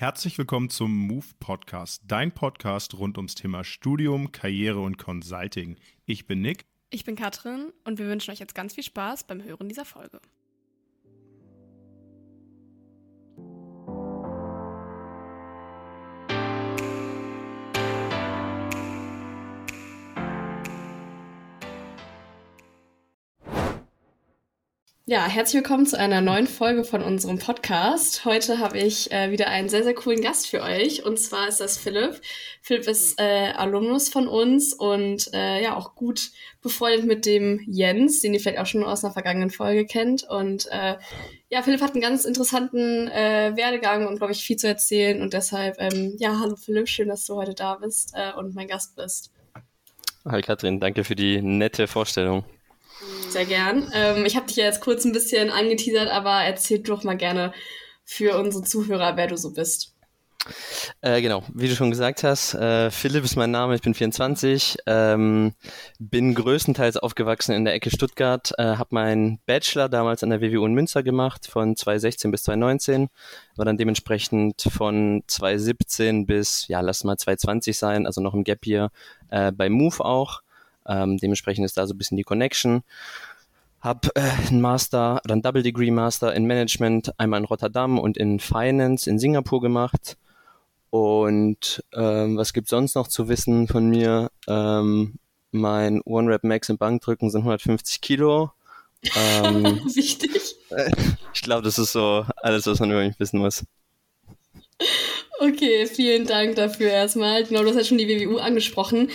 Herzlich willkommen zum Move Podcast, dein Podcast rund ums Thema Studium, Karriere und Consulting. Ich bin Nick. Ich bin Katrin und wir wünschen euch jetzt ganz viel Spaß beim Hören dieser Folge. Ja, herzlich willkommen zu einer neuen Folge von unserem Podcast. Heute habe ich äh, wieder einen sehr, sehr coolen Gast für euch. Und zwar ist das Philipp. Philipp ist äh, Alumnus von uns und äh, ja auch gut befreundet mit dem Jens, den ihr vielleicht auch schon aus einer vergangenen Folge kennt. Und äh, ja, Philipp hat einen ganz interessanten äh, Werdegang und, glaube ich, viel zu erzählen. Und deshalb, ähm, ja, hallo Philipp, schön, dass du heute da bist äh, und mein Gast bist. Hi Katrin, danke für die nette Vorstellung. Sehr gern. Ähm, ich habe dich ja jetzt kurz ein bisschen angeteasert, aber erzähl doch mal gerne für unsere Zuhörer, wer du so bist. Äh, genau, wie du schon gesagt hast, äh, Philipp ist mein Name, ich bin 24, ähm, bin größtenteils aufgewachsen in der Ecke Stuttgart, äh, habe meinen Bachelor damals an der WWU in Münster gemacht, von 2016 bis 2019, war dann dementsprechend von 2017 bis, ja, lass mal 2020 sein, also noch im Gap Year, äh, bei Move auch ähm, dementsprechend ist da so ein bisschen die Connection. Hab äh, einen Master oder ein Double Degree Master in Management einmal in Rotterdam und in Finance in Singapur gemacht. Und ähm, was gibt sonst noch zu wissen von mir? Ähm, mein One Rep Max im Bankdrücken sind 150 Kilo. Ähm, Wichtig. ich glaube, das ist so alles, was man über mich wissen muss. Okay, vielen Dank dafür erstmal. Genau, du hast ja schon die WWU angesprochen.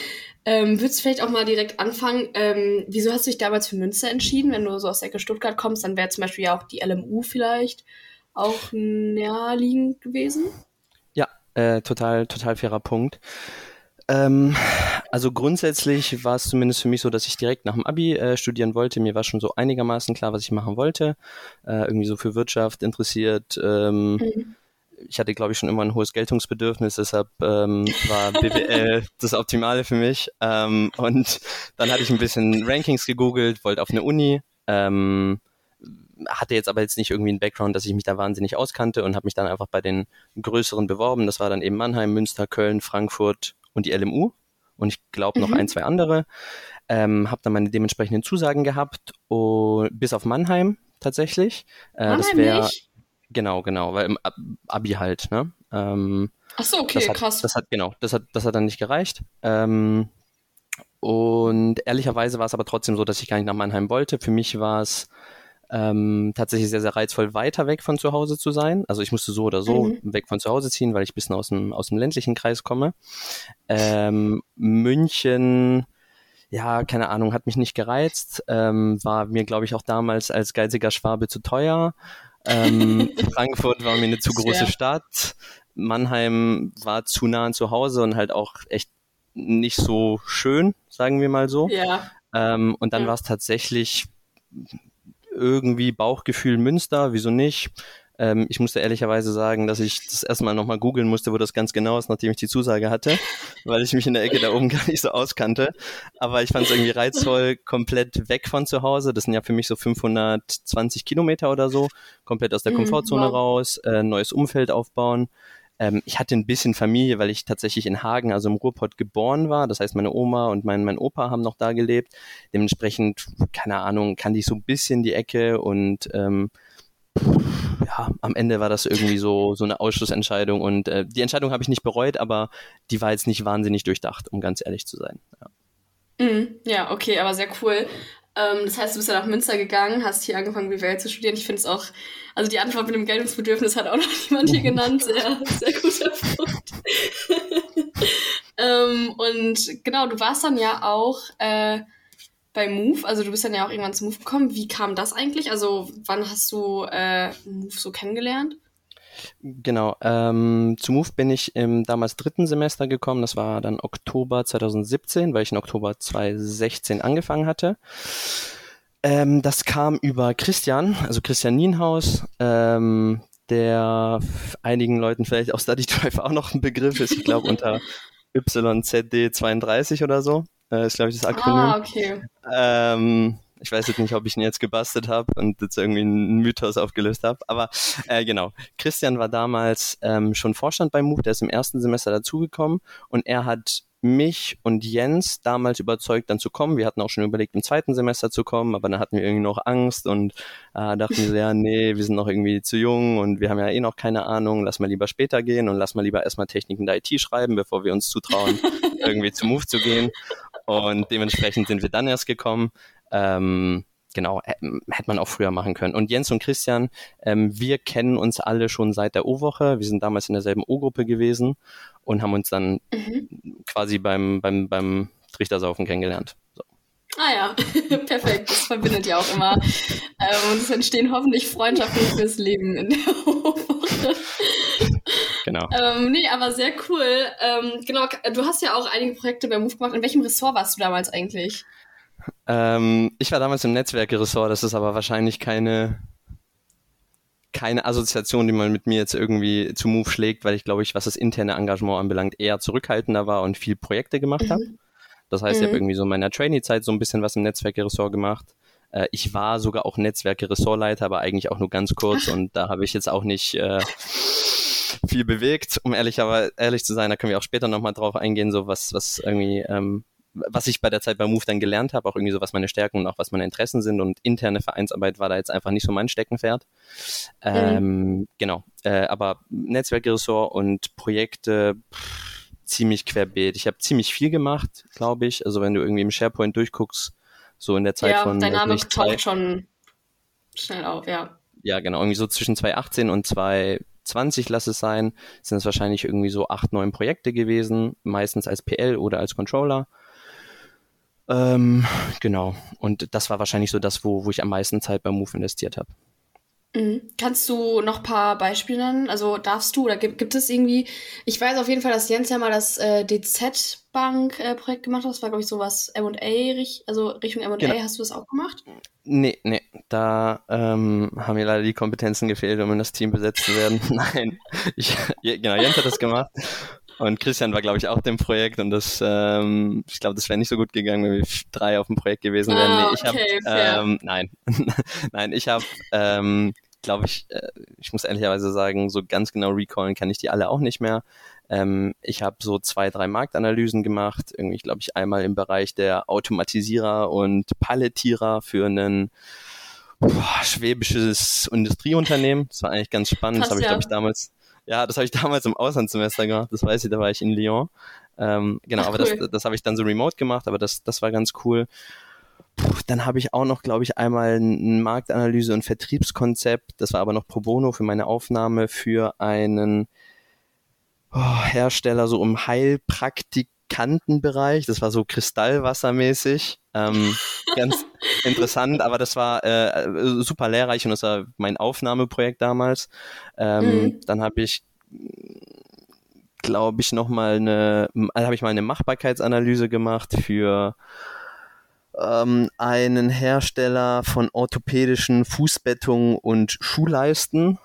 Ähm, würdest du vielleicht auch mal direkt anfangen? Ähm, wieso hast du dich damals für Münster entschieden? Wenn du so aus der Ecke Stuttgart kommst, dann wäre zum Beispiel ja auch die LMU vielleicht auch naheliegend gewesen. Ja, äh, total, total fairer Punkt. Ähm, also grundsätzlich war es zumindest für mich so, dass ich direkt nach dem Abi äh, studieren wollte. Mir war schon so einigermaßen klar, was ich machen wollte. Äh, irgendwie so für Wirtschaft interessiert. Ähm, mhm ich hatte, glaube ich, schon immer ein hohes Geltungsbedürfnis, deshalb ähm, war BWL das Optimale für mich. Ähm, und dann hatte ich ein bisschen Rankings gegoogelt, wollte auf eine Uni, ähm, hatte jetzt aber jetzt nicht irgendwie einen Background, dass ich mich da wahnsinnig auskannte und habe mich dann einfach bei den größeren beworben. Das war dann eben Mannheim, Münster, Köln, Frankfurt und die LMU und ich glaube noch mhm. ein, zwei andere. Ähm, habe dann meine dementsprechenden Zusagen gehabt, und, bis auf Mannheim tatsächlich. Äh, Mannheim das wäre Genau, genau, weil im Abi halt, ne? Ähm, Ach so, okay, das hat, krass. Das hat, genau, das hat, das hat dann nicht gereicht. Ähm, und ehrlicherweise war es aber trotzdem so, dass ich gar nicht nach Mannheim wollte. Für mich war es ähm, tatsächlich sehr, sehr reizvoll, weiter weg von zu Hause zu sein. Also ich musste so oder so mhm. weg von zu Hause ziehen, weil ich ein bisschen aus dem, aus dem ländlichen Kreis komme. Ähm, München, ja, keine Ahnung, hat mich nicht gereizt, ähm, war mir, glaube ich, auch damals als geiziger Schwabe zu teuer. Ähm, Frankfurt war mir eine zu große Stadt. Mannheim war zu nah an zu Hause und halt auch echt nicht so schön, sagen wir mal so. Ja. Ähm, und dann ja. war es tatsächlich irgendwie Bauchgefühl Münster, wieso nicht? Ähm, ich musste ehrlicherweise sagen, dass ich das erstmal nochmal googeln musste, wo das ganz genau ist, nachdem ich die Zusage hatte, weil ich mich in der Ecke da oben gar nicht so auskannte. Aber ich fand es irgendwie reizvoll, komplett weg von zu Hause. Das sind ja für mich so 520 Kilometer oder so, komplett aus der mhm, Komfortzone wow. raus, äh, neues Umfeld aufbauen ähm, ich hatte ein bisschen Familie, weil ich tatsächlich in Hagen, also im Ruhrpott, geboren war. Das heißt, meine Oma und mein, mein Opa haben noch da gelebt. Dementsprechend, keine Ahnung, kannte ich so ein bisschen die Ecke und ähm, ja, am Ende war das irgendwie so, so eine Ausschlussentscheidung und äh, die Entscheidung habe ich nicht bereut, aber die war jetzt nicht wahnsinnig durchdacht, um ganz ehrlich zu sein. Ja, mm, ja okay, aber sehr cool. Ähm, das heißt, du bist ja nach Münster gegangen, hast hier angefangen, BWL zu studieren. Ich finde es auch, also die Antwort mit dem Geltungsbedürfnis hat auch noch niemand hier genannt. Sehr, sehr guter Punkt. ähm, und genau, du warst dann ja auch äh, bei Move, also du bist dann ja auch irgendwann zu Move gekommen. Wie kam das eigentlich? Also wann hast du äh, Move so kennengelernt? Genau, ähm, zu Move bin ich im damals dritten Semester gekommen. Das war dann Oktober 2017, weil ich in Oktober 2016 angefangen hatte. Ähm, das kam über Christian, also Christian Nienhaus, ähm, der einigen Leuten vielleicht aus Study Drive auch noch ein Begriff ist. Ich glaube unter YZD32 oder so. Äh, ist, glaube ich, das Akronym. Ah, okay. Ähm, Ich weiß jetzt nicht, ob ich ihn jetzt gebastelt habe und jetzt irgendwie einen Mythos aufgelöst habe. Aber äh, genau, Christian war damals ähm, schon Vorstand bei Move, der ist im ersten Semester dazugekommen und er hat mich und Jens damals überzeugt, dann zu kommen. Wir hatten auch schon überlegt, im zweiten Semester zu kommen, aber dann hatten wir irgendwie noch Angst und äh, dachten so, ja, nee, wir sind noch irgendwie zu jung und wir haben ja eh noch keine Ahnung, lass mal lieber später gehen und lass mal lieber erstmal Techniken der IT schreiben, bevor wir uns zutrauen, irgendwie zu Move zu gehen. Und dementsprechend sind wir dann erst gekommen. Ähm, genau, hätte man auch früher machen können. Und Jens und Christian, ähm, wir kennen uns alle schon seit der O-Woche. Wir sind damals in derselben O-Gruppe gewesen und haben uns dann mhm. quasi beim, beim, beim Trichtersaufen kennengelernt. So. Ah ja, perfekt. Das verbindet ja auch immer. Ähm, und es entstehen hoffentlich Freundschaften fürs Leben in der O-Woche. Genau. Ähm, nee, aber sehr cool. Ähm, genau, du hast ja auch einige Projekte bei Move gemacht. In welchem Ressort warst du damals eigentlich? Ähm, ich war damals im Netzwerkeressort, das ist aber wahrscheinlich keine, keine Assoziation, die man mit mir jetzt irgendwie zu Move schlägt, weil ich glaube ich, was das interne Engagement anbelangt, eher zurückhaltender war und viel Projekte gemacht mhm. habe. Das heißt, mhm. ich habe irgendwie so in meiner Trainee-Zeit so ein bisschen was im Netzwerkeressort gemacht. Äh, ich war sogar auch Netzwerke-Ressortleiter, aber eigentlich auch nur ganz kurz und da habe ich jetzt auch nicht äh, viel bewegt, um ehrlich, aber ehrlich zu sein. Da können wir auch später nochmal drauf eingehen, so was, was irgendwie ähm, was ich bei der Zeit bei Move dann gelernt habe, auch irgendwie so, was meine Stärken und auch was meine Interessen sind und interne Vereinsarbeit war da jetzt einfach nicht so mein Steckenpferd. Mhm. Ähm, genau, äh, aber Netzwerkressort und Projekte pff, ziemlich querbeet. Ich habe ziemlich viel gemacht, glaube ich. Also wenn du irgendwie im SharePoint durchguckst, so in der Zeit ja, von... dein Name taucht schon schnell auf, ja. Ja, genau, irgendwie so zwischen 2018 und 2020 lass es sein, sind es wahrscheinlich irgendwie so acht, neun Projekte gewesen, meistens als PL oder als Controller. Ähm, genau. Und das war wahrscheinlich so das, wo, wo ich am meisten Zeit beim Move investiert habe. Mhm. Kannst du noch ein paar Beispiele nennen? Also darfst du oder gibt, gibt es irgendwie, ich weiß auf jeden Fall, dass Jens ja mal das äh, DZ-Bank-Projekt äh, gemacht hat. Das war, glaube ich, sowas M&A, also Richtung M&A. Genau. Hast du das auch gemacht? Nee, nee, da ähm, haben mir leider die Kompetenzen gefehlt, um in das Team besetzt zu werden. Nein, ich, genau, Jens hat das gemacht und Christian war, glaube ich, auch dem Projekt und das, ähm, ich glaube, das wäre nicht so gut gegangen, wenn wir drei auf dem Projekt gewesen wären. Ah, nee, ich okay, habe, ähm, nein, nein, ich habe, ähm, glaube ich, äh, ich muss ehrlicherweise sagen, so ganz genau recallen kann ich die alle auch nicht mehr. Ähm, ich habe so zwei, drei Marktanalysen gemacht, irgendwie, glaube ich, einmal im Bereich der Automatisierer und Palettierer für einen boah, schwäbisches Industrieunternehmen. Das war eigentlich ganz spannend. Krass, das habe ich, glaube ich, damals ja, das habe ich damals im Auslandssemester gemacht, das weiß ich, da war ich in Lyon. Ähm, genau, Ach, aber cool. das, das habe ich dann so remote gemacht, aber das, das war ganz cool. Puh, dann habe ich auch noch, glaube ich, einmal ein Marktanalyse- und Vertriebskonzept. Das war aber noch pro bono für meine Aufnahme für einen oh, Hersteller so im Heilpraktikantenbereich. Das war so Kristallwassermäßig. Ähm, ganz interessant, aber das war äh, super lehrreich und das war mein Aufnahmeprojekt damals. Ähm, mhm. Dann habe ich glaube ich noch mal eine habe ich mal eine Machbarkeitsanalyse gemacht für ähm, einen Hersteller von orthopädischen Fußbettungen und Schuhleisten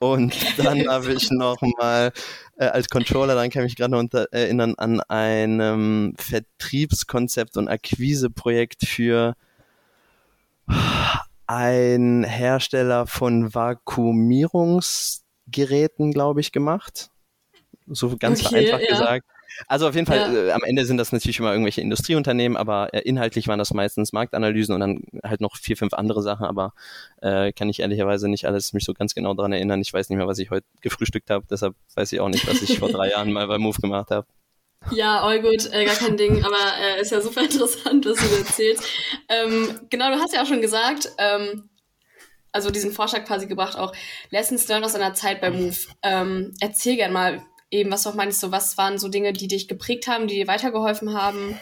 und dann habe ich noch mal äh, als Controller, dann kann ich mich gerade noch erinnern an einem Vertriebskonzept und Akquiseprojekt für ein Hersteller von Vakuumierungsgeräten, glaube ich, gemacht. So ganz okay, vereinfacht ja. gesagt. Also auf jeden Fall, ja. äh, am Ende sind das natürlich immer irgendwelche Industrieunternehmen, aber äh, inhaltlich waren das meistens Marktanalysen und dann halt noch vier, fünf andere Sachen, aber äh, kann ich ehrlicherweise nicht alles mich so ganz genau daran erinnern. Ich weiß nicht mehr, was ich heute gefrühstückt habe, deshalb weiß ich auch nicht, was ich vor drei Jahren mal bei Move gemacht habe. Ja, all gut, äh, gar kein Ding, aber äh, ist ja super interessant, was du erzählst. Ähm, genau, du hast ja auch schon gesagt, ähm, also diesen Vorschlag quasi gebracht, auch Lessons learned aus einer Zeit bei Move. Ähm, erzähl gerne mal, eben, was du auch meinst, so was waren so Dinge, die dich geprägt haben, die dir weitergeholfen haben?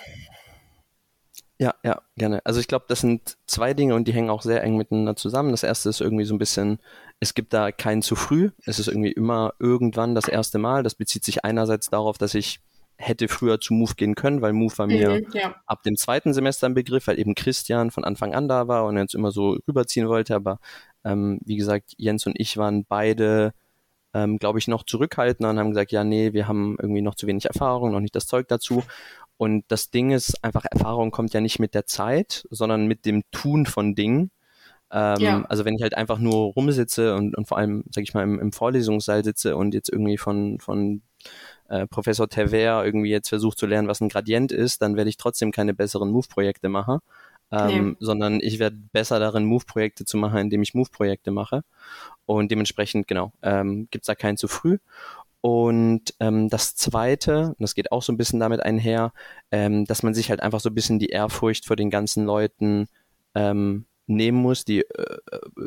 Ja, ja, gerne. Also ich glaube, das sind zwei Dinge und die hängen auch sehr eng miteinander zusammen. Das erste ist irgendwie so ein bisschen, es gibt da kein zu früh. Es ist irgendwie immer irgendwann das erste Mal. Das bezieht sich einerseits darauf, dass ich hätte früher zu Move gehen können, weil Move war mir mhm, ja. ab dem zweiten Semester ein Begriff, weil eben Christian von Anfang an da war und jetzt immer so rüberziehen wollte. Aber ähm, wie gesagt, Jens und ich waren beide ähm, glaube ich, noch zurückhaltender und haben gesagt, ja, nee, wir haben irgendwie noch zu wenig Erfahrung, noch nicht das Zeug dazu. Und das Ding ist einfach, Erfahrung kommt ja nicht mit der Zeit, sondern mit dem Tun von Dingen. Ähm, ja. Also wenn ich halt einfach nur rumsitze und, und vor allem, sag ich mal, im, im Vorlesungssaal sitze und jetzt irgendwie von, von äh, Professor Tever irgendwie jetzt versucht zu lernen, was ein Gradient ist, dann werde ich trotzdem keine besseren Move-Projekte machen, ähm, nee. sondern ich werde besser darin, Move-Projekte zu machen, indem ich Move-Projekte mache. Und dementsprechend, genau, ähm, gibt da keinen zu früh. Und ähm, das Zweite, und das geht auch so ein bisschen damit einher, ähm, dass man sich halt einfach so ein bisschen die Ehrfurcht vor den ganzen Leuten ähm, nehmen muss, die, äh,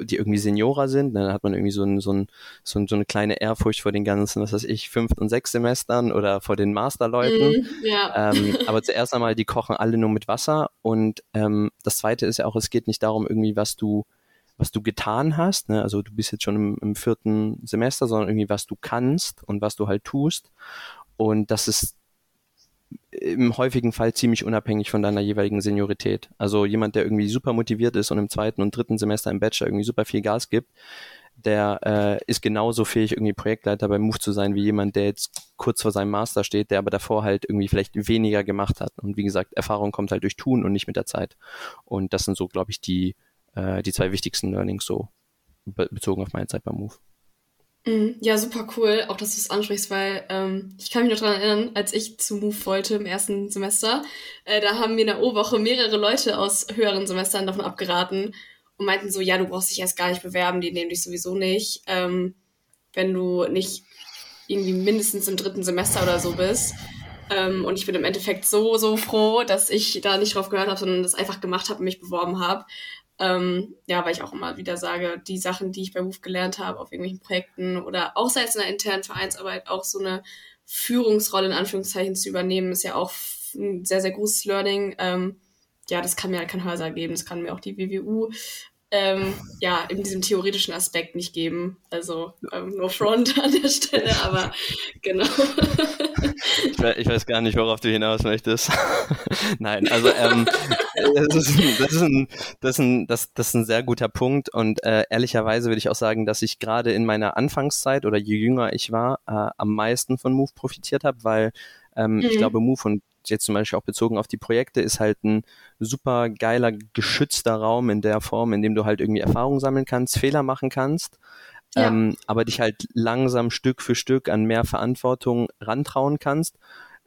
die irgendwie Seniorer sind. Dann hat man irgendwie so, ein, so, ein, so, ein, so eine kleine Ehrfurcht vor den ganzen, was weiß ich, fünf und sechs Semestern oder vor den Masterleuten. Mm, ja. ähm, aber zuerst einmal, die kochen alle nur mit Wasser. Und ähm, das Zweite ist ja auch, es geht nicht darum, irgendwie, was du was du getan hast, ne? also du bist jetzt schon im, im vierten Semester, sondern irgendwie, was du kannst und was du halt tust. Und das ist im häufigen Fall ziemlich unabhängig von deiner jeweiligen Seniorität. Also jemand, der irgendwie super motiviert ist und im zweiten und dritten Semester im Bachelor irgendwie super viel Gas gibt, der äh, ist genauso fähig, irgendwie Projektleiter bei Move zu sein, wie jemand, der jetzt kurz vor seinem Master steht, der aber davor halt irgendwie vielleicht weniger gemacht hat. Und wie gesagt, Erfahrung kommt halt durch Tun und nicht mit der Zeit. Und das sind so, glaube ich, die, äh, die zwei wichtigsten Learnings so bezogen auf meine Zeit bei Move. Mhm. Ja, super cool, auch dass du es ansprichst, weil ähm, ich kann mich noch daran erinnern, als ich zu Move wollte im ersten Semester, äh, da haben mir in der O-Woche mehrere Leute aus höheren Semestern davon abgeraten und meinten so, ja, du brauchst dich erst gar nicht bewerben, die nehmen dich sowieso nicht, ähm, wenn du nicht irgendwie mindestens im dritten Semester oder so bist. Ähm, und ich bin im Endeffekt so, so froh, dass ich da nicht drauf gehört habe, sondern das einfach gemacht habe und mich beworben habe. Ähm, ja, weil ich auch immer wieder sage, die Sachen, die ich bei Move gelernt habe, auf irgendwelchen Projekten oder auch selbst in der internen Vereinsarbeit, auch so eine Führungsrolle in Anführungszeichen zu übernehmen, ist ja auch ein sehr, sehr großes Learning. Ähm, ja, das kann mir halt kein Hörsaal geben, das kann mir auch die WWU ähm, ja, in diesem theoretischen Aspekt nicht geben. Also ähm, no front an der Stelle, aber genau. ich, weiß, ich, weiß, gar nicht, worauf du hinaus möchtest. Nein, also ähm, das, ist, das, ist ein, das, ist ein, das, das ist ein sehr guter Punkt und äh, ehrlicherweise würde ich auch sagen, dass ich gerade in meiner Anfangszeit oder je jünger ich war, äh, am meisten von Move profitiert habe, weil ähm, mhm. ich glaube, Move und jetzt zum Beispiel auch bezogen auf die Projekte, ist halt ein super geiler, geschützter Raum in der Form, in dem du halt irgendwie Erfahrung sammeln kannst, Fehler machen kannst, ja. ähm, aber dich halt langsam Stück für Stück an mehr Verantwortung rantrauen kannst.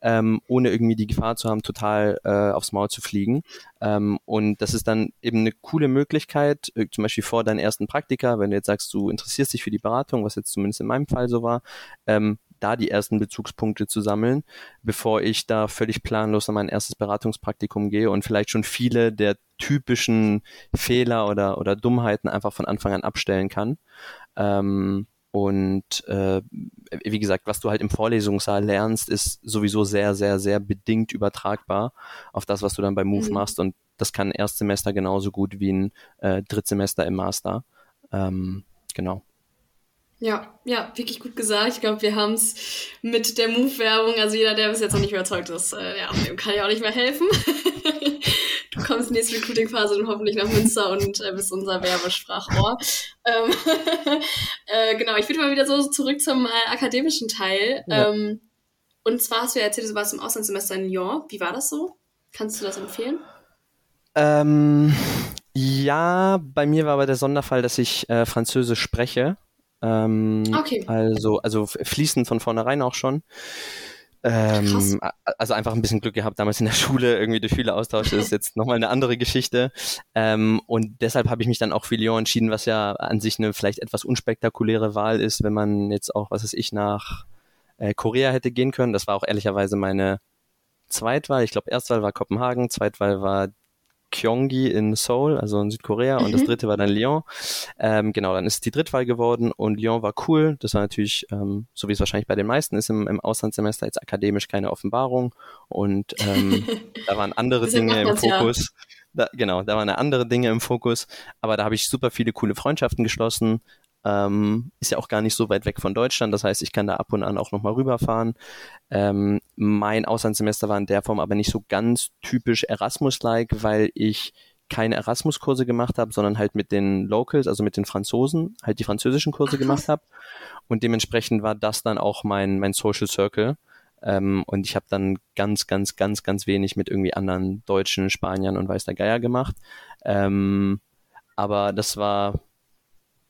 Ähm, ohne irgendwie die Gefahr zu haben, total äh, aufs Maul zu fliegen. Ähm, und das ist dann eben eine coole Möglichkeit, äh, zum Beispiel vor deinen ersten Praktika, wenn du jetzt sagst, du interessierst dich für die Beratung, was jetzt zumindest in meinem Fall so war, ähm, da die ersten Bezugspunkte zu sammeln, bevor ich da völlig planlos an mein erstes Beratungspraktikum gehe und vielleicht schon viele der typischen Fehler oder, oder Dummheiten einfach von Anfang an abstellen kann. Ähm, und äh, wie gesagt, was du halt im Vorlesungssaal lernst, ist sowieso sehr, sehr, sehr bedingt übertragbar auf das, was du dann bei Move mhm. machst. Und das kann ein Erstsemester genauso gut wie ein äh, Drittsemester im Master. Ähm, genau. Ja, ja, wirklich gut gesagt. Ich glaube, wir haben es mit der Move-Werbung, also jeder, der bis jetzt noch nicht überzeugt ist, äh, ja, dem kann ich auch nicht mehr helfen. du kommst in die nächste Recruiting-Phase dann hoffentlich nach Münster und äh, bist unser Werbesprachrohr. Ähm, äh, genau, ich würde mal wieder so zurück zum äh, akademischen Teil. Ja. Ähm, und zwar hast du ja erzählt, du warst im Auslandssemester in Lyon. Wie war das so? Kannst du das empfehlen? Ähm, ja, bei mir war aber der Sonderfall, dass ich äh, Französisch spreche. Ähm, okay. Also, also fließend von vornherein auch schon. Ähm, also einfach ein bisschen Glück gehabt damals in der Schule, irgendwie durch viele Austausche, ist jetzt nochmal eine andere Geschichte. Ähm, und deshalb habe ich mich dann auch für Lyon entschieden, was ja an sich eine vielleicht etwas unspektakuläre Wahl ist, wenn man jetzt auch, was weiß ich, nach äh, Korea hätte gehen können. Das war auch ehrlicherweise meine Zweitwahl. Ich glaube, Erstwahl war Kopenhagen, Zweitwahl war Gyeonggi in Seoul, also in Südkorea, mhm. und das mhm. dritte war dann Lyon. Ähm, genau, dann ist es die Drittwahl geworden und Lyon war cool. Das war natürlich, ähm, so wie es wahrscheinlich bei den meisten ist, im, im Auslandssemester jetzt akademisch keine Offenbarung und ähm, da waren andere Dinge im Fokus. Ja. Da, genau, da waren andere Dinge im Fokus, aber da habe ich super viele coole Freundschaften geschlossen, ähm, ist ja auch gar nicht so weit weg von Deutschland. Das heißt, ich kann da ab und an auch nochmal rüberfahren. Ähm, mein Auslandssemester war in der Form aber nicht so ganz typisch Erasmus-like, weil ich keine Erasmus-Kurse gemacht habe, sondern halt mit den Locals, also mit den Franzosen, halt die französischen Kurse Ach, gemacht habe. Und dementsprechend war das dann auch mein, mein Social Circle. Ähm, und ich habe dann ganz, ganz, ganz, ganz wenig mit irgendwie anderen Deutschen, Spaniern und weiß der Geier gemacht. Ähm, aber das war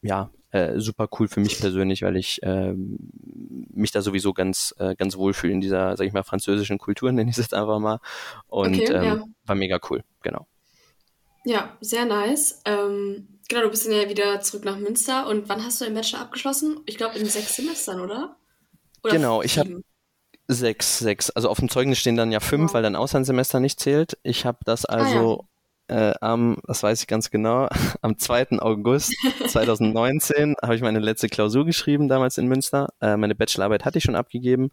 ja äh, super cool für mich persönlich, weil ich äh, mich da sowieso ganz, äh, ganz wohlfühle in dieser, sag ich mal, französischen Kultur, nenne ich es jetzt einfach mal. Und okay, ähm, ja. war mega cool, genau. Ja, sehr nice. Ähm, genau, du bist dann ja wieder zurück nach Münster. Und wann hast du den Bachelor abgeschlossen? Ich glaube in sechs Semestern, oder? oder genau, ich habe sechs, sechs. Also auf dem Zeugnis stehen dann ja fünf, wow. weil dein Auslandssemester nicht zählt. Ich habe das also ah, ja. Äh, am, das weiß ich ganz genau, am 2. August 2019 habe ich meine letzte Klausur geschrieben, damals in Münster. Äh, meine Bachelorarbeit hatte ich schon abgegeben.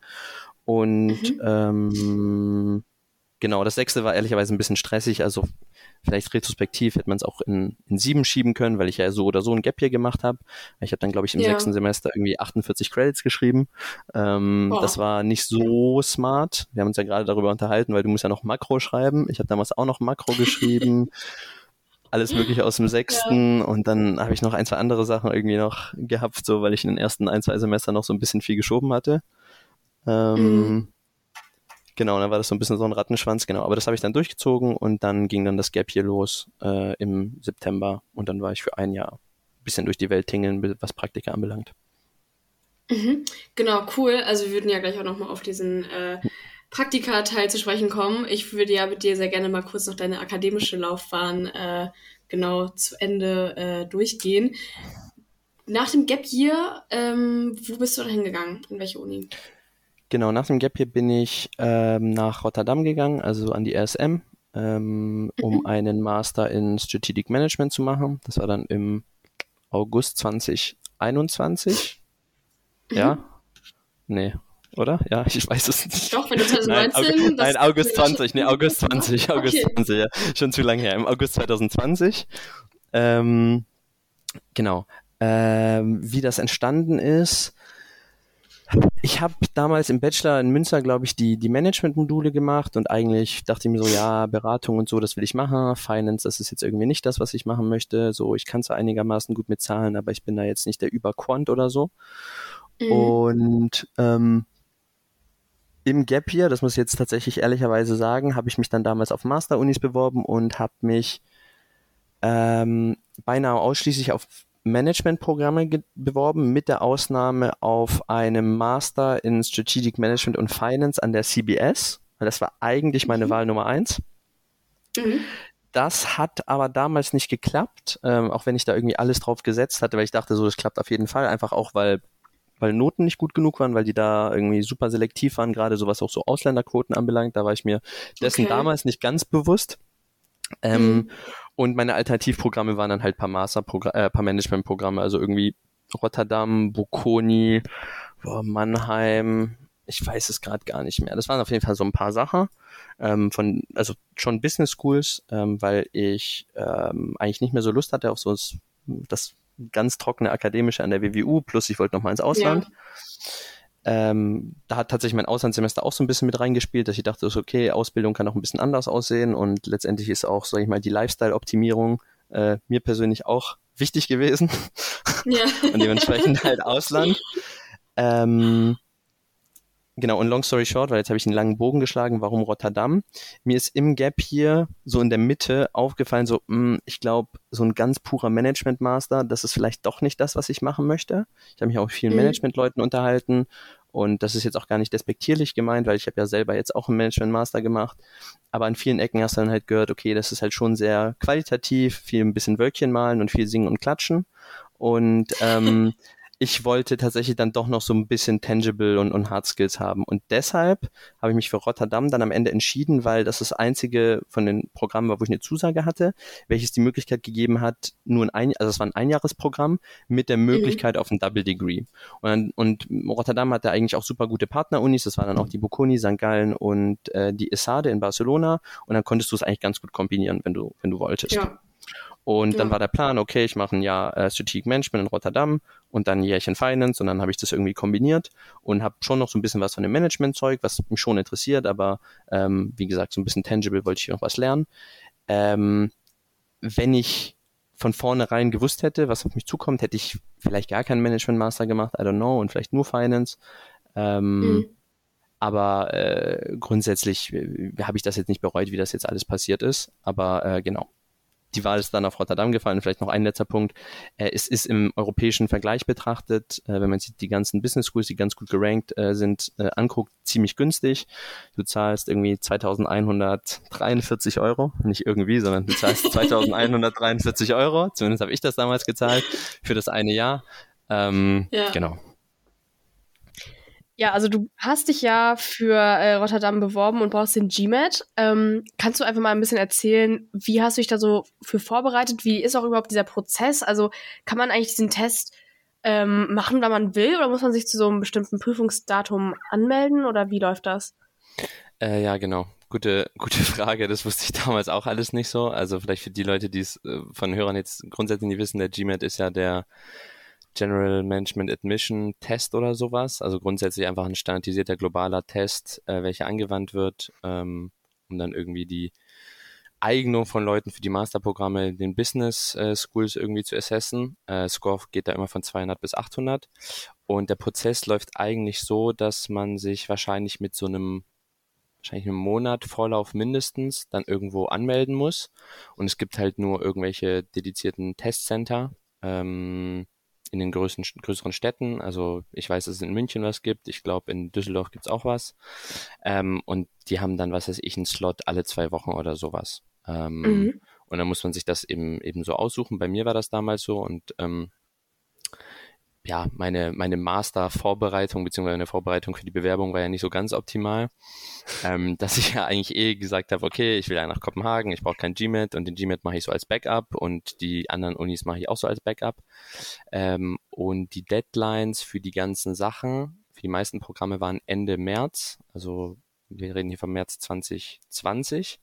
Und mhm. ähm, genau, das sechste war ehrlicherweise ein bisschen stressig. Also Vielleicht retrospektiv hätte man es auch in, in sieben schieben können, weil ich ja so oder so ein Gap hier gemacht habe. Ich habe dann, glaube ich, im ja. sechsten Semester irgendwie 48 Credits geschrieben. Ähm, das war nicht so smart. Wir haben uns ja gerade darüber unterhalten, weil du musst ja noch Makro schreiben. Ich habe damals auch noch Makro geschrieben. alles mögliche aus dem sechsten ja. und dann habe ich noch ein, zwei andere Sachen irgendwie noch gehabt, so weil ich in den ersten ein, zwei Semestern noch so ein bisschen viel geschoben hatte. Ähm, mhm. Genau, dann war das so ein bisschen so ein Rattenschwanz, genau. Aber das habe ich dann durchgezogen und dann ging dann das Gap hier los äh, im September und dann war ich für ein Jahr ein bisschen durch die Welt tingeln, was Praktika anbelangt. Mhm. Genau, cool. Also wir würden ja gleich auch nochmal auf diesen äh, Praktika-Teil zu sprechen kommen. Ich würde ja mit dir sehr gerne mal kurz noch deine akademische Laufbahn äh, genau zu Ende äh, durchgehen. Nach dem Gap Year, ähm, wo bist du da hingegangen? In welche Uni? Genau, nach dem Gap hier bin ich ähm, nach Rotterdam gegangen, also an die RSM, ähm, um mhm. einen Master in Strategic Management zu machen. Das war dann im August 2021. Mhm. Ja? Nee, oder? Ja, ich weiß es nicht. Doch, wenn du 2019... Nein, August, nein, August 20, nee, August 20, August okay. 20, ja. Schon zu lange her. Im August 2020. Ähm, genau. Ähm, wie das entstanden ist, ich habe damals im Bachelor in Münster, glaube ich, die, die Management-Module gemacht und eigentlich dachte ich mir so, ja, Beratung und so, das will ich machen. Finance, das ist jetzt irgendwie nicht das, was ich machen möchte. So, ich kann zwar einigermaßen gut mit Zahlen, aber ich bin da jetzt nicht der Überquant oder so. Mhm. Und ähm, im Gap hier, das muss ich jetzt tatsächlich ehrlicherweise sagen, habe ich mich dann damals auf Master-Unis beworben und habe mich ähm, beinahe ausschließlich auf Managementprogramme beworben, mit der Ausnahme auf einem Master in Strategic Management und Finance an der CBS. Das war eigentlich meine mhm. Wahl Nummer eins. Mhm. Das hat aber damals nicht geklappt, ähm, auch wenn ich da irgendwie alles drauf gesetzt hatte, weil ich dachte, so, das klappt auf jeden Fall, einfach auch, weil, weil Noten nicht gut genug waren, weil die da irgendwie super selektiv waren, gerade so was auch so Ausländerquoten anbelangt. Da war ich mir dessen okay. damals nicht ganz bewusst. Ähm, mhm. Und meine Alternativprogramme waren dann halt paar Master, äh, paar Managementprogramme, also irgendwie Rotterdam, Bocconi, Mannheim, ich weiß es gerade gar nicht mehr. Das waren auf jeden Fall so ein paar Sachen ähm, von, also schon Business Schools, ähm, weil ich ähm, eigentlich nicht mehr so Lust hatte auf so das ganz trockene akademische an der WWU, plus ich wollte noch mal ins Ausland. Ja. Ähm, da hat tatsächlich mein Auslandssemester auch so ein bisschen mit reingespielt, dass ich dachte, okay, Ausbildung kann auch ein bisschen anders aussehen und letztendlich ist auch, sag ich mal, die Lifestyle-Optimierung äh, mir persönlich auch wichtig gewesen. Ja. und dementsprechend halt Ausland. Ähm, Genau, und long story short, weil jetzt habe ich einen langen Bogen geschlagen, warum Rotterdam? Mir ist im Gap hier so in der Mitte aufgefallen, so, mh, hm, ich glaube, so ein ganz purer Management-Master, das ist vielleicht doch nicht das, was ich machen möchte. Ich habe mich auch mit vielen mhm. Management-Leuten unterhalten und das ist jetzt auch gar nicht despektierlich gemeint, weil ich habe ja selber jetzt auch einen Management-Master gemacht. Aber an vielen Ecken hast du dann halt gehört, okay, das ist halt schon sehr qualitativ, viel ein bisschen Wölkchen malen und viel singen und klatschen. Und ähm, ich wollte tatsächlich dann doch noch so ein bisschen Tangible und, und Hard Skills haben. Und deshalb habe ich mich für Rotterdam dann am Ende entschieden, weil das das einzige von den Programmen war, wo ich eine Zusage hatte, welches die Möglichkeit gegeben hat, nur ein, also es war ein Einjahresprogramm mit der Möglichkeit mhm. auf ein Double Degree. Und, und Rotterdam hatte eigentlich auch super gute Partnerunis, das waren dann auch die Bocconi, St. Gallen und äh, die Essade in Barcelona. Und dann konntest du es eigentlich ganz gut kombinieren, wenn du, wenn du wolltest. Ja. Und ja. dann war der Plan, okay, ich mache ein Jahr äh, Strategic Management in Rotterdam und dann ein Jährchen Finance und dann habe ich das irgendwie kombiniert und habe schon noch so ein bisschen was von dem Management-Zeug, was mich schon interessiert, aber ähm, wie gesagt, so ein bisschen tangible wollte ich noch was lernen. Ähm, wenn ich von vornherein gewusst hätte, was auf mich zukommt, hätte ich vielleicht gar keinen Management-Master gemacht, I don't know, und vielleicht nur Finance. Ähm, mhm Aber äh, grundsätzlich äh, habe ich das jetzt nicht bereut, wie das jetzt alles passiert ist. Aber äh, genau, die Wahl ist dann auf Rotterdam gefallen. Vielleicht noch ein letzter Punkt. Äh, es ist im europäischen Vergleich betrachtet, äh, wenn man sich die ganzen Business Schools, die ganz gut gerankt äh, sind, anguckt, ziemlich günstig. Du zahlst irgendwie 2143 Euro. Nicht irgendwie, sondern du zahlst 2143 Euro. Zumindest habe ich das damals gezahlt für das eine Jahr. Ähm, ja. Genau. Ja, also du hast dich ja für äh, Rotterdam beworben und brauchst den GMAT. Ähm, kannst du einfach mal ein bisschen erzählen, wie hast du dich da so für vorbereitet? Wie ist auch überhaupt dieser Prozess? Also kann man eigentlich diesen Test ähm, machen, wann man will, oder muss man sich zu so einem bestimmten Prüfungsdatum anmelden oder wie läuft das? Äh, ja, genau. Gute, gute Frage. Das wusste ich damals auch alles nicht so. Also vielleicht für die Leute, die es äh, von Hörern jetzt grundsätzlich nicht wissen, der GMAT ist ja der General Management Admission Test oder sowas. Also grundsätzlich einfach ein standardisierter globaler Test, äh, welcher angewandt wird, ähm, um dann irgendwie die Eignung von Leuten für die Masterprogramme in den Business äh, Schools irgendwie zu assessen. Äh, Score geht da immer von 200 bis 800. Und der Prozess läuft eigentlich so, dass man sich wahrscheinlich mit so einem wahrscheinlich einem Monat Vorlauf mindestens dann irgendwo anmelden muss. Und es gibt halt nur irgendwelche dedizierten Testcenter. Ähm, in den größeren, größeren Städten. Also ich weiß, dass es in München was gibt. Ich glaube, in Düsseldorf gibt's auch was. Ähm, und die haben dann, was weiß ich, einen Slot alle zwei Wochen oder sowas. Ähm, mhm. Und dann muss man sich das eben, eben so aussuchen. Bei mir war das damals so und ähm, ja, meine, meine Master-Vorbereitung beziehungsweise eine Vorbereitung für die Bewerbung war ja nicht so ganz optimal, ähm, dass ich ja eigentlich eh gesagt habe, okay, ich will ja nach Kopenhagen, ich brauche kein GMAT und den GMAT mache ich so als Backup und die anderen Unis mache ich auch so als Backup. Ähm, und die Deadlines für die ganzen Sachen, für die meisten Programme waren Ende März, also wir reden hier vom März 2020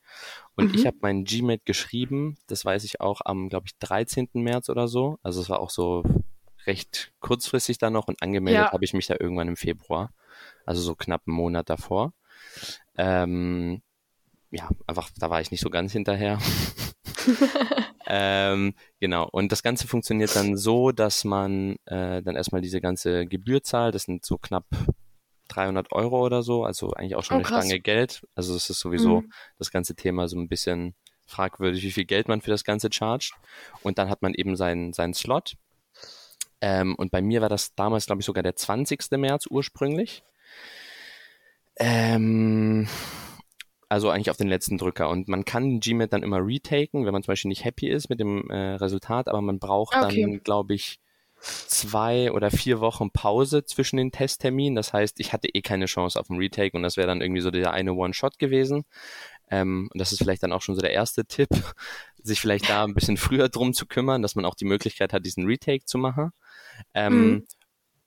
und mhm. ich habe meinen GMAT geschrieben, das weiß ich auch am, glaube ich, 13. März oder so, also es war auch so recht kurzfristig dann noch und angemeldet ja. habe ich mich da irgendwann im Februar, also so knapp einen Monat davor. Ähm, ja, einfach, da war ich nicht so ganz hinterher. ähm, genau, und das Ganze funktioniert dann so, dass man äh, dann erstmal diese ganze Gebühr zahlt, das sind so knapp 300 Euro oder so, also eigentlich auch schon oh, eine krass. Stange Geld. Also es ist sowieso mhm. das ganze Thema so ein bisschen fragwürdig, wie viel Geld man für das Ganze chargt. Und dann hat man eben seinen, seinen Slot ähm, und bei mir war das damals, glaube ich, sogar der 20. März ursprünglich. Ähm, also eigentlich auf den letzten Drücker. Und man kann GMAT dann immer retaken, wenn man zum Beispiel nicht happy ist mit dem äh, Resultat, aber man braucht okay. dann, glaube ich, zwei oder vier Wochen Pause zwischen den Testterminen. Das heißt, ich hatte eh keine Chance auf den Retake und das wäre dann irgendwie so der eine One-Shot gewesen. Ähm, und das ist vielleicht dann auch schon so der erste Tipp, sich vielleicht da ein bisschen früher drum zu kümmern, dass man auch die Möglichkeit hat, diesen Retake zu machen. Ähm, mhm.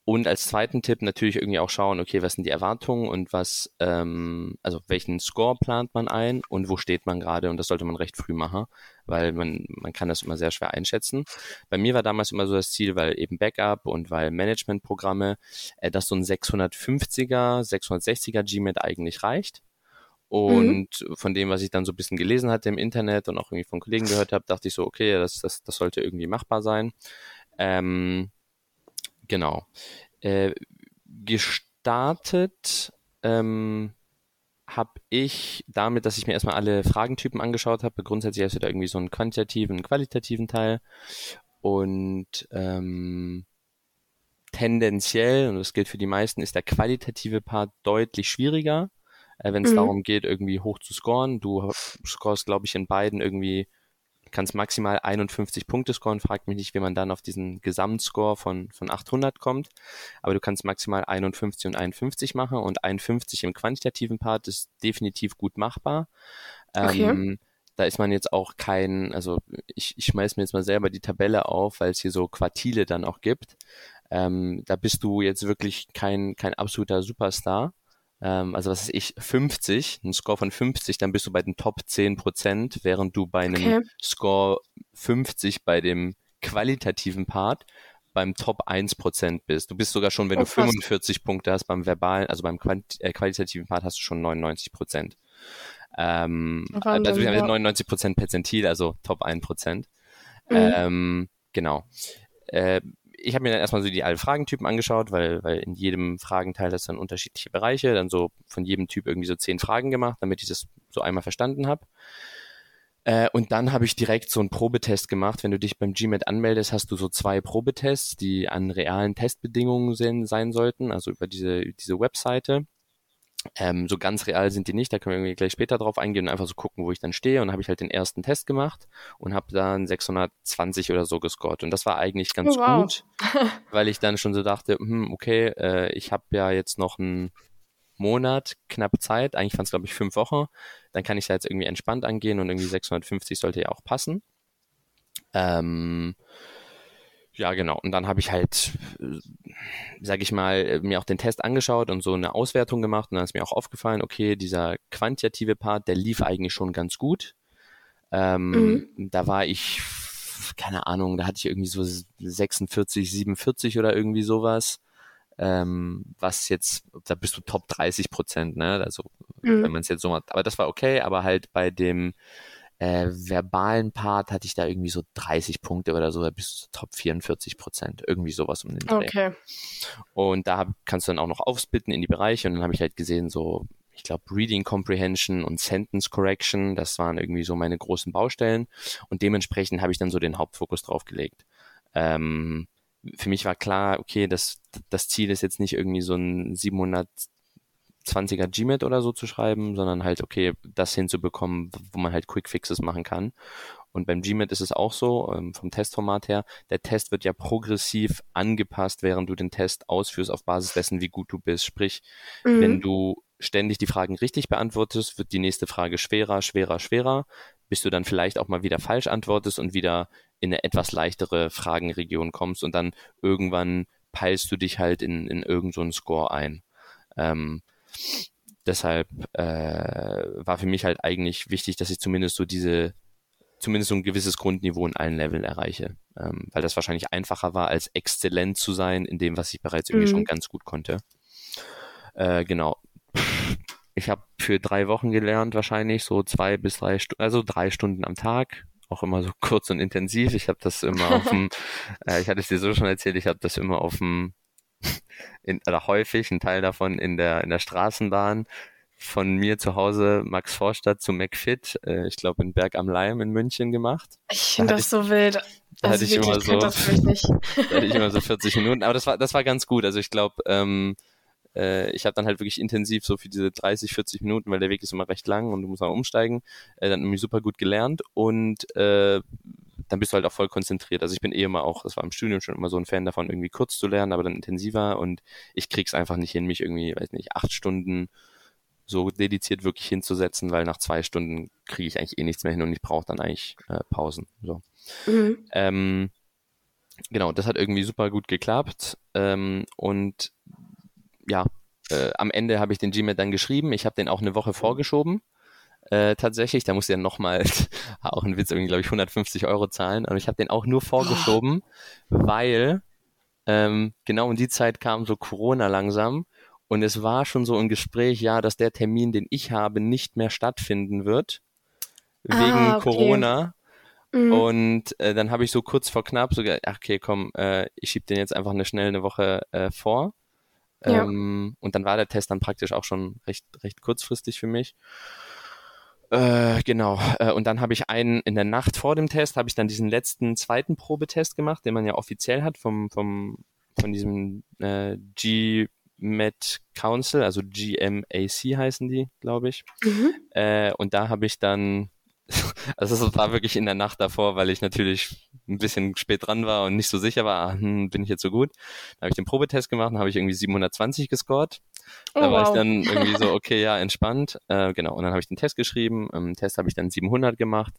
Und als zweiten Tipp natürlich irgendwie auch schauen, okay, was sind die Erwartungen und was, ähm, also welchen Score plant man ein und wo steht man gerade und das sollte man recht früh machen, weil man, man kann das immer sehr schwer einschätzen. Bei mir war damals immer so das Ziel, weil eben Backup und weil Managementprogramme, äh, dass so ein 650er, 660er GMAT eigentlich reicht. Und mhm. von dem, was ich dann so ein bisschen gelesen hatte im Internet und auch irgendwie von Kollegen gehört habe, dachte ich so, okay, das, das, das sollte irgendwie machbar sein. Ähm, genau. Äh, gestartet ähm, habe ich damit, dass ich mir erstmal alle Fragentypen angeschaut habe. Grundsätzlich hast du da irgendwie so einen quantitativen, qualitativen Teil. Und ähm, tendenziell, und das gilt für die meisten, ist der qualitative Part deutlich schwieriger äh, wenn es mhm. darum geht, irgendwie hoch zu scoren. Du scorest, glaube ich, in beiden irgendwie, kannst maximal 51 Punkte scoren. Frag mich nicht, wie man dann auf diesen Gesamtscore von, von 800 kommt. Aber du kannst maximal 51 und 51 machen und 51 im quantitativen Part ist definitiv gut machbar. Okay. Ähm, da ist man jetzt auch kein, also ich, ich schmeiß mir jetzt mal selber die Tabelle auf, weil es hier so Quartile dann auch gibt. Ähm, da bist du jetzt wirklich kein, kein absoluter Superstar ähm, also was ist ich, 50, ein Score von 50, dann bist du bei den Top 10 Prozent, während du bei einem okay. Score 50 bei dem qualitativen Part beim Top 1 Prozent bist. Du bist sogar schon, wenn oh, du 45 fast. Punkte hast beim verbalen, also beim äh, qualitativen Part hast du schon 99 Prozent. Ähm, also ja. 99 Prozent Perzentil, also Top 1 Prozent. Mhm. Ähm, genau. Äh, ich habe mir dann erstmal so die alle Fragentypen angeschaut, weil, weil in jedem Fragenteil das dann unterschiedliche Bereiche, dann so von jedem Typ irgendwie so zehn Fragen gemacht, damit ich das so einmal verstanden habe. Äh, und dann habe ich direkt so einen Probetest gemacht. Wenn du dich beim GMAT anmeldest, hast du so zwei Probetests, die an realen Testbedingungen sein sollten, also über diese, diese Webseite. Ähm, so ganz real sind die nicht, da können wir irgendwie gleich später drauf eingehen und einfach so gucken, wo ich dann stehe. Und habe ich halt den ersten Test gemacht und habe dann 620 oder so gescored. Und das war eigentlich ganz oh, wow. gut, weil ich dann schon so dachte, hm, okay, äh, ich habe ja jetzt noch einen Monat knapp Zeit, eigentlich fand es glaube ich fünf Wochen, dann kann ich da jetzt irgendwie entspannt angehen und irgendwie 650 sollte ja auch passen. Ähm, ja, genau. Und dann habe ich halt, äh, sage ich mal, mir auch den Test angeschaut und so eine Auswertung gemacht. Und dann ist mir auch aufgefallen, okay, dieser quantitative Part, der lief eigentlich schon ganz gut. Ähm, mhm. Da war ich, keine Ahnung, da hatte ich irgendwie so 46, 47 oder irgendwie sowas. Ähm, was jetzt, da bist du Top 30 Prozent, ne? Also, mhm. wenn man es jetzt so macht. Aber das war okay, aber halt bei dem äh, verbalen Part hatte ich da irgendwie so 30 Punkte oder so, bis zu Top 44 Prozent, irgendwie sowas um den Dreh. Okay. Und da hab, kannst du dann auch noch aufsplitten in die Bereiche und dann habe ich halt gesehen, so, ich glaube, Reading Comprehension und Sentence Correction, das waren irgendwie so meine großen Baustellen und dementsprechend habe ich dann so den Hauptfokus drauf gelegt. Ähm, für mich war klar, okay, das, das Ziel ist jetzt nicht irgendwie so ein 700 20er Gmet oder so zu schreiben, sondern halt, okay, das hinzubekommen, wo man halt Quick Fixes machen kann. Und beim Gmet ist es auch so, ähm, vom Testformat her, der Test wird ja progressiv angepasst, während du den Test ausführst auf Basis dessen, wie gut du bist. Sprich, mhm. wenn du ständig die Fragen richtig beantwortest, wird die nächste Frage schwerer, schwerer, schwerer, bis du dann vielleicht auch mal wieder falsch antwortest und wieder in eine etwas leichtere Fragenregion kommst und dann irgendwann peilst du dich halt in, in irgendeinen so Score ein. Ähm, Deshalb äh, war für mich halt eigentlich wichtig, dass ich zumindest so diese, zumindest so ein gewisses Grundniveau in allen Leveln erreiche. Ähm, weil das wahrscheinlich einfacher war, als exzellent zu sein in dem, was ich bereits irgendwie mhm. schon ganz gut konnte. Äh, genau. Ich habe für drei Wochen gelernt, wahrscheinlich so zwei bis drei Stunden, also drei Stunden am Tag, auch immer so kurz und intensiv. Ich habe das immer auf dem, äh, ich hatte es dir so schon erzählt, ich habe das immer auf dem in, oder häufig, ein Teil davon in der, in der Straßenbahn von mir zu Hause Max Vorstadt zu McFit, äh, ich glaube in Berg am Leim in München gemacht. Ich finde das ich, so wild. Da also hatte ich immer so, da hatte ich immer so 40 Minuten, aber das war, das war ganz gut. Also ich glaube, ähm, äh, ich habe dann halt wirklich intensiv so für diese 30, 40 Minuten, weil der Weg ist immer recht lang und du musst mal umsteigen, äh, dann irgendwie super gut gelernt und äh, dann bist du halt auch voll konzentriert. Also ich bin eh immer auch, das war im Studium schon immer so ein Fan davon, irgendwie kurz zu lernen, aber dann intensiver und ich krieg's einfach nicht hin, mich irgendwie, weiß nicht, acht Stunden so dediziert wirklich hinzusetzen, weil nach zwei Stunden kriege ich eigentlich eh nichts mehr hin und ich brauche dann eigentlich äh, Pausen. So. Mhm. Ähm, genau, das hat irgendwie super gut geklappt. Ähm, und ja, äh, am Ende habe ich den Gmail dann geschrieben. Ich habe den auch eine Woche vorgeschoben äh, tatsächlich. Da musste er nochmal, auch ein Witz, irgendwie, glaube ich, 150 Euro zahlen. Aber ich habe den auch nur vorgeschoben, weil ähm, genau in die Zeit kam so Corona langsam. Und es war schon so ein Gespräch, ja, dass der Termin, den ich habe, nicht mehr stattfinden wird. Wegen ah, okay. Corona. Mhm. Und äh, dann habe ich so kurz vor knapp sogar, ach okay, komm, äh, ich schieb den jetzt einfach eine schnell eine Woche äh, vor. Ja. Ähm, und dann war der Test dann praktisch auch schon recht, recht kurzfristig für mich. Äh, genau. Äh, und dann habe ich einen in der Nacht vor dem Test, habe ich dann diesen letzten zweiten Probetest gemacht, den man ja offiziell hat vom, vom, von diesem äh, GMAT Council, also GMAC heißen die, glaube ich. Mhm. Äh, und da habe ich dann also es war wirklich in der Nacht davor, weil ich natürlich ein bisschen spät dran war und nicht so sicher war, ah, hm, bin ich jetzt so gut. Dann habe ich den Probetest gemacht, habe ich irgendwie 720 gescored. Da oh, war wow. ich dann irgendwie so, okay, ja, entspannt. Äh, genau, und dann habe ich den Test geschrieben. Im Test habe ich dann 700 gemacht.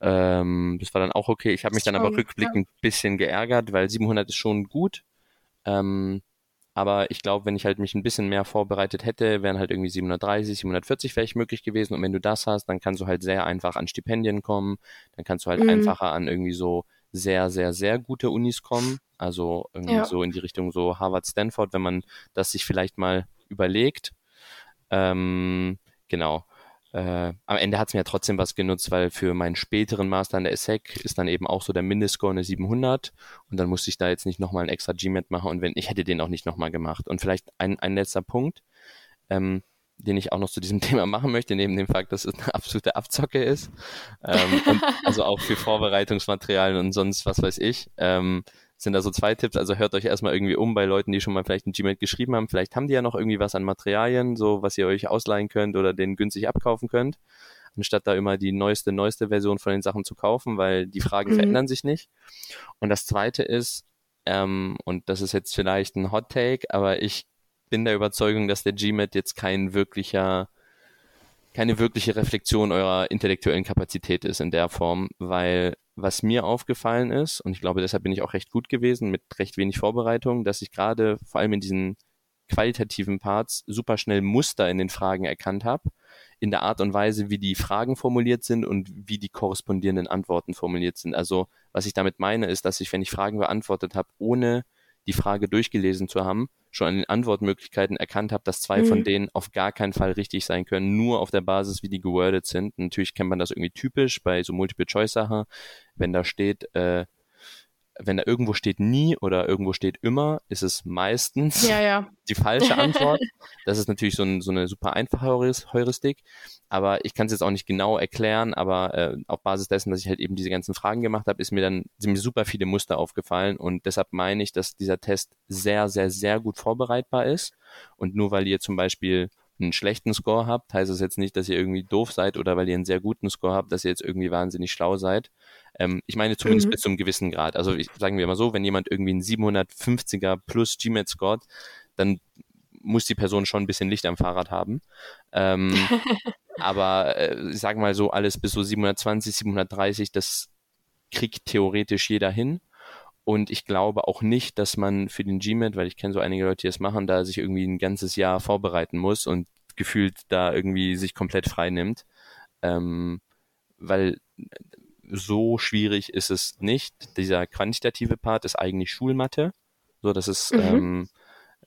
Ähm, das war dann auch okay. Ich habe mich dann aber rückblickend ein bisschen geärgert, weil 700 ist schon gut. Ähm, aber ich glaube, wenn ich halt mich ein bisschen mehr vorbereitet hätte, wären halt irgendwie 730, 740 vielleicht möglich gewesen. Und wenn du das hast, dann kannst du halt sehr einfach an Stipendien kommen. Dann kannst du halt mhm. einfacher an irgendwie so sehr, sehr, sehr gute Unis kommen. Also irgendwie ja. so in die Richtung so Harvard, Stanford, wenn man das sich vielleicht mal überlegt. Ähm, genau. äh, am Ende hat es mir ja trotzdem was genutzt, weil für meinen späteren Master an der ESSEC ist dann eben auch so der Mindestscore eine 700 und dann musste ich da jetzt nicht nochmal ein extra GMAT machen und wenn ich hätte den auch nicht nochmal gemacht. Und vielleicht ein, ein letzter Punkt, ähm, den ich auch noch zu diesem Thema machen möchte, neben dem Fakt, dass es eine absolute Abzocke ist, ähm, also auch für Vorbereitungsmaterialien und sonst was weiß ich. Ähm, sind da so zwei Tipps. Also hört euch erstmal irgendwie um bei Leuten, die schon mal vielleicht ein Gmail geschrieben haben. Vielleicht haben die ja noch irgendwie was an Materialien, so was ihr euch ausleihen könnt oder den günstig abkaufen könnt, anstatt da immer die neueste, neueste Version von den Sachen zu kaufen, weil die Fragen mhm. verändern sich nicht. Und das zweite ist, ähm, und das ist jetzt vielleicht ein Hot Take, aber ich bin der Überzeugung, dass der GMAT jetzt kein wirklicher keine wirkliche Reflexion eurer intellektuellen Kapazität ist in der Form, weil was mir aufgefallen ist, und ich glaube, deshalb bin ich auch recht gut gewesen mit recht wenig Vorbereitung, dass ich gerade vor allem in diesen qualitativen Parts super schnell Muster in den Fragen erkannt habe, in der Art und Weise, wie die Fragen formuliert sind und wie die korrespondierenden Antworten formuliert sind. Also was ich damit meine, ist, dass ich, wenn ich Fragen beantwortet habe, ohne die Frage durchgelesen zu haben, schon an den Antwortmöglichkeiten erkannt habe, dass zwei mhm. von denen auf gar keinen Fall richtig sein können, nur auf der Basis, wie die gewordet sind. Natürlich kennt man das irgendwie typisch bei so Multiple-Choice-Sachen, wenn da steht, äh, wenn da irgendwo steht nie oder irgendwo steht immer, ist es meistens ja, ja. die falsche Antwort. Das ist natürlich so, ein, so eine super einfache Heuristik, aber ich kann es jetzt auch nicht genau erklären, aber äh, auf Basis dessen, dass ich halt eben diese ganzen Fragen gemacht habe, ist mir dann sind mir super viele Muster aufgefallen und deshalb meine ich, dass dieser Test sehr, sehr, sehr gut vorbereitbar ist und nur weil ihr zum Beispiel einen schlechten Score habt, heißt es jetzt nicht, dass ihr irgendwie doof seid oder weil ihr einen sehr guten Score habt, dass ihr jetzt irgendwie wahnsinnig schlau seid. Ähm, ich meine zumindest mhm. bis zu einem gewissen Grad. Also ich, sagen wir mal so, wenn jemand irgendwie einen 750er plus GMAT scored, dann muss die Person schon ein bisschen Licht am Fahrrad haben. Ähm, aber äh, ich sage mal so, alles bis so 720, 730, das kriegt theoretisch jeder hin. Und ich glaube auch nicht, dass man für den GMAT, weil ich kenne so einige Leute, die das machen, da sich irgendwie ein ganzes Jahr vorbereiten muss und gefühlt da irgendwie sich komplett frei nimmt. Ähm, weil so schwierig ist es nicht. Dieser quantitative Part ist eigentlich Schulmatte. So, das ist mhm. ähm,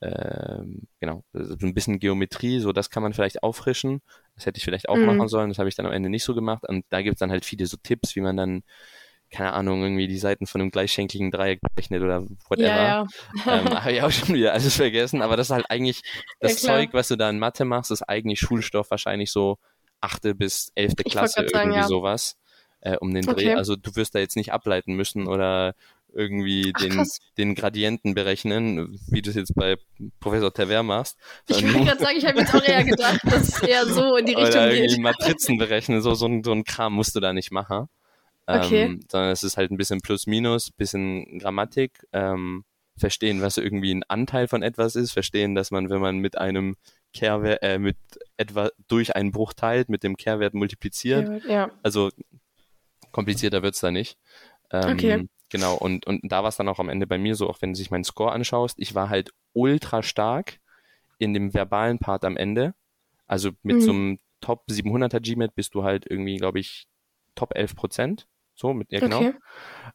äh, genau so ein bisschen Geometrie. So, das kann man vielleicht auffrischen. Das hätte ich vielleicht auch mhm. machen sollen. Das habe ich dann am Ende nicht so gemacht. Und da gibt es dann halt viele so Tipps, wie man dann keine Ahnung, irgendwie die Seiten von einem gleichschenkligen Dreieck berechnet oder whatever. Ja, ja. ähm, Habe ich auch schon wieder alles vergessen, aber das ist halt eigentlich, das ja, Zeug, was du da in Mathe machst, ist eigentlich Schulstoff wahrscheinlich so achte bis elfte Klasse, irgendwie sagen, ja. sowas, äh, um den Dreh. Okay. Also du wirst da jetzt nicht ableiten müssen oder irgendwie Ach, den, den Gradienten berechnen, wie du es jetzt bei Professor Tever machst. Ich wollte gerade sagen, ich habe jetzt auch eher gedacht, dass es eher so in die Richtung oder geht. Matrizen berechnen, so, so, ein, so ein Kram musst du da nicht machen. Okay. Ähm, sondern es ist halt ein bisschen Plus-Minus, bisschen Grammatik, ähm, verstehen, was irgendwie ein Anteil von etwas ist, verstehen, dass man, wenn man mit einem Kehrwert, äh, mit etwa durch einen Bruch teilt, mit dem Kehrwert multipliziert. Ja. Also komplizierter wird's da nicht. Ähm, okay. Genau, und, und da war es dann auch am Ende bei mir so, auch wenn du sich meinen Score anschaust, ich war halt ultra stark in dem verbalen Part am Ende. Also mit mhm. so einem Top 700er GMAT bist du halt irgendwie, glaube ich, Top 11 Prozent. So, mit, ja, genau. Okay.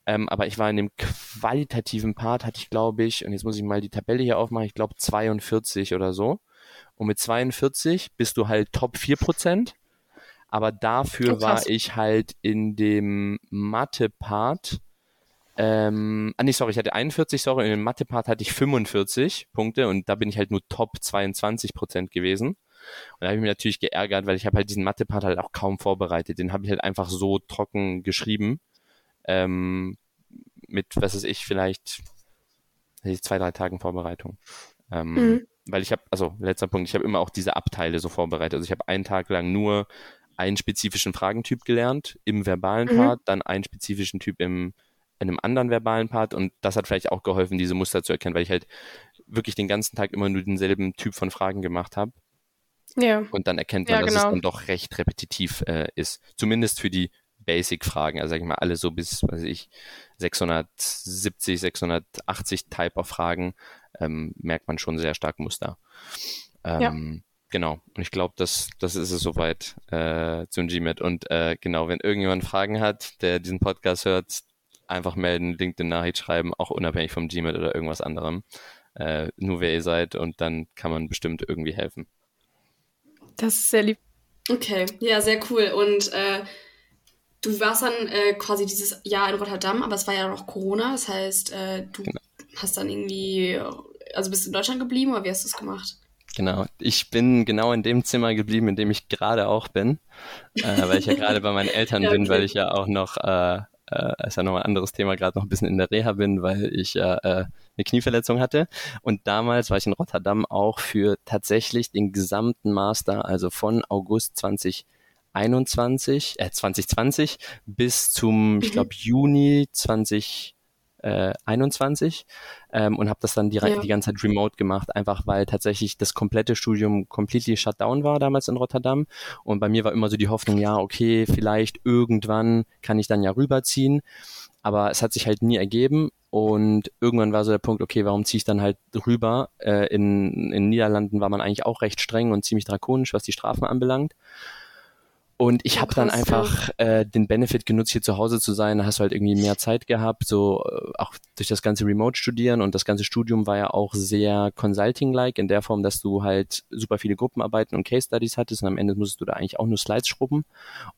Ähm, aber ich war in dem qualitativen Part, hatte ich, glaube ich, und jetzt muss ich mal die Tabelle hier aufmachen, ich glaube 42 oder so. Und mit 42 bist du halt Top 4%. Aber dafür oh, war ich halt in dem Mathe-Part, ähm, ah nee, sorry, ich hatte 41, sorry, in dem Mathe-Part hatte ich 45 Punkte und da bin ich halt nur Top 22% gewesen. Und da habe ich mich natürlich geärgert, weil ich habe halt diesen Mathe-Part halt auch kaum vorbereitet. Den habe ich halt einfach so trocken geschrieben. Ähm, mit, was weiß ich, vielleicht zwei, drei Tagen Vorbereitung. Ähm, mhm. Weil ich habe, also letzter Punkt, ich habe immer auch diese Abteile so vorbereitet. Also ich habe einen Tag lang nur einen spezifischen Fragentyp gelernt im verbalen mhm. Part, dann einen spezifischen Typ im in einem anderen verbalen Part und das hat vielleicht auch geholfen, diese Muster zu erkennen, weil ich halt wirklich den ganzen Tag immer nur denselben Typ von Fragen gemacht habe ja. Und dann erkennt man, ja, dass genau. es dann doch recht repetitiv äh, ist. Zumindest für die Basic-Fragen. Also sag ich mal, alle so bis, weiß ich, 670, 680 Type of Fragen ähm, merkt man schon sehr stark Muster. Ähm, ja. Genau. Und ich glaube, das, das ist es soweit äh, zum GMAT. Und äh, genau, wenn irgendjemand Fragen hat, der diesen Podcast hört, einfach melden, LinkedIn-Nachricht schreiben, auch unabhängig vom GMAT oder irgendwas anderem. Äh, nur wer ihr seid und dann kann man bestimmt irgendwie helfen. Das ist sehr lieb. Okay, ja, sehr cool. Und äh, du warst dann äh, quasi dieses Jahr in Rotterdam, aber es war ja noch Corona. Das heißt, äh, du genau. hast dann irgendwie, also bist du in Deutschland geblieben oder wie hast du es gemacht? Genau, ich bin genau in dem Zimmer geblieben, in dem ich gerade auch bin, äh, weil ich ja gerade bei meinen Eltern ja, okay. bin, weil ich ja auch noch, äh, äh, ist ja nochmal ein anderes Thema, gerade noch ein bisschen in der Reha bin, weil ich ja äh, eine Knieverletzung hatte. Und damals war ich in Rotterdam auch für tatsächlich den gesamten Master, also von August 2021, äh, 2020 bis zum, ich mhm. glaube, Juni 2021 äh, 21 ähm, und habe das dann direkt ja. die ganze Zeit remote gemacht, einfach weil tatsächlich das komplette Studium completely shut down war damals in Rotterdam und bei mir war immer so die Hoffnung, ja, okay, vielleicht irgendwann kann ich dann ja rüberziehen, aber es hat sich halt nie ergeben und irgendwann war so der Punkt, okay, warum ziehe ich dann halt rüber? Äh, in, in Niederlanden war man eigentlich auch recht streng und ziemlich drakonisch, was die Strafen anbelangt. Und ich habe dann einfach äh, den Benefit genutzt, hier zu Hause zu sein. Da hast du halt irgendwie mehr Zeit gehabt, so äh, auch durch das ganze Remote-Studieren. Und das ganze Studium war ja auch sehr Consulting-like in der Form, dass du halt super viele Gruppenarbeiten und Case-Studies hattest. Und am Ende musstest du da eigentlich auch nur Slides schrubben.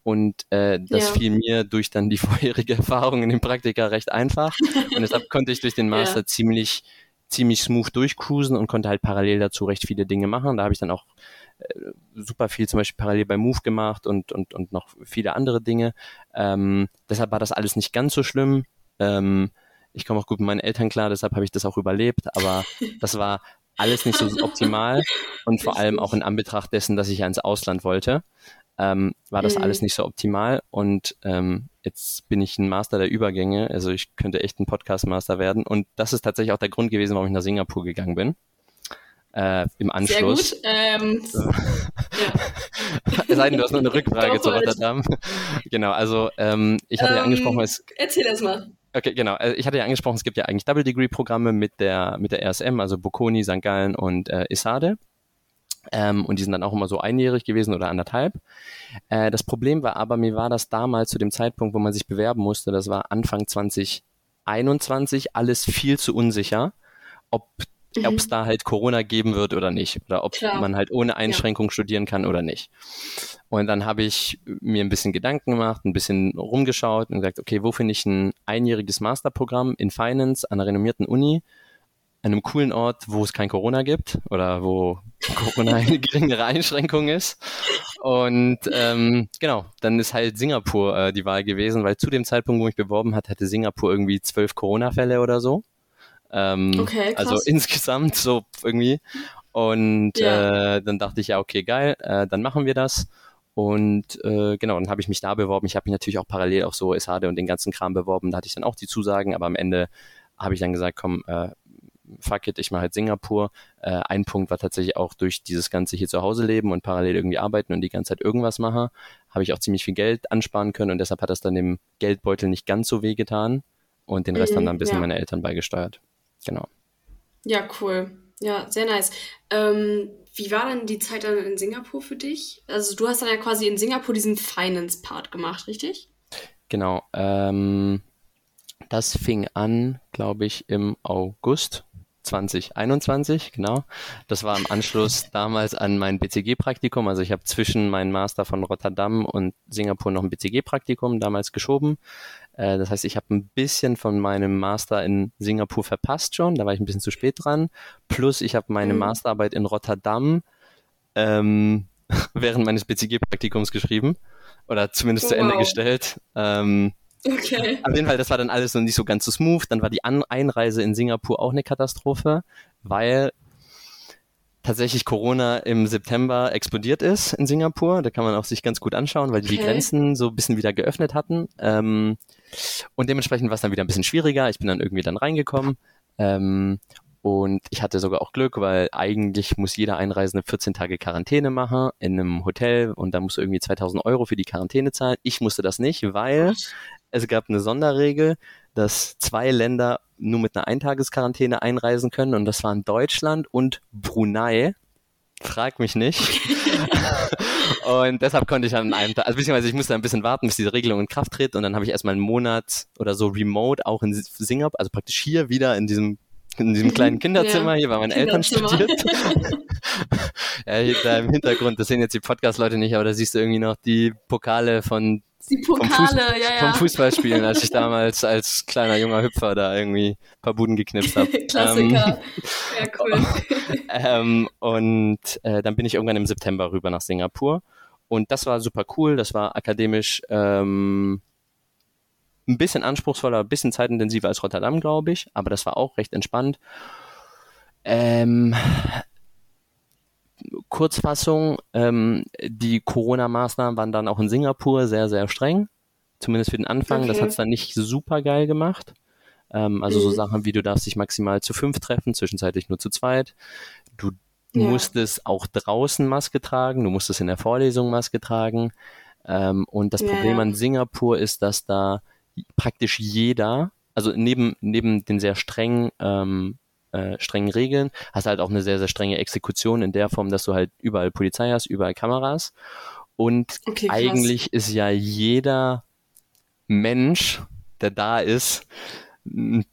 Und äh, das ja. fiel mir durch dann die vorherige Erfahrung in dem Praktika recht einfach. und deshalb konnte ich durch den Master ja. ziemlich ziemlich smooth durchcruisen und konnte halt parallel dazu recht viele Dinge machen. Da habe ich dann auch super viel zum Beispiel parallel bei Move gemacht und, und, und noch viele andere Dinge. Ähm, deshalb war das alles nicht ganz so schlimm. Ähm, ich komme auch gut mit meinen Eltern klar, deshalb habe ich das auch überlebt, aber das war alles nicht so optimal und vor allem auch in Anbetracht dessen, dass ich ja ins Ausland wollte, ähm, war das mhm. alles nicht so optimal und ähm, jetzt bin ich ein Master der Übergänge, also ich könnte echt ein Podcast-Master werden und das ist tatsächlich auch der Grund gewesen, warum ich nach Singapur gegangen bin äh, im Anschluss. Sehr gut. Ähm, ja. es sei denn, du hast noch eine Rückfrage zu Rotterdam. genau, also ähm, ich hatte ähm, ja angesprochen, es. Erzähl das mal. Okay, genau. Also ich hatte ja angesprochen, es gibt ja eigentlich Double Degree Programme mit der mit der RSM, also Bocconi, St. Gallen und äh, Isade. Ähm, und die sind dann auch immer so einjährig gewesen oder anderthalb. Äh, das Problem war aber, mir war das damals zu dem Zeitpunkt, wo man sich bewerben musste, das war Anfang 2021, alles viel zu unsicher, ob mhm. ob es da halt Corona geben wird oder nicht. Oder ob Klar. man halt ohne Einschränkung ja. studieren kann oder nicht. Und dann habe ich mir ein bisschen Gedanken gemacht, ein bisschen rumgeschaut und gesagt, okay, wo finde ich ein einjähriges Masterprogramm in Finance an einer renommierten Uni, an einem coolen Ort, wo es kein Corona gibt oder wo Corona eine geringere Einschränkung ist. Und ähm, genau, dann ist halt Singapur äh, die Wahl gewesen, weil zu dem Zeitpunkt, wo ich beworben hat, hatte Singapur irgendwie zwölf Corona-Fälle oder so. Ähm, okay, also krass. Also insgesamt so irgendwie. Und ja. äh, dann dachte ich, ja, okay, geil, äh, dann machen wir das. Und äh, genau, dann habe ich mich da beworben. Ich habe mich natürlich auch parallel auf so SAD und den ganzen Kram beworben. Da hatte ich dann auch die Zusagen, aber am Ende habe ich dann gesagt, komm, äh, fuck it, ich mache halt Singapur. Äh, ein Punkt war tatsächlich auch durch dieses ganze hier zu Hause leben und parallel irgendwie arbeiten und die ganze Zeit irgendwas machen, habe ich auch ziemlich viel Geld ansparen können und deshalb hat das dann dem Geldbeutel nicht ganz so weh getan und den Rest mhm, haben dann ein bisschen ja. meine Eltern beigesteuert. Genau. Ja, cool. Ja, sehr nice. Ähm, wie war denn die Zeit dann in Singapur für dich? Also du hast dann ja quasi in Singapur diesen Finance-Part gemacht, richtig? Genau. Ähm, das fing an, glaube ich, im August 2021, genau. Das war im Anschluss damals an mein BCG-Praktikum. Also ich habe zwischen meinem Master von Rotterdam und Singapur noch ein BCG-Praktikum damals geschoben. Äh, das heißt, ich habe ein bisschen von meinem Master in Singapur verpasst schon, da war ich ein bisschen zu spät dran. Plus ich habe meine mhm. Masterarbeit in Rotterdam ähm, während meines BCG-Praktikums geschrieben oder zumindest oh, zu Ende wow. gestellt. Ähm, Okay. Auf jeden Fall, das war dann alles noch nicht so ganz so smooth. Dann war die An Einreise in Singapur auch eine Katastrophe, weil tatsächlich Corona im September explodiert ist in Singapur. Da kann man auch sich ganz gut anschauen, weil die okay. die Grenzen so ein bisschen wieder geöffnet hatten. Ähm, und dementsprechend war es dann wieder ein bisschen schwieriger. Ich bin dann irgendwie dann reingekommen. Ähm, und ich hatte sogar auch Glück, weil eigentlich muss jeder Einreisende 14 Tage Quarantäne machen in einem Hotel und da musst du irgendwie 2000 Euro für die Quarantäne zahlen. Ich musste das nicht, weil es gab eine Sonderregel, dass zwei Länder nur mit einer Eintagesquarantäne einreisen können und das waren Deutschland und Brunei. Frag mich nicht. und deshalb konnte ich an einem Tag, also beziehungsweise ich musste ein bisschen warten, bis diese Regelung in Kraft tritt und dann habe ich erstmal einen Monat oder so remote auch in Singapur, also praktisch hier wieder in diesem in diesem kleinen Kinderzimmer ja. hier bei meinen Eltern studiert. ja, hier da im Hintergrund, das sehen jetzt die Podcast-Leute nicht, aber da siehst du irgendwie noch die Pokale von die Pokale, vom, Fuß, ja, ja. vom Fußballspielen, als ich damals als kleiner junger Hüpfer da irgendwie ein paar Buden geknipst habe. Klassiker. Ähm, ja, cool. ähm, und äh, dann bin ich irgendwann im September rüber nach Singapur. Und das war super cool, das war akademisch ähm, ein bisschen anspruchsvoller, ein bisschen zeitintensiver als Rotterdam, glaube ich, aber das war auch recht entspannt. Ähm, Kurzfassung, ähm, die Corona-Maßnahmen waren dann auch in Singapur sehr, sehr streng. Zumindest für den Anfang. Okay. Das hat es dann nicht super geil gemacht. Ähm, also mhm. so Sachen wie du darfst dich maximal zu fünf treffen, zwischenzeitlich nur zu zweit. Du ja. musstest auch draußen Maske tragen, du musstest in der Vorlesung Maske tragen. Ähm, und das ja. Problem an Singapur ist, dass da praktisch jeder, also neben, neben den sehr strengen ähm, äh, strengen Regeln, hast halt auch eine sehr, sehr strenge Exekution in der Form, dass du halt überall Polizei hast, überall Kameras. Und okay, eigentlich ist ja jeder Mensch, der da ist, ein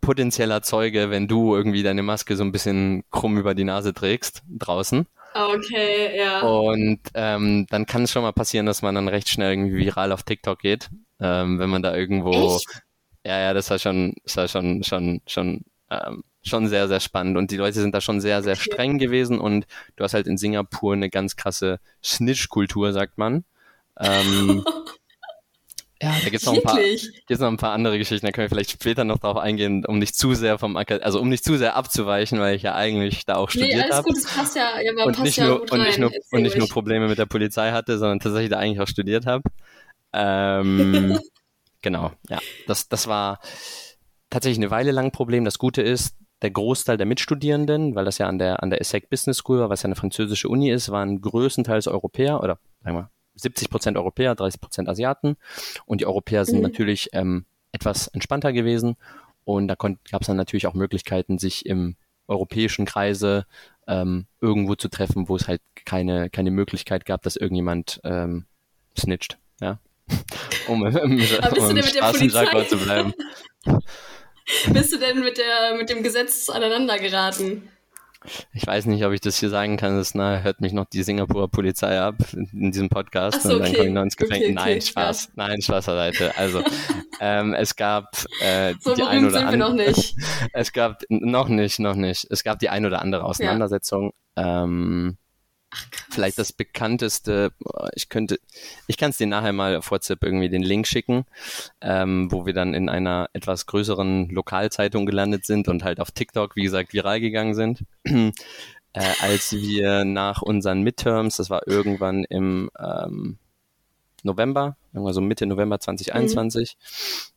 potenzieller Zeuge, wenn du irgendwie deine Maske so ein bisschen krumm über die Nase trägst draußen. Okay, ja. Und ähm, dann kann es schon mal passieren, dass man dann recht schnell irgendwie viral auf TikTok geht, ähm, wenn man da irgendwo. Echt? Ja, ja, das war schon, das war schon, schon, schon ähm, schon sehr, sehr spannend. Und die Leute sind da schon sehr, sehr streng gewesen. Und du hast halt in Singapur eine ganz krasse Snitch-Kultur, sagt man. Ähm, ja, da gibt es noch, ein paar, gibt's noch ein paar andere Geschichten, da können wir vielleicht später noch drauf eingehen, um nicht zu sehr vom Akad also um nicht zu sehr abzuweichen, weil ich ja eigentlich da auch studiert habe. Nee, alles gut, das passt ja, ja und passt nicht ja nur, und rein. nicht nur und nicht nur Probleme mit der Polizei hatte, sondern tatsächlich da eigentlich auch studiert habe. Ähm, genau, ja, das das war tatsächlich eine Weile lang ein Problem. Das Gute ist, der Großteil der Mitstudierenden, weil das ja an der, an der ESSEC Business School war, was ja eine französische Uni ist, waren größtenteils Europäer oder sagen wir 70 Prozent Europäer, 30 Prozent Asiaten. Und die Europäer sind mhm. natürlich ähm, etwas entspannter gewesen. Und da gab es dann natürlich auch Möglichkeiten, sich im europäischen Kreise ähm, irgendwo zu treffen, wo es halt keine, keine Möglichkeit gab, dass irgendjemand ähm, snitcht. Ja? um im, um im Straßenjargon zu bleiben. bist du denn mit, der, mit dem Gesetz aneinander geraten? Ich weiß nicht, ob ich das hier sagen kann. Das na, hört mich noch die Singapurer Polizei ab in diesem Podcast so, und dann komme ich noch ins Gefängnis. Okay, okay, Nein, Spaß. Ja. Nein, Spaß beiseite. Also, ähm, es gab äh, so die ein oder andere. es gab noch nicht, noch nicht. Es gab die ein oder andere Auseinandersetzung. Ja. Ähm, Ach, Vielleicht das bekannteste, ich könnte, ich kann es dir nachher mal auf WhatsApp irgendwie den Link schicken, ähm, wo wir dann in einer etwas größeren Lokalzeitung gelandet sind und halt auf TikTok, wie gesagt, viral gegangen sind. äh, als wir nach unseren Midterms, das war irgendwann im ähm, November, irgendwann so Mitte November 2021, mhm.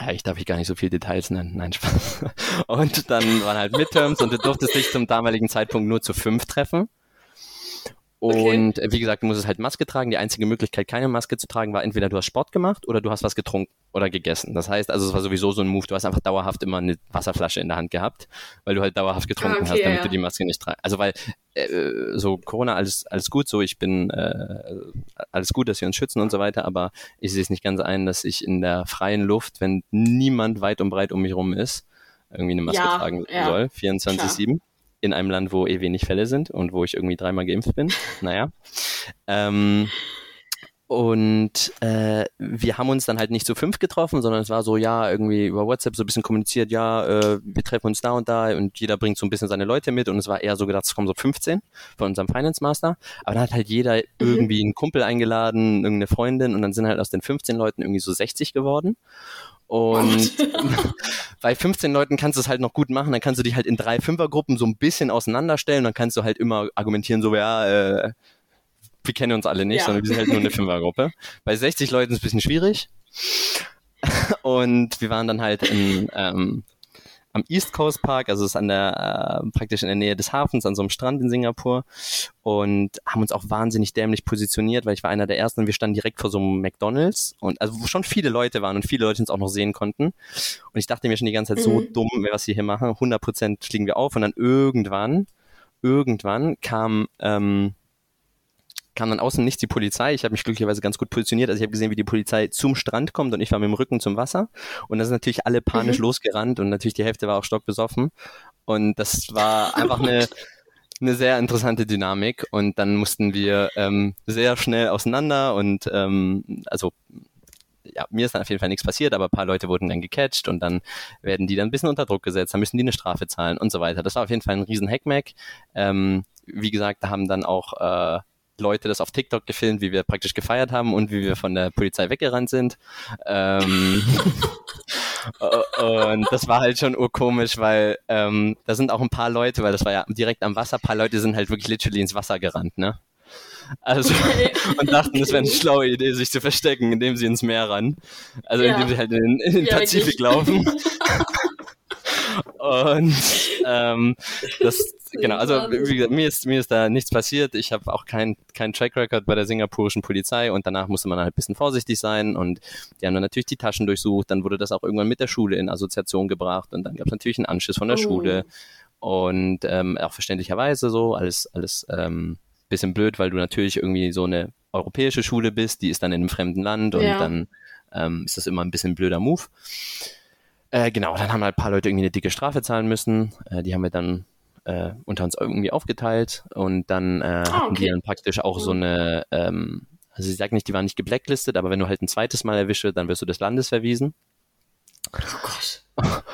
Ja, ich darf ich gar nicht so viele Details nennen. Nein, Spaß. Und dann waren halt Midterms und du durftest dich zum damaligen Zeitpunkt nur zu fünf treffen. Und okay. wie gesagt, du musst halt Maske tragen. Die einzige Möglichkeit, keine Maske zu tragen, war entweder du hast Sport gemacht oder du hast was getrunken oder gegessen. Das heißt, also es war sowieso so ein Move, du hast einfach dauerhaft immer eine Wasserflasche in der Hand gehabt, weil du halt dauerhaft getrunken okay, hast, damit ja. du die Maske nicht tragst. Also weil äh, so Corona, alles, alles gut, so ich bin äh, alles gut, dass wir uns schützen und so weiter, aber ich sehe es nicht ganz ein, dass ich in der freien Luft, wenn niemand weit und breit um mich rum ist, irgendwie eine Maske ja, tragen ja, soll, 24-7 in einem Land, wo eh wenig Fälle sind und wo ich irgendwie dreimal geimpft bin. Naja. Ähm, und äh, wir haben uns dann halt nicht zu fünf getroffen, sondern es war so, ja, irgendwie über WhatsApp so ein bisschen kommuniziert, ja, äh, wir treffen uns da und da und jeder bringt so ein bisschen seine Leute mit und es war eher so gedacht, es kommen so 15 von unserem Finance Master. Aber dann hat halt jeder mhm. irgendwie einen Kumpel eingeladen, irgendeine Freundin und dann sind halt aus den 15 Leuten irgendwie so 60 geworden. Und bei 15 Leuten kannst du es halt noch gut machen, dann kannst du dich halt in drei Fünfergruppen so ein bisschen auseinanderstellen, dann kannst du halt immer argumentieren, so, ja, äh, wir kennen uns alle nicht, ja. sondern wir sind halt nur eine Fünfergruppe. Bei 60 Leuten ist es ein bisschen schwierig. Und wir waren dann halt in, ähm, am East Coast Park, also es ist an der, äh, praktisch in der Nähe des Hafens, an so einem Strand in Singapur. Und haben uns auch wahnsinnig dämlich positioniert, weil ich war einer der ersten und wir standen direkt vor so einem McDonalds und also wo schon viele Leute waren und viele Leute uns auch noch sehen konnten. Und ich dachte mir schon die ganze Zeit mhm. so dumm, was wir hier machen, 100% fliegen wir auf. Und dann irgendwann, irgendwann kam, ähm, kam dann außen nichts die Polizei. Ich habe mich glücklicherweise ganz gut positioniert. Also ich habe gesehen, wie die Polizei zum Strand kommt und ich war mit dem Rücken zum Wasser. Und da sind natürlich alle panisch mhm. losgerannt und natürlich die Hälfte war auch stockbesoffen. Und das war einfach eine, eine sehr interessante Dynamik. Und dann mussten wir ähm, sehr schnell auseinander und ähm, also ja, mir ist dann auf jeden Fall nichts passiert, aber ein paar Leute wurden dann gecatcht und dann werden die dann ein bisschen unter Druck gesetzt, dann müssen die eine Strafe zahlen und so weiter. Das war auf jeden Fall ein riesen Hackmack. Ähm, wie gesagt, da haben dann auch äh, Leute das auf TikTok gefilmt, wie wir praktisch gefeiert haben und wie wir von der Polizei weggerannt sind. Ähm, und das war halt schon urkomisch, weil ähm, da sind auch ein paar Leute, weil das war ja direkt am Wasser, ein paar Leute sind halt wirklich literally ins Wasser gerannt, ne? Also okay. und dachten, es wäre eine schlaue Idee, sich zu verstecken, indem sie ins Meer ran. Also ja. indem sie halt in, in den ja, Pazifik wirklich. laufen. und ähm, das genau, also wie gesagt, mir ist mir ist da nichts passiert. Ich habe auch keinen kein Track Record bei der singapurischen Polizei und danach musste man halt ein bisschen vorsichtig sein und die haben dann natürlich die Taschen durchsucht. Dann wurde das auch irgendwann mit der Schule in Assoziation gebracht und dann gab es natürlich einen Anschiss von der oh. Schule und ähm, auch verständlicherweise so alles alles ähm, bisschen blöd, weil du natürlich irgendwie so eine europäische Schule bist, die ist dann in einem fremden Land und ja. dann ähm, ist das immer ein bisschen blöder Move. Äh, genau, dann haben halt ein paar Leute irgendwie eine dicke Strafe zahlen müssen. Äh, die haben wir dann äh, unter uns irgendwie aufgeteilt und dann äh, ah, hatten okay. die dann praktisch auch so eine, ähm, also ich sag nicht, die waren nicht geblacklistet, aber wenn du halt ein zweites Mal erwische, dann wirst du des Landes verwiesen. Oh Gott.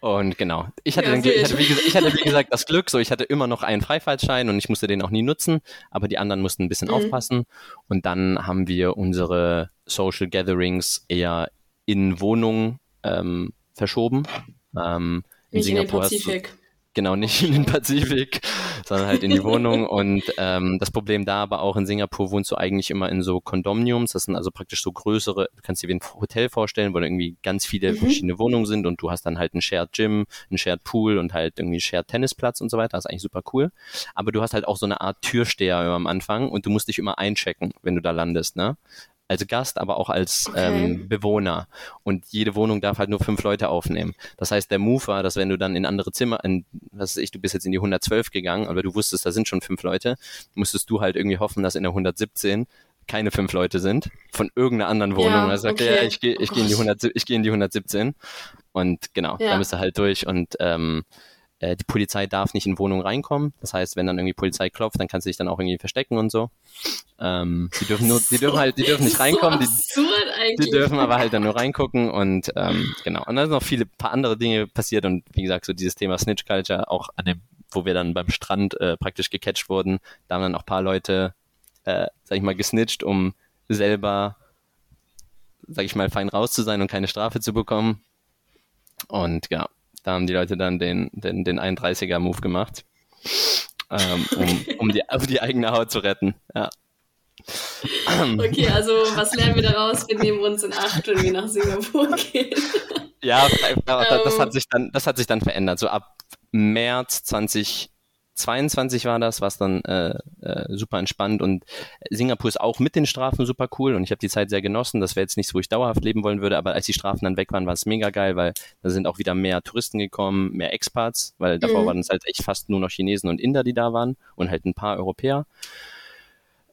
Und genau, ich hatte, ja, dann, ich, hatte wie, ich hatte, wie, gesagt das Glück, so ich hatte immer noch einen Freifahrtschein und ich musste den auch nie nutzen, aber die anderen mussten ein bisschen mhm. aufpassen. Und dann haben wir unsere Social Gatherings eher in Wohnungen ähm, verschoben. Ähm, in Nicht Singapur in den Pazifik. Genau, nicht in den Pazifik, sondern halt in die Wohnung. Und ähm, das Problem da aber auch in Singapur wohnst du eigentlich immer in so Kondomniums. Das sind also praktisch so größere, du kannst dir wie ein Hotel vorstellen, wo da irgendwie ganz viele mhm. verschiedene Wohnungen sind und du hast dann halt ein Shared Gym, ein Shared Pool und halt irgendwie Shared Tennisplatz und so weiter. Das ist eigentlich super cool. Aber du hast halt auch so eine Art Türsteher am Anfang und du musst dich immer einchecken, wenn du da landest, ne? Als Gast, aber auch als okay. ähm, Bewohner. Und jede Wohnung darf halt nur fünf Leute aufnehmen. Das heißt, der Move war, dass wenn du dann in andere Zimmer, in, was weiß ich, du bist jetzt in die 112 gegangen, aber du wusstest, da sind schon fünf Leute, musstest du halt irgendwie hoffen, dass in der 117 keine fünf Leute sind von irgendeiner anderen Wohnung. Ja, also okay, okay ich gehe ich oh geh in die 100, ich gehe in die 117 und genau, ja. da bist du halt durch und ähm, äh, die Polizei darf nicht in Wohnungen reinkommen. Das heißt, wenn dann irgendwie Polizei klopft, dann kannst du dich dann auch irgendwie verstecken und so. Ähm, die dürfen nur, die dürfen halt, die dürfen nicht reinkommen. So die, die, dürfen aber halt dann nur reingucken und ähm, genau. Und dann sind noch viele paar andere Dinge passiert und wie gesagt, so dieses Thema Snitch Culture auch an dem, wo wir dann beim Strand äh, praktisch gecatcht wurden, da haben dann auch paar Leute, äh, sag ich mal, gesnitcht, um selber, sag ich mal, fein raus zu sein und keine Strafe zu bekommen. Und ja, da haben die Leute dann den, den, den 31er-Move gemacht, ähm, um, um, die, um die eigene Haut zu retten. Ja. Okay, also was lernen wir daraus? Wir nehmen uns in Acht, wenn wir nach Singapur gehen. Ja, das, hat ähm. sich dann, das hat sich dann verändert. So ab März 20, 22 war das, was dann äh, äh, super entspannt und Singapur ist auch mit den Strafen super cool und ich habe die Zeit sehr genossen. Das wäre jetzt nichts, wo ich dauerhaft leben wollen würde, aber als die Strafen dann weg waren, war es mega geil, weil da sind auch wieder mehr Touristen gekommen, mehr Expats, weil davor mhm. waren es halt echt fast nur noch Chinesen und Inder, die da waren und halt ein paar Europäer.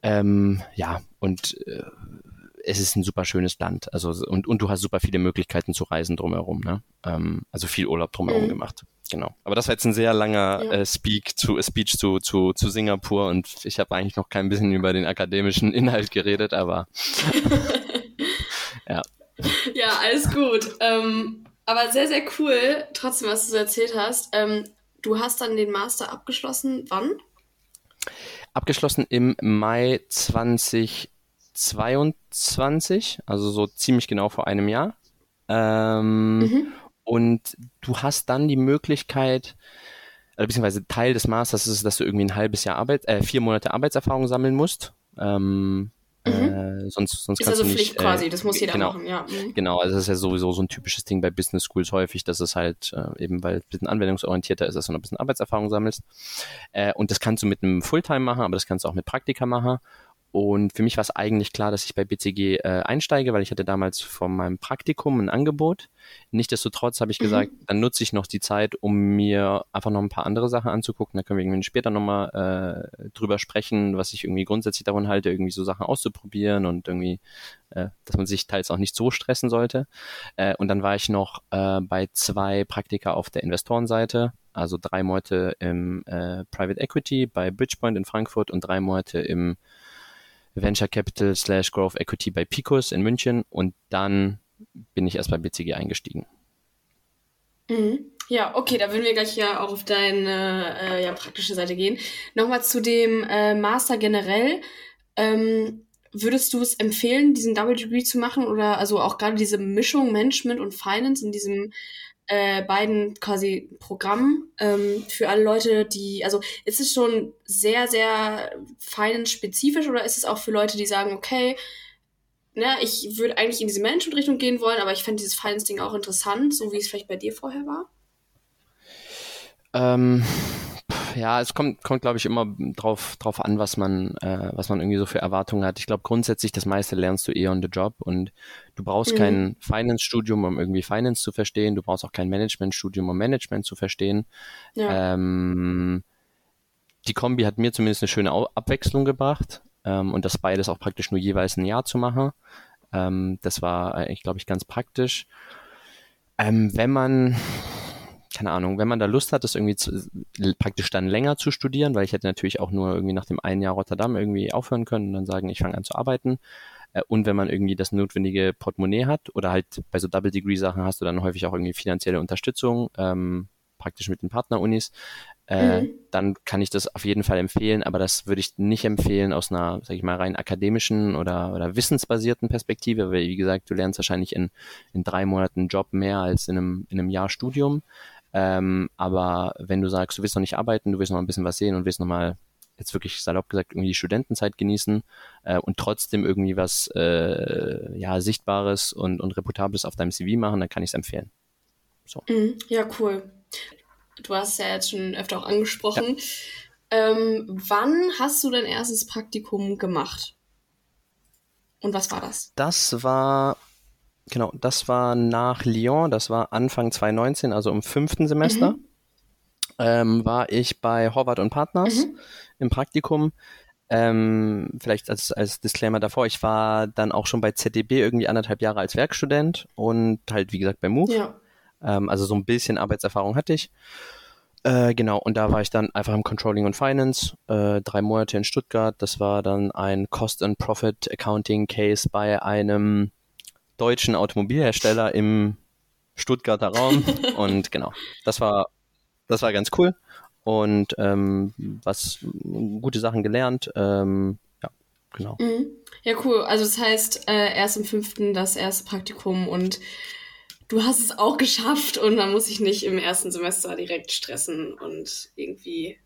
Ähm, ja, und äh, es ist ein super schönes Land. Also und, und du hast super viele Möglichkeiten zu reisen drumherum. Ne? Ähm, also viel Urlaub drumherum mhm. gemacht. Genau. Aber das war jetzt ein sehr langer ja. äh, Speak zu, äh, Speech zu, zu, zu Singapur und ich habe eigentlich noch kein bisschen über den akademischen Inhalt geredet, aber ja. Ja, alles gut. Ähm, aber sehr, sehr cool, trotzdem, was du so erzählt hast. Ähm, du hast dann den Master abgeschlossen, wann? Abgeschlossen im Mai 2022, also so ziemlich genau vor einem Jahr. Ähm, mhm. Und du hast dann die Möglichkeit, äh, beziehungsweise Teil des Masters ist, dass du irgendwie ein halbes Jahr Arbeit, äh, vier Monate Arbeitserfahrung sammeln musst. Ähm, Mhm. Äh, sonst, sonst ist also nicht, Pflicht quasi, das muss jeder genau, machen, ja. Mhm. Genau, also das ist ja sowieso so ein typisches Ding bei Business Schools häufig, dass es halt äh, eben, weil es ein bisschen anwendungsorientierter ist, dass du noch ein bisschen Arbeitserfahrung sammelst. Äh, und das kannst du mit einem Fulltime machen, aber das kannst du auch mit Praktika machen. Und für mich war es eigentlich klar, dass ich bei BCG äh, einsteige, weil ich hatte damals von meinem Praktikum ein Angebot. Nichtsdestotrotz habe ich mhm. gesagt, dann nutze ich noch die Zeit, um mir einfach noch ein paar andere Sachen anzugucken. Da können wir irgendwie später nochmal äh, drüber sprechen, was ich irgendwie grundsätzlich davon halte, irgendwie so Sachen auszuprobieren und irgendwie, äh, dass man sich teils auch nicht so stressen sollte. Äh, und dann war ich noch äh, bei zwei Praktika auf der Investorenseite, also drei Monate im äh, Private Equity bei Bridgepoint in Frankfurt und drei Monate im Venture Capital slash Growth Equity bei Picos in München und dann bin ich erst bei BCG eingestiegen. Mhm. Ja, okay, da würden wir gleich ja auch auf deine äh, ja, praktische Seite gehen. Nochmal zu dem äh, Master generell. Ähm, würdest du es empfehlen, diesen Double Degree zu machen oder also auch gerade diese Mischung Management und Finance in diesem äh, beiden quasi Programmen ähm, für alle Leute, die, also ist es schon sehr, sehr finance-spezifisch oder ist es auch für Leute, die sagen, okay, ne, ich würde eigentlich in diese Management-Richtung gehen wollen, aber ich fände dieses Finance-Ding auch interessant, so wie es vielleicht bei dir vorher war? Ähm, ja, es kommt, kommt glaube ich, immer drauf, drauf an, was man, äh, was man irgendwie so für Erwartungen hat. Ich glaube, grundsätzlich, das meiste lernst du eher on the job und du brauchst mhm. kein Finance-Studium, um irgendwie Finance zu verstehen. Du brauchst auch kein Management-Studium, um Management zu verstehen. Ja. Ähm, die Kombi hat mir zumindest eine schöne Abwechslung gebracht ähm, und das beides auch praktisch nur jeweils ein Jahr zu machen. Ähm, das war eigentlich, glaube ich, ganz praktisch. Ähm, wenn man keine Ahnung, wenn man da Lust hat, das irgendwie zu, praktisch dann länger zu studieren, weil ich hätte natürlich auch nur irgendwie nach dem einen Jahr Rotterdam irgendwie aufhören können und dann sagen, ich fange an zu arbeiten. Äh, und wenn man irgendwie das notwendige Portemonnaie hat oder halt bei so Double Degree Sachen hast du dann häufig auch irgendwie finanzielle Unterstützung, ähm, praktisch mit den Partnerunis, äh, mhm. dann kann ich das auf jeden Fall empfehlen, aber das würde ich nicht empfehlen aus einer, sag ich mal, rein akademischen oder, oder wissensbasierten Perspektive, weil wie gesagt, du lernst wahrscheinlich in, in drei Monaten Job mehr als in einem, in einem Jahr Studium. Ähm, aber wenn du sagst, du willst noch nicht arbeiten, du willst noch ein bisschen was sehen und willst noch mal jetzt wirklich salopp gesagt irgendwie die Studentenzeit genießen äh, und trotzdem irgendwie was äh, ja sichtbares und, und reputables auf deinem CV machen, dann kann ich es empfehlen. So. Mhm, ja, cool. Du hast es ja jetzt schon öfter auch angesprochen. Ja. Ähm, wann hast du dein erstes Praktikum gemacht? Und was war das? Das war Genau, das war nach Lyon, das war Anfang 2019, also im fünften Semester. Mhm. Ähm, war ich bei Horvath und Partners mhm. im Praktikum. Ähm, vielleicht als, als Disclaimer davor, ich war dann auch schon bei ZDB irgendwie anderthalb Jahre als Werkstudent und halt, wie gesagt, bei Move. Ja. Ähm, also so ein bisschen Arbeitserfahrung hatte ich. Äh, genau, und da war ich dann einfach im Controlling und Finance, äh, drei Monate in Stuttgart. Das war dann ein Cost and Profit Accounting Case bei einem deutschen Automobilhersteller im Stuttgarter Raum. und genau, das war, das war ganz cool. Und ähm, was gute Sachen gelernt. Ähm, ja, genau. Mhm. Ja, cool. Also das heißt, äh, erst im fünften das erste Praktikum und du hast es auch geschafft und man muss sich nicht im ersten Semester direkt stressen und irgendwie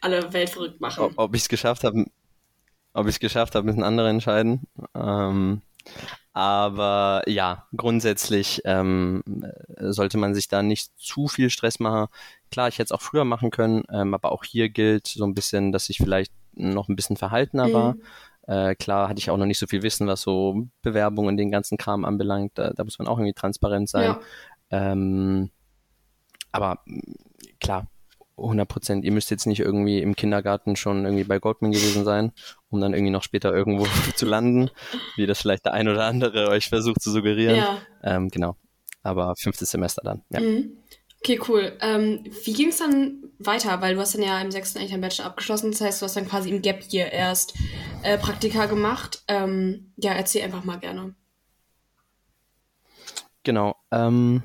alle Welt verrückt machen. Ob, ob ich es geschafft habe, ob ich es geschafft habe, müssen andere entscheiden. Ähm, aber ja, grundsätzlich ähm, sollte man sich da nicht zu viel Stress machen. Klar, ich hätte es auch früher machen können, ähm, aber auch hier gilt so ein bisschen, dass ich vielleicht noch ein bisschen verhaltener mhm. war. Äh, klar hatte ich auch noch nicht so viel Wissen, was so Bewerbungen und den ganzen Kram anbelangt. Da, da muss man auch irgendwie transparent sein. Ja. Ähm, aber klar, 100 Prozent. Ihr müsst jetzt nicht irgendwie im Kindergarten schon irgendwie bei Goldman gewesen sein, um dann irgendwie noch später irgendwo zu landen, wie das vielleicht der ein oder andere euch versucht zu suggerieren. Ja. Ähm, genau. Aber fünftes Semester dann. Ja. Mhm. Okay, cool. Ähm, wie ging es dann weiter? Weil du hast dann ja im sechsten eigentlich deinen Bachelor abgeschlossen. Das heißt, du hast dann quasi im Gap Year erst äh, Praktika gemacht. Ähm, ja, erzähl einfach mal gerne. Genau. Ähm,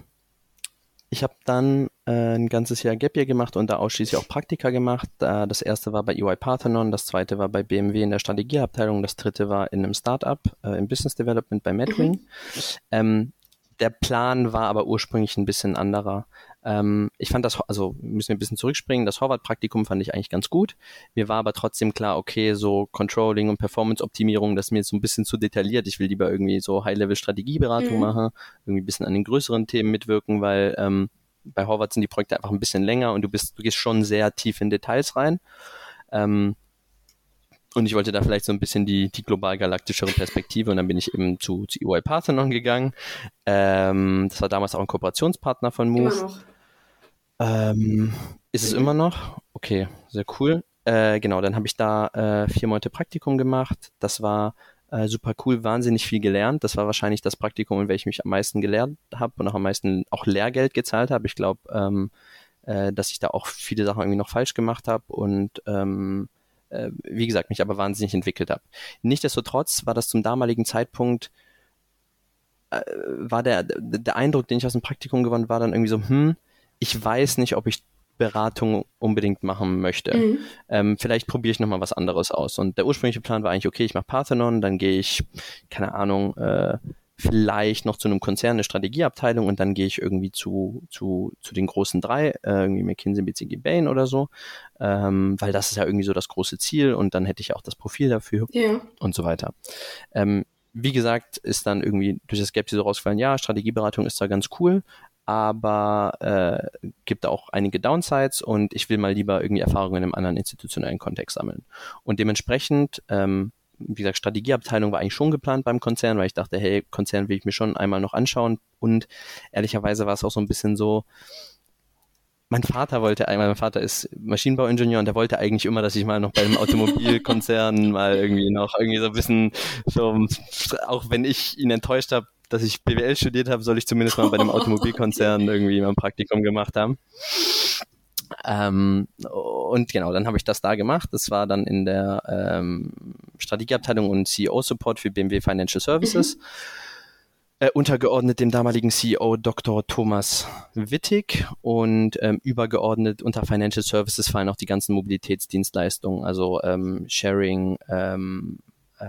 ich habe dann äh, ein ganzes Jahr Gap Year gemacht und da ausschließlich auch Praktika gemacht. Äh, das erste war bei EY Parthenon, das zweite war bei BMW in der Strategieabteilung, das dritte war in einem Startup äh, im Business Development bei Medwing. Mhm. Ähm, der Plan war aber ursprünglich ein bisschen anderer. Ähm, ich fand das, also müssen wir ein bisschen zurückspringen, das Horvath-Praktikum fand ich eigentlich ganz gut. Mir war aber trotzdem klar, okay, so Controlling und Performance-Optimierung, das ist mir jetzt so ein bisschen zu detailliert. Ich will lieber irgendwie so High-Level-Strategieberatung mhm. machen, irgendwie ein bisschen an den größeren Themen mitwirken, weil ähm, bei Horvath sind die Projekte einfach ein bisschen länger und du bist, du gehst schon sehr tief in Details rein. Ähm, und ich wollte da vielleicht so ein bisschen die, die global galaktischere Perspektive und dann bin ich eben zu, zu EY Parthenon gegangen. Ähm, das war damals auch ein Kooperationspartner von Move. Ähm, ist es immer noch? Okay, sehr cool. Äh, genau, dann habe ich da äh, vier Monate Praktikum gemacht. Das war äh, super cool, wahnsinnig viel gelernt. Das war wahrscheinlich das Praktikum, in welchem ich am meisten gelernt habe und auch am meisten auch Lehrgeld gezahlt habe. Ich glaube, ähm, äh, dass ich da auch viele Sachen irgendwie noch falsch gemacht habe und ähm, äh, wie gesagt, mich aber wahnsinnig entwickelt habe. Nichtsdestotrotz war das zum damaligen Zeitpunkt äh, war der, der Eindruck, den ich aus dem Praktikum gewonnen war dann irgendwie so, hm, ich weiß nicht, ob ich Beratung unbedingt machen möchte. Mhm. Ähm, vielleicht probiere ich nochmal was anderes aus. Und der ursprüngliche Plan war eigentlich, okay, ich mache Parthenon, dann gehe ich, keine Ahnung, äh, vielleicht noch zu einem Konzern, eine Strategieabteilung und dann gehe ich irgendwie zu, zu, zu den großen drei, äh, irgendwie McKinsey, BCG, Bain oder so, ähm, weil das ist ja irgendwie so das große Ziel und dann hätte ich auch das Profil dafür ja. und so weiter. Ähm, wie gesagt, ist dann irgendwie durch das Skepsis so rausgefallen, ja, Strategieberatung ist da ganz cool, aber äh, gibt auch einige Downsides und ich will mal lieber irgendwie Erfahrungen in einem anderen institutionellen Kontext sammeln. Und dementsprechend, ähm, wie gesagt, Strategieabteilung war eigentlich schon geplant beim Konzern, weil ich dachte, hey, Konzern will ich mir schon einmal noch anschauen. Und ehrlicherweise war es auch so ein bisschen so, mein Vater wollte einmal, mein Vater ist Maschinenbauingenieur und der wollte eigentlich immer, dass ich mal noch bei einem Automobilkonzern mal irgendwie noch irgendwie so ein bisschen so, auch wenn ich ihn enttäuscht habe, dass ich BWL studiert habe, soll ich zumindest mal bei einem Automobilkonzern irgendwie mal ein Praktikum gemacht haben. Ähm, und genau, dann habe ich das da gemacht. Das war dann in der ähm, Strategieabteilung und CEO-Support für BMW Financial Services. Mhm. Äh, untergeordnet dem damaligen CEO Dr. Thomas Wittig und ähm, übergeordnet unter Financial Services fallen auch die ganzen Mobilitätsdienstleistungen, also ähm, Sharing, ähm, äh,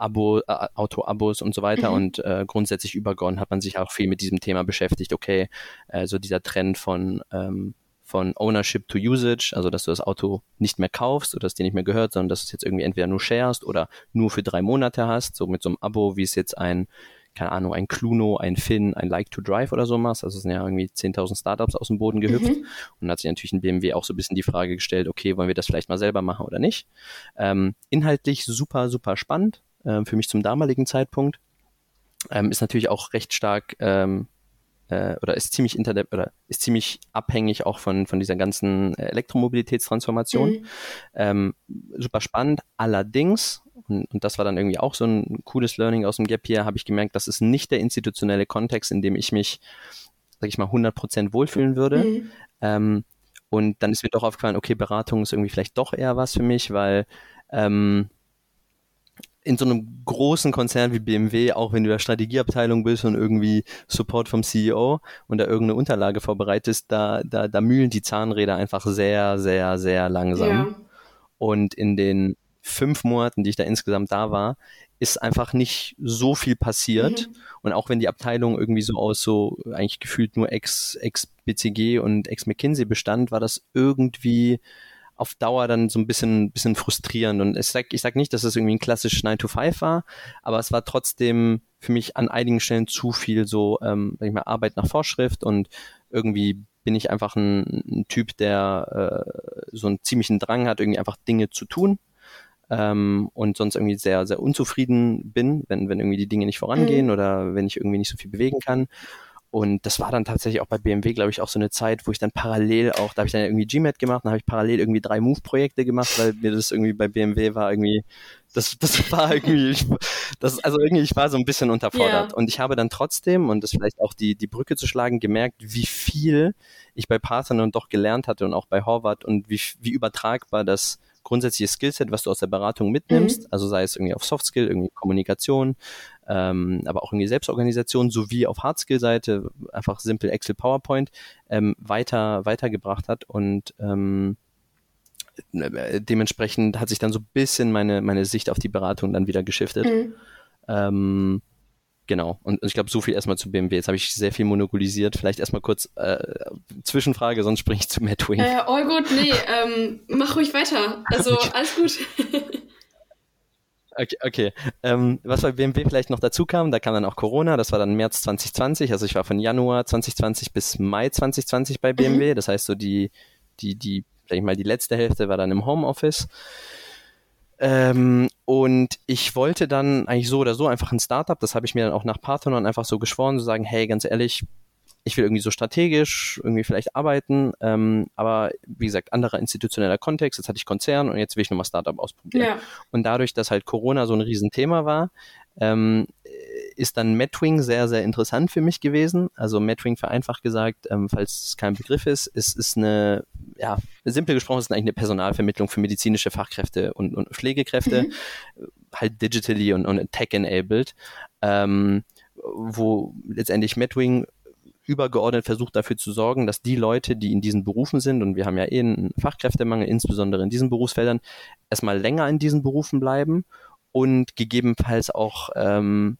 Abo, äh, Auto-Abos und so weiter. Mhm. Und äh, grundsätzlich übergeordnet hat man sich auch viel mit diesem Thema beschäftigt. Okay, äh, so dieser Trend von ähm, von Ownership to Usage, also dass du das Auto nicht mehr kaufst oder es dir nicht mehr gehört, sondern dass du es jetzt irgendwie entweder nur sharest oder nur für drei Monate hast, so mit so einem Abo, wie es jetzt ein, keine Ahnung, ein Cluno, ein Finn, ein Like to Drive oder so machst. Also es sind ja irgendwie 10.000 Startups aus dem Boden gehüpft. Mhm. Und dann hat sich natürlich ein BMW auch so ein bisschen die Frage gestellt, okay, wollen wir das vielleicht mal selber machen oder nicht? Ähm, inhaltlich super, super spannend äh, für mich zum damaligen Zeitpunkt. Ähm, ist natürlich auch recht stark ähm, äh, oder ist ziemlich inter oder ist ziemlich abhängig auch von, von dieser ganzen Elektromobilitätstransformation. Mhm. Ähm, super spannend. Allerdings, und, und das war dann irgendwie auch so ein cooles Learning aus dem Gap hier, habe ich gemerkt, das ist nicht der institutionelle Kontext, in dem ich mich, sag ich mal, 100% wohlfühlen würde. Mhm. Ähm, und dann ist mir doch aufgefallen, okay, Beratung ist irgendwie vielleicht doch eher was für mich, weil ähm, in so einem großen Konzern wie BMW, auch wenn du der Strategieabteilung bist und irgendwie Support vom CEO und da irgendeine Unterlage vorbereitest, da, da, da mühlen die Zahnräder einfach sehr, sehr, sehr langsam. Ja. Und in den fünf Monaten, die ich da insgesamt da war, ist einfach nicht so viel passiert. Mhm. Und auch wenn die Abteilung irgendwie so aus so eigentlich gefühlt nur Ex-BCG Ex und Ex-McKinsey bestand, war das irgendwie auf Dauer dann so ein bisschen, bisschen frustrierend. Und ich sag, ich sag nicht, dass es irgendwie ein klassisch 9 to 5 war, aber es war trotzdem für mich an einigen Stellen zu viel so, ähm, sag ich mal, Arbeit nach Vorschrift und irgendwie bin ich einfach ein, ein Typ, der äh, so einen ziemlichen Drang hat, irgendwie einfach Dinge zu tun. Ähm, und sonst irgendwie sehr, sehr unzufrieden bin, wenn, wenn irgendwie die Dinge nicht vorangehen mhm. oder wenn ich irgendwie nicht so viel bewegen kann. Und das war dann tatsächlich auch bei BMW, glaube ich, auch so eine Zeit, wo ich dann parallel auch, da habe ich dann irgendwie GMAT gemacht, dann habe ich parallel irgendwie drei Move-Projekte gemacht, weil mir das irgendwie bei BMW war irgendwie, das, das war irgendwie, ich, das, also irgendwie, ich war so ein bisschen unterfordert. Yeah. Und ich habe dann trotzdem, und das vielleicht auch die, die Brücke zu schlagen, gemerkt, wie viel ich bei Parthenon doch gelernt hatte und auch bei Horvath und wie, wie übertragbar das grundsätzliche Skillset, was du aus der Beratung mitnimmst, mhm. also sei es irgendwie auf Softskill, irgendwie Kommunikation, ähm, aber auch irgendwie Selbstorganisation sowie auf Hardskill-Seite, einfach simpel Excel, PowerPoint, ähm, weiter, weitergebracht hat und ähm, äh, dementsprechend hat sich dann so ein bisschen meine, meine Sicht auf die Beratung dann wieder geschiftet. Mhm. Ähm, Genau. Und, ich glaube, so viel erstmal zu BMW. Jetzt habe ich sehr viel monopolisiert. Vielleicht erstmal kurz äh, Zwischenfrage, sonst springe ich zu Madwing. Äh, all gut, nee, ähm, mach ruhig weiter. Also alles gut. Okay, okay. Ähm, was bei BMW vielleicht noch dazu kam, da kam dann auch Corona, das war dann März 2020, also ich war von Januar 2020 bis Mai 2020 bei BMW, mhm. das heißt so die, die, die, sag ich mal, die letzte Hälfte war dann im Homeoffice Ähm, und ich wollte dann eigentlich so oder so einfach ein Startup, das habe ich mir dann auch nach Parthenon einfach so geschworen, zu sagen, hey, ganz ehrlich, ich will irgendwie so strategisch irgendwie vielleicht arbeiten, ähm, aber wie gesagt, anderer institutioneller Kontext, jetzt hatte ich Konzern und jetzt will ich nochmal Startup ausprobieren. Ja. Und dadurch, dass halt Corona so ein Riesenthema war, ähm, ist dann Medwing sehr, sehr interessant für mich gewesen. Also Medwing vereinfacht gesagt, ähm, falls es kein Begriff ist, es ist eine, ja, simpel gesprochen, ist es eigentlich eine Personalvermittlung für medizinische Fachkräfte und, und Pflegekräfte, mhm. halt digitally und, und tech-enabled, ähm, wo letztendlich Medwing übergeordnet versucht dafür zu sorgen, dass die Leute, die in diesen Berufen sind, und wir haben ja eh einen Fachkräftemangel, insbesondere in diesen Berufsfeldern, erstmal länger in diesen Berufen bleiben und gegebenenfalls auch ähm,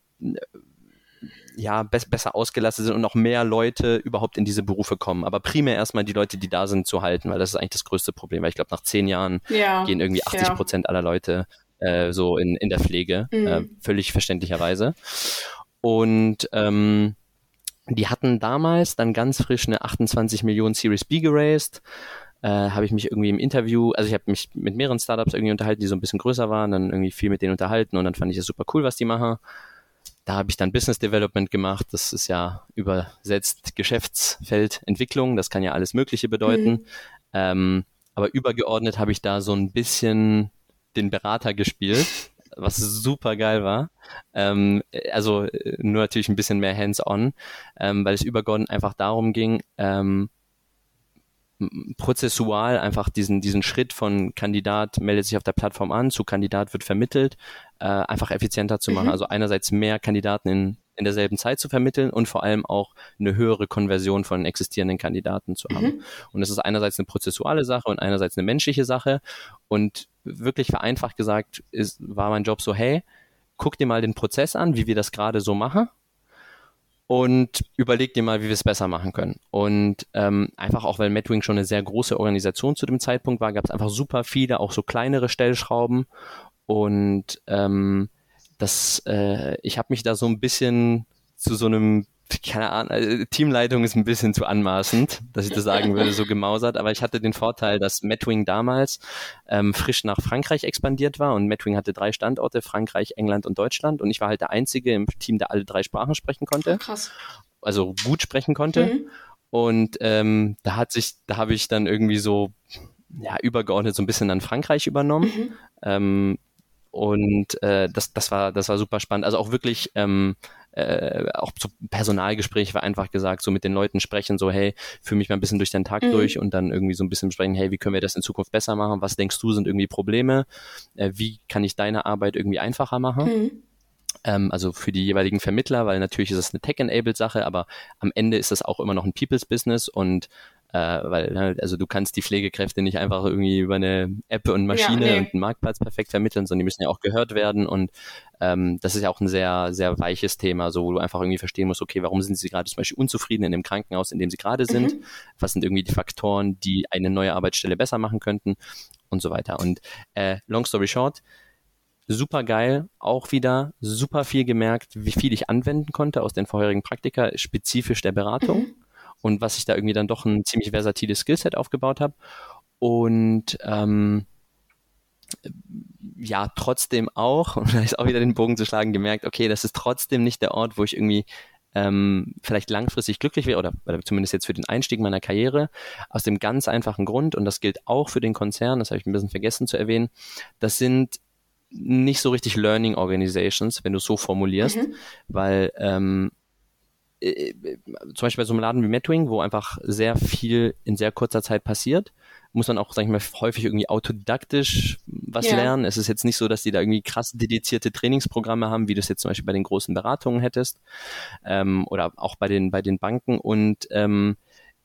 ja, be besser ausgelastet sind und noch mehr Leute überhaupt in diese Berufe kommen. Aber primär erstmal die Leute, die da sind, zu halten, weil das ist eigentlich das größte Problem. Weil ich glaube, nach zehn Jahren ja, gehen irgendwie 80 Prozent aller Leute äh, so in, in der Pflege, mhm. äh, völlig verständlicherweise. Und ähm, die hatten damals dann ganz frisch eine 28 Millionen Series B geraced. Äh, habe ich mich irgendwie im Interview, also ich habe mich mit mehreren Startups irgendwie unterhalten, die so ein bisschen größer waren, dann irgendwie viel mit denen unterhalten und dann fand ich es super cool, was die machen. Da habe ich dann Business Development gemacht. Das ist ja übersetzt Geschäftsfeldentwicklung. Das kann ja alles Mögliche bedeuten. Mhm. Ähm, aber übergeordnet habe ich da so ein bisschen den Berater gespielt was super geil war. Ähm, also äh, nur natürlich ein bisschen mehr hands-on, ähm, weil es übergeordnet einfach darum ging, ähm, prozessual einfach diesen, diesen Schritt von Kandidat meldet sich auf der Plattform an zu Kandidat wird vermittelt, äh, einfach effizienter zu machen. Mhm. Also einerseits mehr Kandidaten in, in derselben Zeit zu vermitteln und vor allem auch eine höhere Konversion von existierenden Kandidaten zu haben. Mhm. Und das ist einerseits eine prozessuale Sache und einerseits eine menschliche Sache. Und wirklich vereinfacht gesagt ist, war mein Job so, hey, guck dir mal den Prozess an, wie wir das gerade so machen und überleg dir mal, wie wir es besser machen können. Und ähm, einfach auch, weil Madwing schon eine sehr große Organisation zu dem Zeitpunkt war, gab es einfach super viele, auch so kleinere Stellschrauben und ähm, das, äh, ich habe mich da so ein bisschen zu so einem keine Ahnung, also Teamleitung ist ein bisschen zu anmaßend, dass ich das sagen würde, so gemausert, aber ich hatte den Vorteil, dass Medwing damals ähm, frisch nach Frankreich expandiert war und Medwing hatte drei Standorte, Frankreich, England und Deutschland und ich war halt der Einzige im Team, der alle drei Sprachen sprechen konnte. Krass. Also gut sprechen konnte. Mhm. Und ähm, da hat sich, da habe ich dann irgendwie so ja, übergeordnet so ein bisschen dann Frankreich übernommen. Mhm. Ähm, und äh, das, das war, das war super spannend. Also auch wirklich ähm, äh, auch zu Personalgespräch war einfach gesagt, so mit den Leuten sprechen, so hey, führe mich mal ein bisschen durch den Tag mhm. durch und dann irgendwie so ein bisschen besprechen, hey, wie können wir das in Zukunft besser machen? Was denkst du, sind irgendwie Probleme? Äh, wie kann ich deine Arbeit irgendwie einfacher machen? Mhm ähm, also für die jeweiligen Vermittler, weil natürlich ist es eine Tech-enabled Sache, aber am Ende ist das auch immer noch ein People's Business und äh, weil, ne, also du kannst die Pflegekräfte nicht einfach irgendwie über eine App und Maschine ja, nee. und einen Marktplatz perfekt vermitteln, sondern die müssen ja auch gehört werden und ähm, das ist ja auch ein sehr, sehr weiches Thema, so wo du einfach irgendwie verstehen musst, okay, warum sind sie gerade zum Beispiel unzufrieden in dem Krankenhaus, in dem sie gerade sind? Mhm. Was sind irgendwie die Faktoren, die eine neue Arbeitsstelle besser machen könnten und so weiter. Und äh, long story short, super geil, auch wieder super viel gemerkt, wie viel ich anwenden konnte aus den vorherigen Praktika, spezifisch der Beratung. Mhm und was ich da irgendwie dann doch ein ziemlich versatiles Skillset aufgebaut habe. Und ähm, ja, trotzdem auch, und da ist auch wieder den Bogen zu schlagen, gemerkt, okay, das ist trotzdem nicht der Ort, wo ich irgendwie ähm, vielleicht langfristig glücklich wäre oder, oder zumindest jetzt für den Einstieg meiner Karriere, aus dem ganz einfachen Grund, und das gilt auch für den Konzern, das habe ich ein bisschen vergessen zu erwähnen, das sind nicht so richtig Learning Organizations, wenn du es so formulierst, mhm. weil ähm, äh, zum Beispiel bei so einem Laden wie Medwing, wo einfach sehr viel in sehr kurzer Zeit passiert, muss man auch, sag ich mal, häufig irgendwie autodidaktisch was ja. lernen. Es ist jetzt nicht so, dass die da irgendwie krass dedizierte Trainingsprogramme haben, wie du es jetzt zum Beispiel bei den großen Beratungen hättest ähm, oder auch bei den, bei den Banken. Und ähm,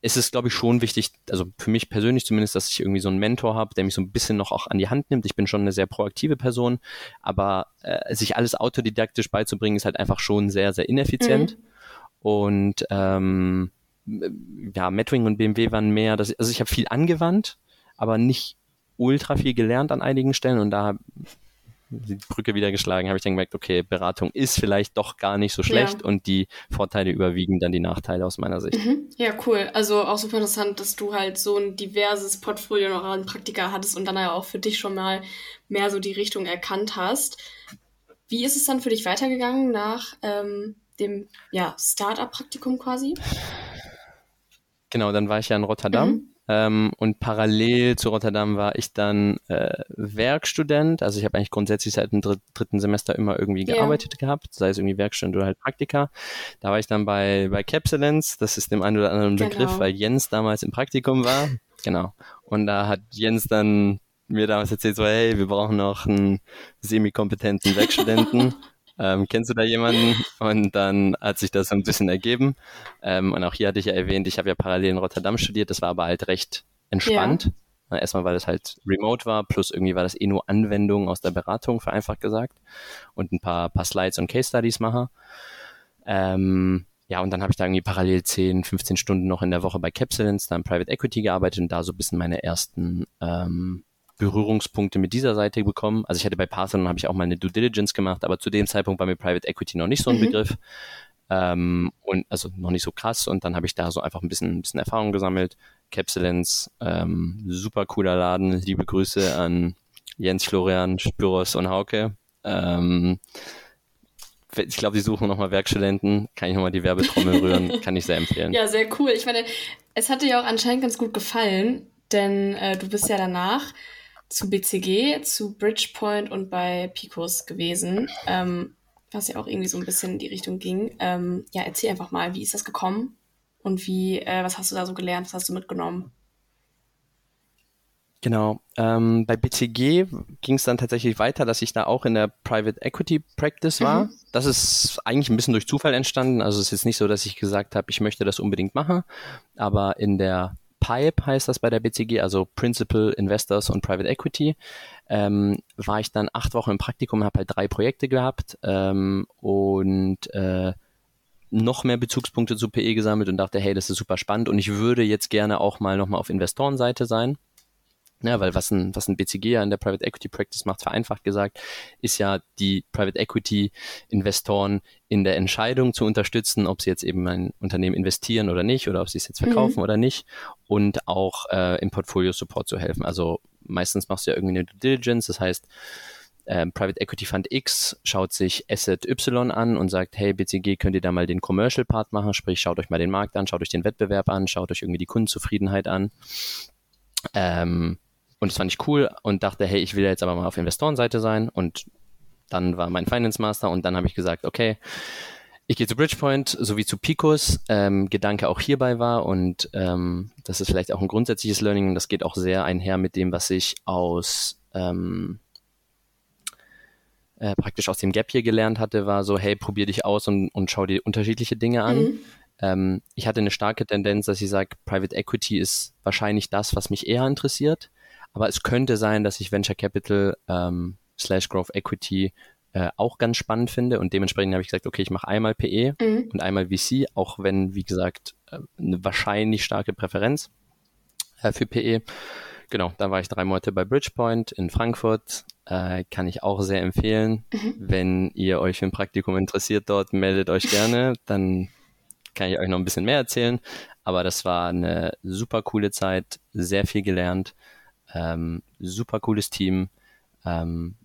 es ist, glaube ich, schon wichtig, also für mich persönlich zumindest, dass ich irgendwie so einen Mentor habe, der mich so ein bisschen noch auch an die Hand nimmt. Ich bin schon eine sehr proaktive Person, aber äh, sich alles autodidaktisch beizubringen, ist halt einfach schon sehr, sehr ineffizient. Mhm. Und ähm, ja, Medwing und BMW waren mehr, das, also ich habe viel angewandt, aber nicht ultra viel gelernt an einigen Stellen und da die Brücke wieder geschlagen, habe ich dann gemerkt, okay, Beratung ist vielleicht doch gar nicht so schlecht ja. und die Vorteile überwiegen dann die Nachteile aus meiner Sicht. Mhm. Ja, cool. Also auch super interessant, dass du halt so ein diverses Portfolio noch an Praktika hattest und dann ja auch für dich schon mal mehr so die Richtung erkannt hast. Wie ist es dann für dich weitergegangen nach ähm, dem ja, Startup-Praktikum quasi? Genau, dann war ich ja in Rotterdam. Mhm. Ähm, und parallel zu Rotterdam war ich dann äh, Werkstudent. Also ich habe eigentlich grundsätzlich seit dem dr dritten Semester immer irgendwie gearbeitet ja. gehabt, sei es irgendwie Werkstudent oder halt Praktika. Da war ich dann bei, bei Capsulence, das ist dem einen oder anderen genau. Begriff, weil Jens damals im Praktikum war. Genau. Und da hat Jens dann mir damals erzählt, so, hey, wir brauchen noch einen semi-kompetenten Werkstudenten. Ähm, kennst du da jemanden? Und dann hat sich das so ein bisschen ergeben. Ähm, und auch hier hatte ich ja erwähnt, ich habe ja parallel in Rotterdam studiert, das war aber halt recht entspannt. Ja. Erstmal, weil es halt remote war, plus irgendwie war das eh nur Anwendung aus der Beratung, vereinfacht gesagt. Und ein paar, paar Slides und Case Studies mache. Ähm, ja, und dann habe ich da irgendwie parallel 10, 15 Stunden noch in der Woche bei Capsulence, da im Private Equity gearbeitet und da so ein bisschen meine ersten ähm, Berührungspunkte mit dieser Seite bekommen. Also ich hatte bei Parthenon habe ich auch mal eine Due Diligence gemacht, aber zu dem Zeitpunkt war mir Private Equity noch nicht so ein mhm. Begriff. Ähm, und also noch nicht so krass. Und dann habe ich da so einfach ein bisschen, ein bisschen Erfahrung gesammelt. Capsulence, ähm, super cooler Laden. Liebe Grüße an Jens, Florian, Spyros und Hauke. Ähm, ich glaube, die suchen nochmal Werkstudenten. Kann ich nochmal die Werbetrommel rühren. Kann ich sehr empfehlen. Ja, sehr cool. Ich meine, es hat dir ja auch anscheinend ganz gut gefallen, denn äh, du bist ja danach zu BCG, zu Bridgepoint und bei Picos gewesen, ähm, was ja auch irgendwie so ein bisschen in die Richtung ging. Ähm, ja, erzähl einfach mal, wie ist das gekommen und wie, äh, was hast du da so gelernt, was hast du mitgenommen? Genau. Ähm, bei BCG ging es dann tatsächlich weiter, dass ich da auch in der Private Equity Practice war. Mhm. Das ist eigentlich ein bisschen durch Zufall entstanden. Also es ist jetzt nicht so, dass ich gesagt habe, ich möchte das unbedingt machen. Aber in der PIPE heißt das bei der BCG, also Principal Investors und Private Equity, ähm, war ich dann acht Wochen im Praktikum, habe halt drei Projekte gehabt ähm, und äh, noch mehr Bezugspunkte zu PE gesammelt und dachte, hey, das ist super spannend und ich würde jetzt gerne auch mal nochmal auf Investorenseite sein. Ja, weil was ein, was ein BCG ja in der Private Equity Practice macht, vereinfacht gesagt, ist ja die Private Equity Investoren in der Entscheidung zu unterstützen, ob sie jetzt eben ein Unternehmen investieren oder nicht oder ob sie es jetzt verkaufen mhm. oder nicht und auch äh, im Portfolio Support zu helfen. Also meistens machst du ja irgendwie eine Due Diligence, das heißt, ähm, Private Equity Fund X schaut sich Asset Y an und sagt, hey, BCG, könnt ihr da mal den Commercial Part machen, sprich, schaut euch mal den Markt an, schaut euch den Wettbewerb an, schaut euch irgendwie die Kundenzufriedenheit an. Ähm, und das fand ich cool und dachte, hey, ich will jetzt aber mal auf Investorenseite sein. Und dann war mein Finance Master und dann habe ich gesagt, okay, ich gehe zu Bridgepoint sowie zu Picos. Ähm, Gedanke auch hierbei war und ähm, das ist vielleicht auch ein grundsätzliches Learning. Das geht auch sehr einher mit dem, was ich aus ähm, äh, praktisch aus dem Gap hier gelernt hatte, war so, hey, probier dich aus und, und schau dir unterschiedliche Dinge an. Mhm. Ähm, ich hatte eine starke Tendenz, dass ich sage, Private Equity ist wahrscheinlich das, was mich eher interessiert. Aber es könnte sein, dass ich Venture Capital ähm, slash Growth Equity äh, auch ganz spannend finde und dementsprechend habe ich gesagt, okay, ich mache einmal PE mhm. und einmal VC, auch wenn, wie gesagt, äh, eine wahrscheinlich starke Präferenz äh, für PE. Genau, da war ich drei Monate bei Bridgepoint in Frankfurt. Äh, kann ich auch sehr empfehlen. Mhm. Wenn ihr euch für ein Praktikum interessiert dort, meldet euch gerne. Dann kann ich euch noch ein bisschen mehr erzählen. Aber das war eine super coole Zeit, sehr viel gelernt. Ähm, super cooles Team. Ähm,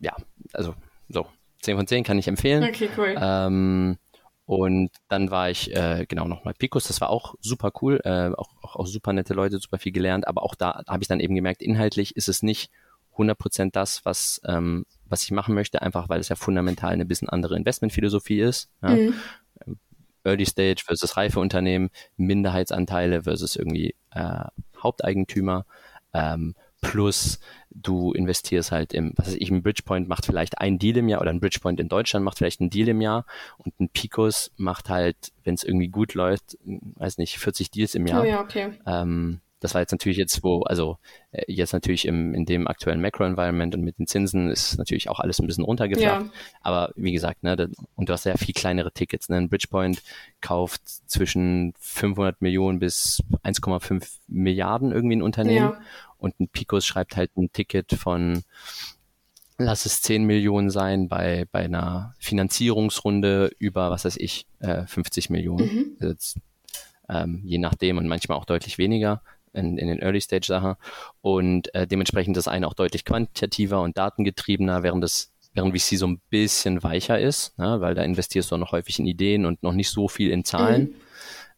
ja, also so, 10 von 10 kann ich empfehlen. Okay, cool. Ähm, und dann war ich äh, genau nochmal Picos, das war auch super cool, äh, auch, auch, auch, super nette Leute, super viel gelernt, aber auch da habe ich dann eben gemerkt, inhaltlich ist es nicht 100% das, was, ähm, was ich machen möchte, einfach weil es ja fundamental eine bisschen andere Investmentphilosophie ist. Ja? Mhm. Early Stage versus reife Unternehmen, Minderheitsanteile versus irgendwie äh, Haupteigentümer. Ähm, plus du investierst halt im, was weiß ich, ein Bridgepoint macht vielleicht ein Deal im Jahr oder ein Bridgepoint in Deutschland macht vielleicht ein Deal im Jahr und ein Picos macht halt, wenn es irgendwie gut läuft, weiß nicht, 40 Deals im Jahr. Oh ja, okay. Ähm, das war jetzt natürlich jetzt, wo, also äh, jetzt natürlich im, in dem aktuellen Macro-Environment und mit den Zinsen ist natürlich auch alles ein bisschen runtergeflacht. Ja. Aber wie gesagt, ne, das, und du hast ja viel kleinere Tickets. Ne? Ein Bridgepoint kauft zwischen 500 Millionen bis 1,5 Milliarden irgendwie ein Unternehmen. Ja. Und ein Picos schreibt halt ein Ticket von lass es 10 Millionen sein bei, bei einer Finanzierungsrunde über, was weiß ich, äh, 50 Millionen. Mhm. Jetzt, ähm, je nachdem und manchmal auch deutlich weniger in, in den Early-Stage-Sachen. Und äh, dementsprechend das eine auch deutlich quantitativer und datengetriebener, während das während VC so ein bisschen weicher ist, ne, weil da investierst du noch häufig in Ideen und noch nicht so viel in Zahlen. Mhm.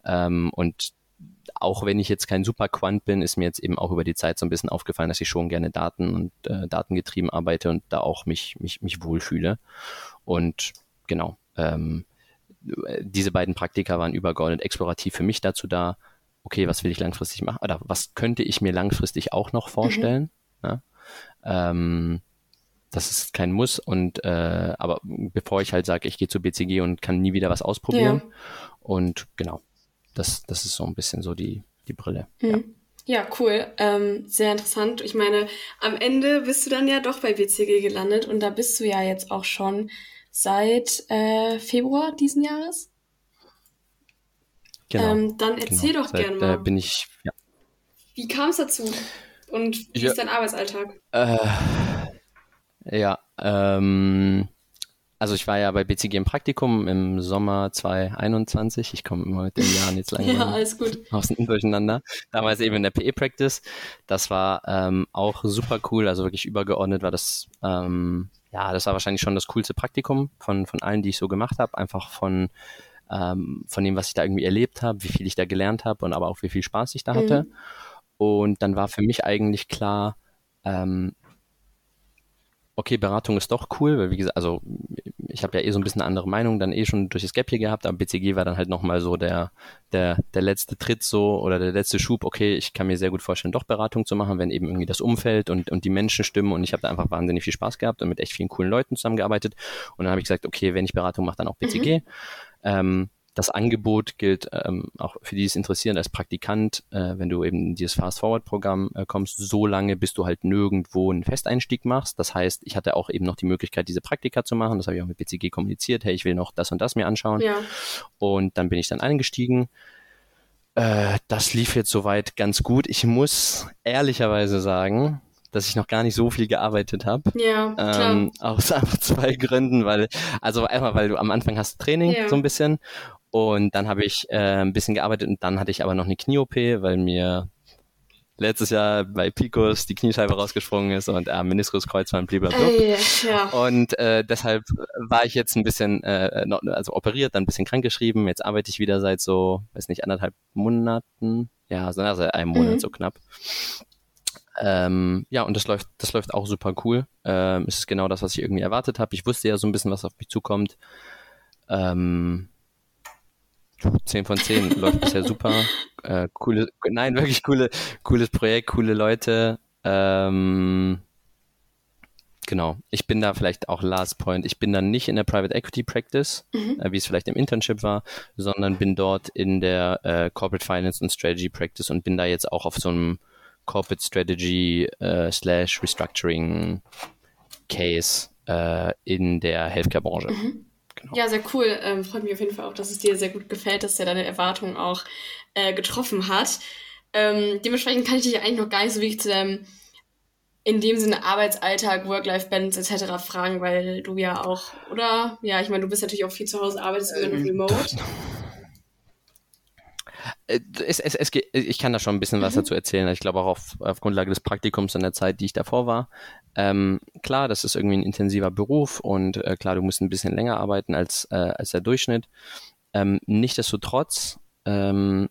Ähm, und auch wenn ich jetzt kein Superquant bin, ist mir jetzt eben auch über die Zeit so ein bisschen aufgefallen, dass ich schon gerne Daten und äh, datengetrieben arbeite und da auch mich, mich, mich wohlfühle. Und genau, ähm, diese beiden Praktika waren übergeordnet explorativ für mich dazu da, okay, was will ich langfristig machen oder was könnte ich mir langfristig auch noch vorstellen. Mhm. Ja? Ähm, das ist kein Muss und äh, aber bevor ich halt sage, ich gehe zu BCG und kann nie wieder was ausprobieren. Ja. Und genau, das, das ist so ein bisschen so die, die Brille. Mhm. Ja. ja. cool. Ähm, sehr interessant. Ich meine, am Ende bist du dann ja doch bei BCG gelandet und da bist du ja jetzt auch schon seit äh, Februar diesen Jahres. Genau. Ähm, dann erzähl genau. doch seit, gerne mal. Äh, bin ich, ja. Wie kam es dazu? Und wie ja. ist dein Arbeitsalltag? Äh, ja, ähm, also ich war ja bei BCG im Praktikum im Sommer 2021. Ich komme immer mit den Jahren jetzt langsam ja, alles gut. außen durcheinander. Damals eben in der PE-Practice. Das war ähm, auch super cool, also wirklich übergeordnet war das, ähm, ja, das war wahrscheinlich schon das coolste Praktikum von, von allen, die ich so gemacht habe. Einfach von, ähm, von dem, was ich da irgendwie erlebt habe, wie viel ich da gelernt habe und aber auch wie viel Spaß ich da hatte. Mhm. Und dann war für mich eigentlich klar, ähm, okay, Beratung ist doch cool, weil wie gesagt, also ich habe ja eh so ein bisschen eine andere Meinung dann eh schon durch das Gap hier gehabt, aber BCG war dann halt nochmal so der, der, der letzte Tritt so oder der letzte Schub, okay, ich kann mir sehr gut vorstellen, doch Beratung zu machen, wenn eben irgendwie das Umfeld und, und die Menschen stimmen und ich habe da einfach wahnsinnig viel Spaß gehabt und mit echt vielen coolen Leuten zusammengearbeitet und dann habe ich gesagt, okay, wenn ich Beratung mache, dann auch BCG. Mhm. Ähm, das Angebot gilt ähm, auch für die es interessieren als Praktikant, äh, wenn du eben in dieses Fast-Forward-Programm äh, kommst, so lange, bis du halt nirgendwo einen Festeinstieg machst. Das heißt, ich hatte auch eben noch die Möglichkeit, diese Praktika zu machen. Das habe ich auch mit BCG kommuniziert. Hey, ich will noch das und das mir anschauen. Ja. Und dann bin ich dann eingestiegen. Äh, das lief jetzt soweit ganz gut. Ich muss ehrlicherweise sagen, dass ich noch gar nicht so viel gearbeitet habe. Ja, klar. Ähm, aus einfach zwei Gründen, weil, also einmal, weil du am Anfang hast Training ja. so ein bisschen und dann habe ich äh, ein bisschen gearbeitet und dann hatte ich aber noch eine Knie-OP, weil mir letztes Jahr bei Picos die Kniescheibe rausgesprungen ist und äh, Meniskuskreuzband blablabla. Äh, ja. Und äh, deshalb war ich jetzt ein bisschen, äh, also operiert, dann ein bisschen krankgeschrieben. Jetzt arbeite ich wieder seit so, weiß nicht, anderthalb Monaten. Ja, so also einem Monat mhm. so knapp. Ähm, ja, und das läuft, das läuft auch super cool. Ähm, es ist genau das, was ich irgendwie erwartet habe. Ich wusste ja so ein bisschen, was auf mich zukommt. Ähm, 10 von 10 läuft bisher super. Äh, coole, nein, wirklich coole, cooles Projekt, coole Leute. Ähm, genau. Ich bin da vielleicht auch Last Point. Ich bin da nicht in der Private Equity Practice, mhm. äh, wie es vielleicht im Internship war, sondern bin dort in der äh, Corporate Finance und Strategy Practice und bin da jetzt auch auf so einem Corporate Strategy äh, slash Restructuring Case äh, in der Healthcare-Branche. Mhm. Genau. Ja, sehr cool. Ähm, freut mich auf jeden Fall auch, dass es dir sehr gut gefällt, dass der deine Erwartungen auch äh, getroffen hat. Ähm, dementsprechend kann ich dich eigentlich noch gar nicht so wirklich zu deinem, in dem Sinne Arbeitsalltag, Work-Life-Balance etc. fragen, weil du ja auch, oder? Ja, ich meine, du bist natürlich auch viel zu Hause, arbeitest immer noch ähm, remote. Äh, es, es, es, ich kann da schon ein bisschen was mhm. dazu erzählen. Ich glaube auch auf, auf Grundlage des Praktikums in der Zeit, die ich davor war. Ähm, klar, das ist irgendwie ein intensiver Beruf und äh, klar, du musst ein bisschen länger arbeiten als, äh, als der Durchschnitt. Ähm, Nichtsdestotrotz ähm,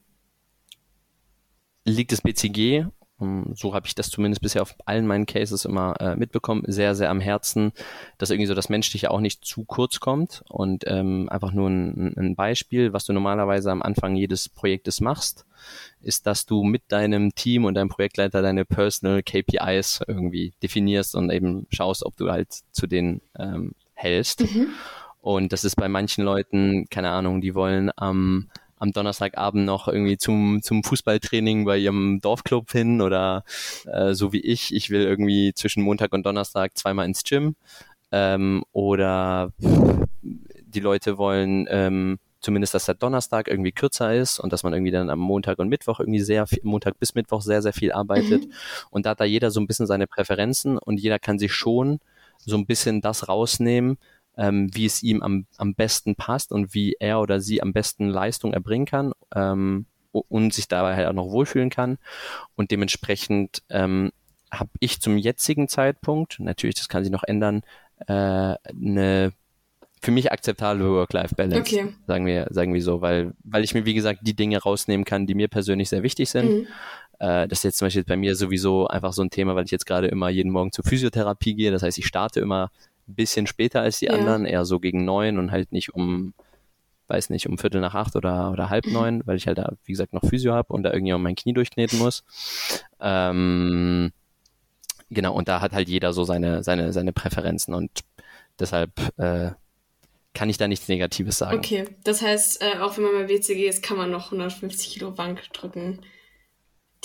liegt das BCG so habe ich das zumindest bisher auf allen meinen Cases immer äh, mitbekommen, sehr, sehr am Herzen, dass irgendwie so das Menschliche auch nicht zu kurz kommt und ähm, einfach nur ein, ein Beispiel, was du normalerweise am Anfang jedes Projektes machst, ist, dass du mit deinem Team und deinem Projektleiter deine Personal KPIs irgendwie definierst und eben schaust, ob du halt zu denen ähm, hältst. Mhm. Und das ist bei manchen Leuten, keine Ahnung, die wollen am ähm, am Donnerstagabend noch irgendwie zum, zum Fußballtraining bei ihrem Dorfclub hin oder äh, so wie ich, ich will irgendwie zwischen Montag und Donnerstag zweimal ins Gym ähm, oder die Leute wollen ähm, zumindest, dass der Donnerstag irgendwie kürzer ist und dass man irgendwie dann am Montag und Mittwoch irgendwie sehr viel, Montag bis Mittwoch sehr, sehr viel arbeitet. Mhm. Und da hat da jeder so ein bisschen seine Präferenzen und jeder kann sich schon so ein bisschen das rausnehmen, ähm, wie es ihm am, am besten passt und wie er oder sie am besten Leistung erbringen kann ähm, und sich dabei halt auch noch wohlfühlen kann. Und dementsprechend ähm, habe ich zum jetzigen Zeitpunkt, natürlich, das kann sich noch ändern, äh, eine für mich akzeptable Work-Life-Balance, okay. sagen wir, sagen wir so, weil, weil ich mir, wie gesagt, die Dinge rausnehmen kann, die mir persönlich sehr wichtig sind. Mhm. Äh, das ist jetzt zum Beispiel bei mir sowieso einfach so ein Thema, weil ich jetzt gerade immer jeden Morgen zur Physiotherapie gehe. Das heißt, ich starte immer ein bisschen später als die ja. anderen, eher so gegen neun und halt nicht um, weiß nicht, um Viertel nach acht oder, oder halb neun, weil ich halt da, wie gesagt, noch Physio habe und da irgendjemand mein Knie durchkneten muss. Ähm, genau, und da hat halt jeder so seine, seine, seine Präferenzen und deshalb äh, kann ich da nichts Negatives sagen. Okay, das heißt, äh, auch wenn man bei WCG ist, kann man noch 150 Kilo Bank drücken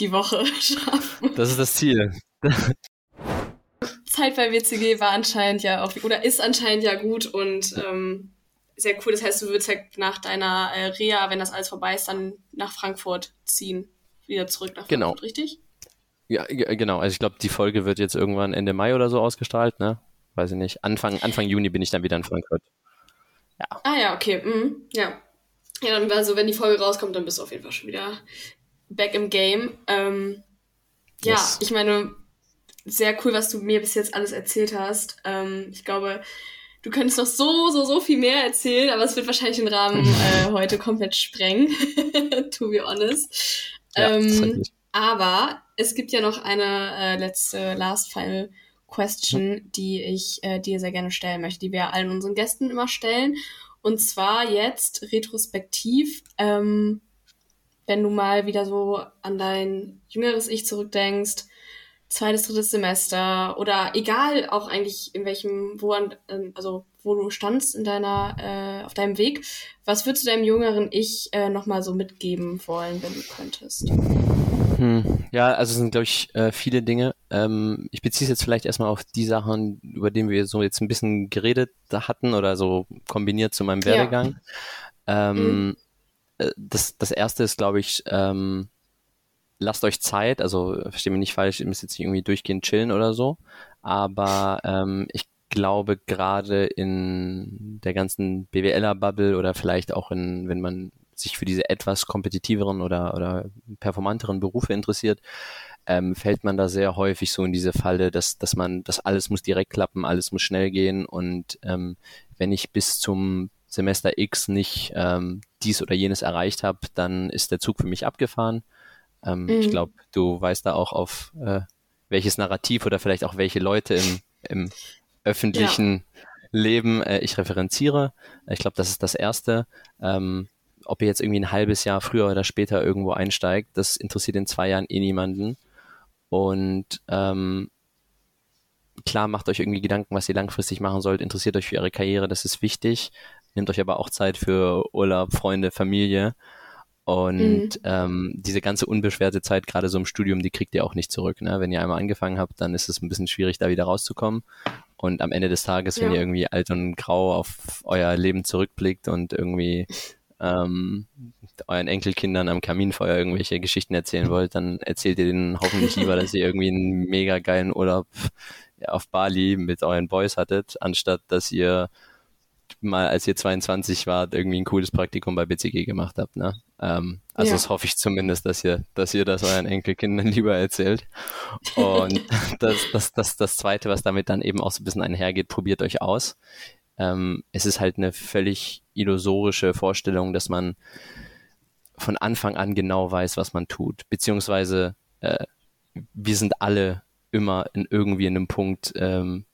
die Woche schaffen. Das ist das Ziel. Zeit bei WCG war anscheinend ja auch, oder ist anscheinend ja gut und ähm, sehr cool. Das heißt, du würdest halt nach deiner äh, Reha, wenn das alles vorbei ist, dann nach Frankfurt ziehen. Wieder zurück nach genau. Frankfurt, genau. richtig? Ja, genau. Also ich glaube, die Folge wird jetzt irgendwann Ende Mai oder so ausgestrahlt, ne? Weiß ich nicht. Anfang, Anfang Juni bin ich dann wieder in Frankfurt. Ja. Ah ja, okay. Mhm. Ja. Ja, dann also wenn die Folge rauskommt, dann bist du auf jeden Fall schon wieder back im Game. Ähm, ja, yes. ich meine, sehr cool, was du mir bis jetzt alles erzählt hast. Ähm, ich glaube, du könntest noch so, so, so viel mehr erzählen, aber es wird wahrscheinlich den Rahmen äh, heute komplett sprengen, to be honest. Ja, ähm, aber es gibt ja noch eine äh, letzte Last Final Question, die ich äh, dir sehr gerne stellen möchte, die wir allen unseren Gästen immer stellen. Und zwar jetzt retrospektiv, ähm, wenn du mal wieder so an dein jüngeres Ich zurückdenkst, zweites, drittes Semester oder egal auch eigentlich in welchem, wo an, ähm, also wo du standst in deiner, äh, auf deinem Weg, was würdest du deinem jüngeren Ich äh, nochmal so mitgeben wollen, wenn du könntest? Hm, ja, also es sind, glaube ich, äh, viele Dinge. Ähm, ich beziehe es jetzt vielleicht erstmal auf die Sachen, über die wir so jetzt ein bisschen geredet hatten oder so kombiniert zu meinem Werdegang. Ja. Ähm, mhm. Äh, das, das erste ist, glaube ich, ähm, lasst euch Zeit, also verstehe mich nicht falsch, ihr müsst jetzt nicht irgendwie durchgehend chillen oder so, aber ähm, ich glaube gerade in der ganzen BWLer-Bubble oder vielleicht auch in, wenn man sich für diese etwas kompetitiveren oder, oder performanteren Berufe interessiert, ähm, fällt man da sehr häufig so in diese Falle, dass, dass man, dass alles muss direkt klappen, alles muss schnell gehen und ähm, wenn ich bis zum Semester X nicht ähm, dies oder jenes erreicht habe, dann ist der Zug für mich abgefahren. Ähm, mhm. Ich glaube, du weißt da auch auf äh, welches Narrativ oder vielleicht auch welche Leute im, im öffentlichen ja. Leben äh, ich referenziere. Ich glaube, das ist das Erste. Ähm, ob ihr jetzt irgendwie ein halbes Jahr früher oder später irgendwo einsteigt, das interessiert in zwei Jahren eh niemanden. Und ähm, klar, macht euch irgendwie Gedanken, was ihr langfristig machen sollt, interessiert euch für eure Karriere, das ist wichtig. Nehmt euch aber auch Zeit für Urlaub, Freunde, Familie. Und mhm. ähm, diese ganze unbeschwerte Zeit, gerade so im Studium, die kriegt ihr auch nicht zurück. Ne? Wenn ihr einmal angefangen habt, dann ist es ein bisschen schwierig, da wieder rauszukommen. Und am Ende des Tages, ja. wenn ihr irgendwie alt und grau auf euer Leben zurückblickt und irgendwie ähm, euren Enkelkindern am Kaminfeuer irgendwelche Geschichten erzählen wollt, dann erzählt ihr denen hoffentlich lieber, dass ihr irgendwie einen mega geilen Urlaub auf Bali mit euren Boys hattet, anstatt dass ihr mal, als ihr 22 wart, irgendwie ein cooles Praktikum bei BCG gemacht habt. Ne? Ähm, also ja. das hoffe ich zumindest, dass ihr, dass ihr das euren Enkelkindern lieber erzählt. Und das, das, das, das Zweite, was damit dann eben auch so ein bisschen einhergeht, probiert euch aus. Ähm, es ist halt eine völlig illusorische Vorstellung, dass man von Anfang an genau weiß, was man tut. Beziehungsweise äh, wir sind alle immer in irgendwie in einem Punkt ähm,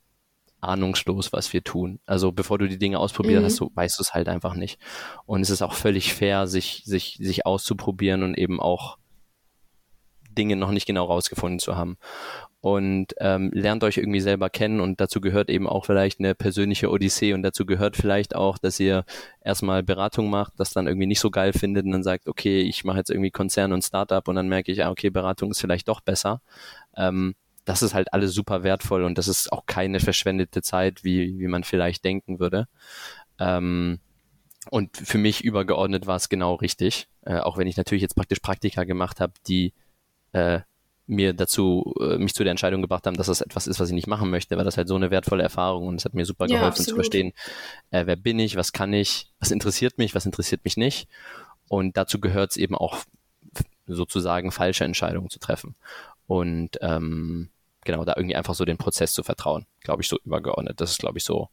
ahnungslos, was wir tun. Also bevor du die Dinge ausprobiert mhm. hast, du, weißt du es halt einfach nicht. Und es ist auch völlig fair, sich, sich, sich auszuprobieren und eben auch Dinge noch nicht genau rausgefunden zu haben und ähm, lernt euch irgendwie selber kennen und dazu gehört eben auch vielleicht eine persönliche Odyssee und dazu gehört vielleicht auch, dass ihr erstmal Beratung macht, das dann irgendwie nicht so geil findet und dann sagt, okay, ich mache jetzt irgendwie Konzern und Startup und dann merke ich, ja, okay, Beratung ist vielleicht doch besser. Ähm, das ist halt alles super wertvoll und das ist auch keine verschwendete Zeit, wie, wie man vielleicht denken würde. Ähm, und für mich übergeordnet war es genau richtig, äh, auch wenn ich natürlich jetzt praktisch Praktika gemacht habe, die äh, mir dazu, äh, mich zu der Entscheidung gebracht haben, dass das etwas ist, was ich nicht machen möchte, weil das halt so eine wertvolle Erfahrung und es hat mir super Ja, geholfen zu absolut. verstehen, äh, wer bin ich, was kann ich, was interessiert mich, was interessiert mich nicht. Und dazu gehört es eben auch sozusagen falsche Entscheidungen zu treffen. Und ähm, genau, da irgendwie einfach so den Prozess zu vertrauen, glaube ich, so übergeordnet. Das ist, glaube ich, so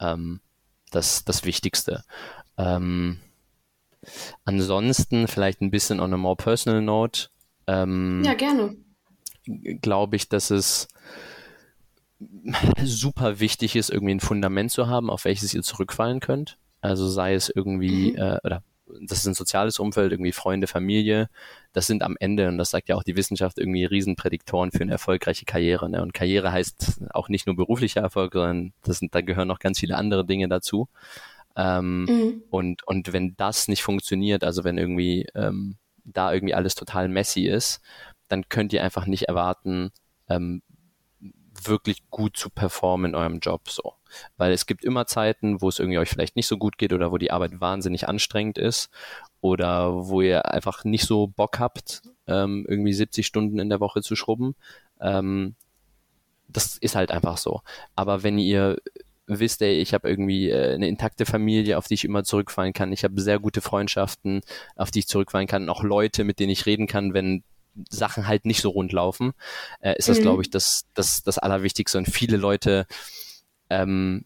ähm, das, das Wichtigste. Ähm, ansonsten vielleicht ein bisschen on a more personal note. Ähm, Ja, gerne. glaube ich, dass es super wichtig ist, irgendwie ein Fundament zu haben, auf welches ihr zurückfallen könnt. Also sei es irgendwie, Mhm. äh, oder das ist ein soziales Umfeld, irgendwie Freunde, Familie. Das sind am Ende, und das sagt ja auch die Wissenschaft, irgendwie Riesenprädiktoren für eine erfolgreiche Karriere. Ne? Und Karriere heißt auch nicht nur beruflicher Erfolg, sondern das sind, da gehören noch ganz viele andere Dinge dazu. Ähm, Mhm. und, und wenn das nicht funktioniert, also wenn irgendwie ähm, da irgendwie alles total messy ist, dann könnt ihr einfach nicht erwarten, ähm, wirklich gut zu performen in eurem Job so. Weil es gibt immer Zeiten, wo es irgendwie euch vielleicht nicht so gut geht oder wo die Arbeit wahnsinnig anstrengend ist oder wo ihr einfach nicht so Bock habt, ähm, irgendwie 70 Stunden in der Woche zu schrubben. Ähm, das ist halt einfach so. Aber wenn ihr wisst, ey, ich habe irgendwie äh, eine intakte Familie, auf die ich immer zurückfallen kann, ich habe sehr gute Freundschaften, auf die ich zurückfallen kann, auch Leute, mit denen ich reden kann, wenn Sachen halt nicht so rund laufen, äh, ist das, Mhm. glaube ich, das, das, das Allerwichtigste. Und viele Leute, ähm,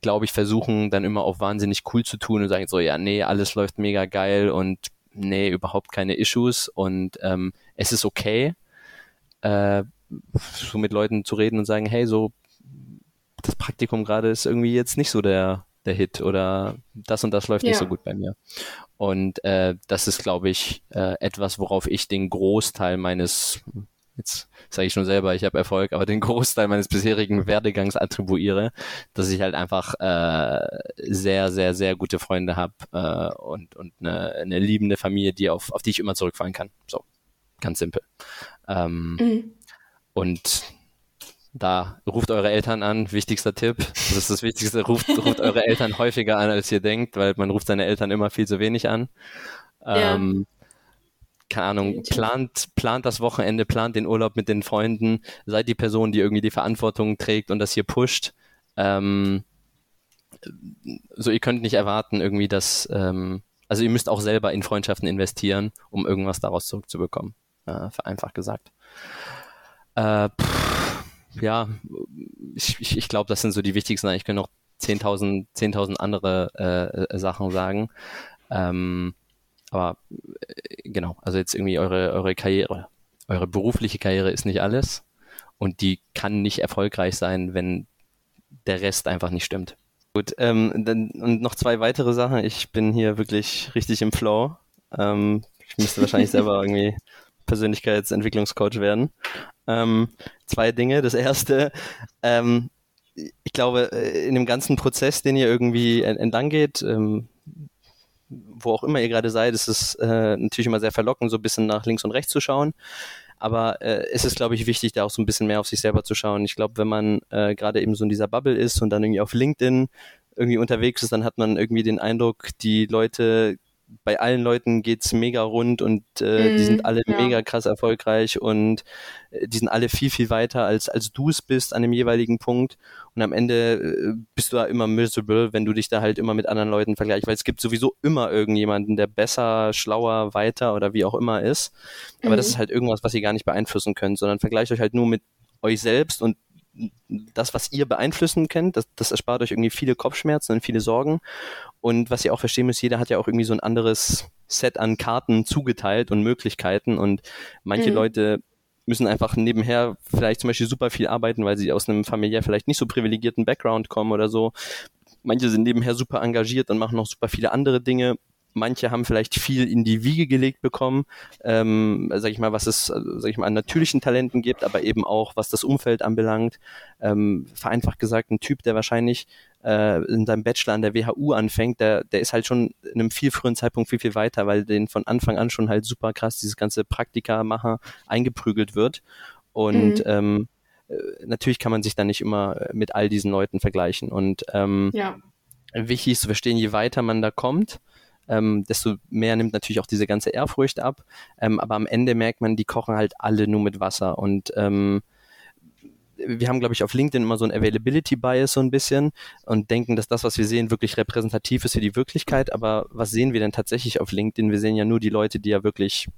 glaube ich, versuchen dann immer auch wahnsinnig cool zu tun und sagen so, ja, nee, alles läuft mega geil und nee, überhaupt keine Issues und ähm, es ist okay, äh, so mit Leuten zu reden und sagen, hey, so das Praktikum gerade ist irgendwie jetzt nicht so der, der Hit oder das und das läuft nicht Ja. so gut bei mir. Und äh, das ist, glaube ich, äh, etwas, worauf ich den Großteil meines, jetzt sage ich schon selber, ich habe Erfolg, aber den Großteil meines bisherigen Werdegangs attribuiere, dass ich halt einfach äh, sehr, sehr, sehr gute Freunde habe äh, und, und eine, eine liebende Familie, die auf, auf die ich immer zurückfallen kann. So, ganz simpel. Ähm, Mhm. und da ruft eure Eltern an, wichtigster Tipp. Das ist das Wichtigste, ruft, ruft eure Eltern häufiger an, als ihr denkt, weil man ruft seine Eltern immer viel zu wenig an. Ja. Ähm, keine Ahnung, plant, plant das Wochenende, plant den Urlaub mit den Freunden, seid die Person, die irgendwie die Verantwortung trägt und das hier pusht. Ähm, so, ihr könnt nicht erwarten, irgendwie, dass, ähm, also ihr müsst auch selber in Freundschaften investieren, um irgendwas daraus zurückzubekommen. Äh, vereinfacht gesagt. Äh, pff, ja, ich, ich, ich glaube, das sind so die wichtigsten. Ich könnte noch 10.000 10.000 andere äh, Sachen sagen. Ähm, aber äh, genau, also jetzt irgendwie eure, eure Karriere, eure berufliche Karriere ist nicht alles und die kann nicht erfolgreich sein, wenn der Rest einfach nicht stimmt. Gut, ähm, dann, und noch zwei weitere Sachen. Ich bin hier wirklich richtig im Flow. Ähm, ich müsste wahrscheinlich selber irgendwie Persönlichkeitsentwicklungscoach werden. Ähm, zwei Dinge. Das erste, ähm, ich glaube, äh, in dem ganzen Prozess, den ihr irgendwie en- entlang geht, ähm, wo auch immer ihr gerade seid, ist es äh, natürlich immer sehr verlockend, so ein bisschen nach links und rechts zu schauen. Aber äh, es ist, glaube ich, wichtig, da auch so ein bisschen mehr auf sich selber zu schauen. Ich glaube, wenn man äh, gerade eben so in dieser Bubble ist und dann irgendwie auf LinkedIn irgendwie unterwegs ist, dann hat man irgendwie den Eindruck, die Leute, bei allen Leuten geht's mega rund und äh, die Mhm, sind alle ja. mega krass erfolgreich und äh, die sind alle viel, viel weiter, als, als du es bist an dem jeweiligen Punkt. Und am Ende äh, bist du da immer miserable, wenn du dich da halt immer mit anderen Leuten vergleichst, weil es gibt sowieso immer irgendjemanden, der besser, schlauer, weiter oder wie auch immer ist. Aber Mhm. das ist halt irgendwas, was ihr gar nicht beeinflussen könnt, sondern vergleicht euch halt nur mit euch selbst und das, was ihr beeinflussen könnt, das, das erspart euch irgendwie viele Kopfschmerzen und viele Sorgen. Und was ihr auch verstehen müsst, jeder hat ja auch irgendwie so ein anderes Set an Karten zugeteilt und Möglichkeiten. Und manche Mhm. Leute müssen einfach nebenher vielleicht zum Beispiel super viel arbeiten, weil sie aus einem familiär vielleicht nicht so privilegierten Background kommen oder so. Manche sind nebenher super engagiert und machen noch super viele andere Dinge. Manche haben vielleicht viel in die Wiege gelegt bekommen, ähm, sag ich mal, was es, sag ich mal, an natürlichen Talenten gibt, aber eben auch, was das Umfeld anbelangt. Ähm, vereinfacht gesagt, ein Typ, der wahrscheinlich äh, in seinem Bachelor an der WHU anfängt, der, der ist halt schon in einem viel früheren Zeitpunkt viel, viel weiter, weil den von Anfang an schon halt super krass dieses ganze Praktika-Macher eingeprügelt wird. Und Mhm. ähm, äh, natürlich kann man sich dann nicht immer mit all diesen Leuten vergleichen. Und ähm, Ja. wichtig ist zu verstehen, je weiter man da kommt, ähm, desto mehr nimmt natürlich auch diese ganze Ehrfurcht ab. Ähm, aber am Ende merkt man, die kochen halt alle nur mit Wasser und ähm, wir haben, glaube ich, auf LinkedIn immer so ein Availability Bias so ein bisschen und denken, dass das, was wir sehen, wirklich repräsentativ ist für die Wirklichkeit. Aber was sehen wir denn tatsächlich auf LinkedIn? Wir sehen ja nur die Leute, die ja wirklich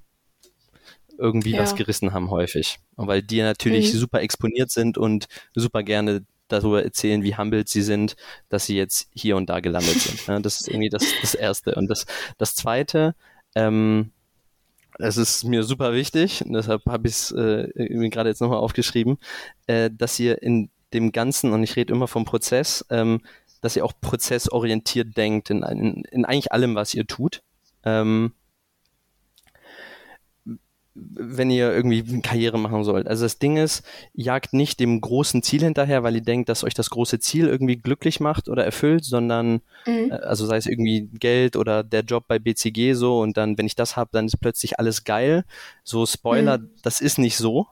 irgendwie ja. was gerissen haben häufig. Und weil die natürlich mhm. super exponiert sind und super gerne darüber erzählen, wie humbled sie sind, dass sie jetzt hier und da gelandet sind. Ja, das ist irgendwie das, das Erste. Und das, das Zweite, ähm, das ist mir super wichtig, deshalb habe ich es äh, gerade jetzt nochmal aufgeschrieben, äh, dass ihr in dem Ganzen, und ich rede immer vom Prozess, ähm, dass ihr auch prozessorientiert denkt in, in, in eigentlich allem, was ihr tut. Ähm, wenn ihr irgendwie Karriere machen sollt. Also das Ding ist, jagt nicht dem großen Ziel hinterher, weil ihr denkt, dass euch das große Ziel irgendwie glücklich macht oder erfüllt, sondern mhm. Äh, also sei es irgendwie Geld oder der Job bei BCG so und dann, wenn ich das habe, dann ist plötzlich alles geil. So Spoiler, mhm. das ist nicht so.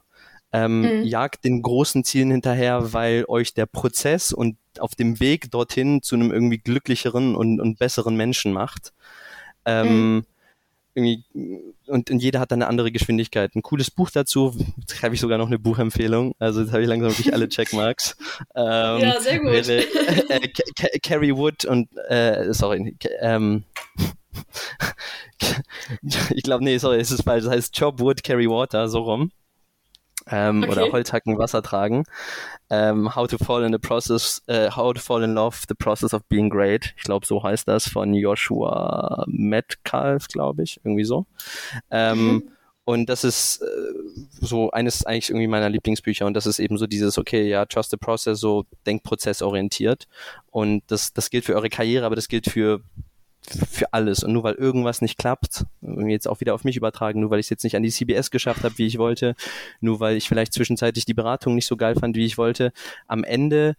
Ähm, mhm. Jagt den großen Zielen hinterher, weil euch der Prozess und auf dem Weg dorthin zu einem irgendwie glücklicheren und, und besseren Menschen macht. Ähm, mhm irgendwie und, und jeder hat dann eine andere Geschwindigkeit. Ein cooles Buch dazu, jetzt schreibe ich sogar noch eine Buchempfehlung, also jetzt habe ich langsam wirklich alle Checkmarks. Ähm, ja, sehr gut. Wäre, äh, äh, Carrie Wood und äh, sorry, ähm, ich glaube, nee, sorry, es ist falsch, das heißt Job Wood, Carry Water, so rum ähm, okay. oder Holzhacken Wasser tragen. Ähm, how to fall in the process, äh, how to fall in love, the process of being great. Ich glaube, so heißt das von Joshua Metcalf, glaube ich, irgendwie so. Ähm, mhm. Und das ist äh, so eines eigentlich irgendwie meiner Lieblingsbücher und das ist eben so dieses, okay, ja, trust the process, so denkprozessorientiert. Und das, das gilt für eure Karriere, aber das gilt für für alles. Und nur weil irgendwas nicht klappt, jetzt auch wieder auf mich übertragen, nur weil ich es jetzt nicht an die CBS geschafft habe, wie ich wollte, nur weil ich vielleicht zwischenzeitlich die Beratung nicht so geil fand, wie ich wollte, am Ende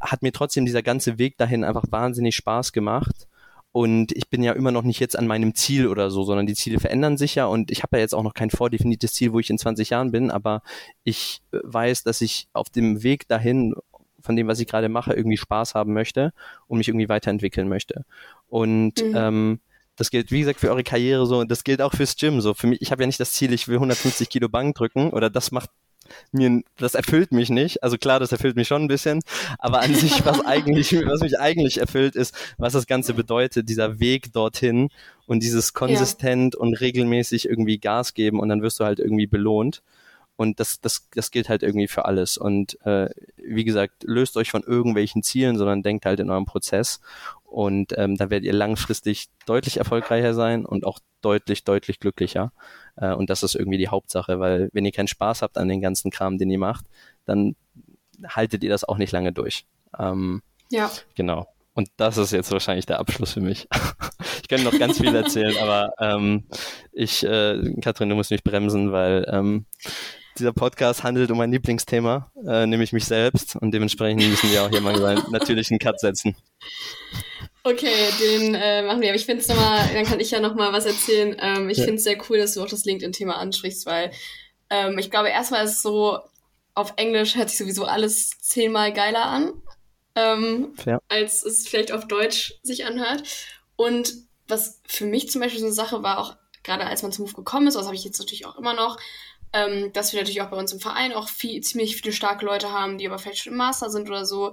hat mir trotzdem dieser ganze Weg dahin einfach wahnsinnig Spaß gemacht. Und ich bin ja immer noch nicht jetzt an meinem Ziel oder so, sondern die Ziele verändern sich ja und ich habe ja jetzt auch noch kein vordefiniertes Ziel, wo ich in 20 Jahren bin, aber ich weiß, dass ich auf dem Weg dahin von dem, was ich gerade mache, irgendwie Spaß haben möchte und mich irgendwie weiterentwickeln möchte. Und mhm. ähm, das gilt, wie gesagt, für eure Karriere so, und das gilt auch fürs Gym so. Für mich, ich habe ja nicht das Ziel, ich will 150 Kilo Bank drücken oder das macht mir, das erfüllt mich nicht. Also klar, das erfüllt mich schon ein bisschen, aber an sich, was eigentlich, was mich eigentlich erfüllt, ist, was das Ganze bedeutet, dieser Weg dorthin und dieses konsistent ja. und regelmäßig irgendwie Gas geben und dann wirst du halt irgendwie belohnt. Und das, das, das gilt halt irgendwie für alles. Und äh, wie gesagt, löst euch von irgendwelchen Zielen, sondern denkt halt in eurem Prozess. Und ähm, da werdet ihr langfristig deutlich erfolgreicher sein und auch deutlich, deutlich glücklicher. Äh, und das ist irgendwie die Hauptsache, weil wenn ihr keinen Spaß habt an den ganzen Kram, den ihr macht, dann haltet ihr das auch nicht lange durch. Ähm, ja. Genau. Und das ist jetzt wahrscheinlich der Abschluss für mich. ich könnte noch ganz viel erzählen, aber ähm, ich, äh, Katrin, du musst mich bremsen, weil ähm, dieser Podcast handelt um mein Lieblingsthema, äh, nämlich mich selbst. Und dementsprechend müssen wir auch hier mal einen natürlichen Cut setzen. Okay, den äh, machen wir. Aber ich finde es nochmal, dann kann ich ja nochmal was erzählen. Ähm, ich ja. finde es sehr cool, dass du auch das LinkedIn-Thema ansprichst, weil ähm, ich glaube, erstmal ist es so, auf Englisch hört sich sowieso alles zehnmal geiler an, ähm, ja. als es vielleicht auf Deutsch sich anhört. Und was für mich zum Beispiel so eine Sache war, auch gerade als man zum Move gekommen ist, das habe ich jetzt natürlich auch immer noch, ähm, dass wir natürlich auch bei uns im Verein auch viel, ziemlich viele starke Leute haben, die aber vielleicht schon im Master sind oder so.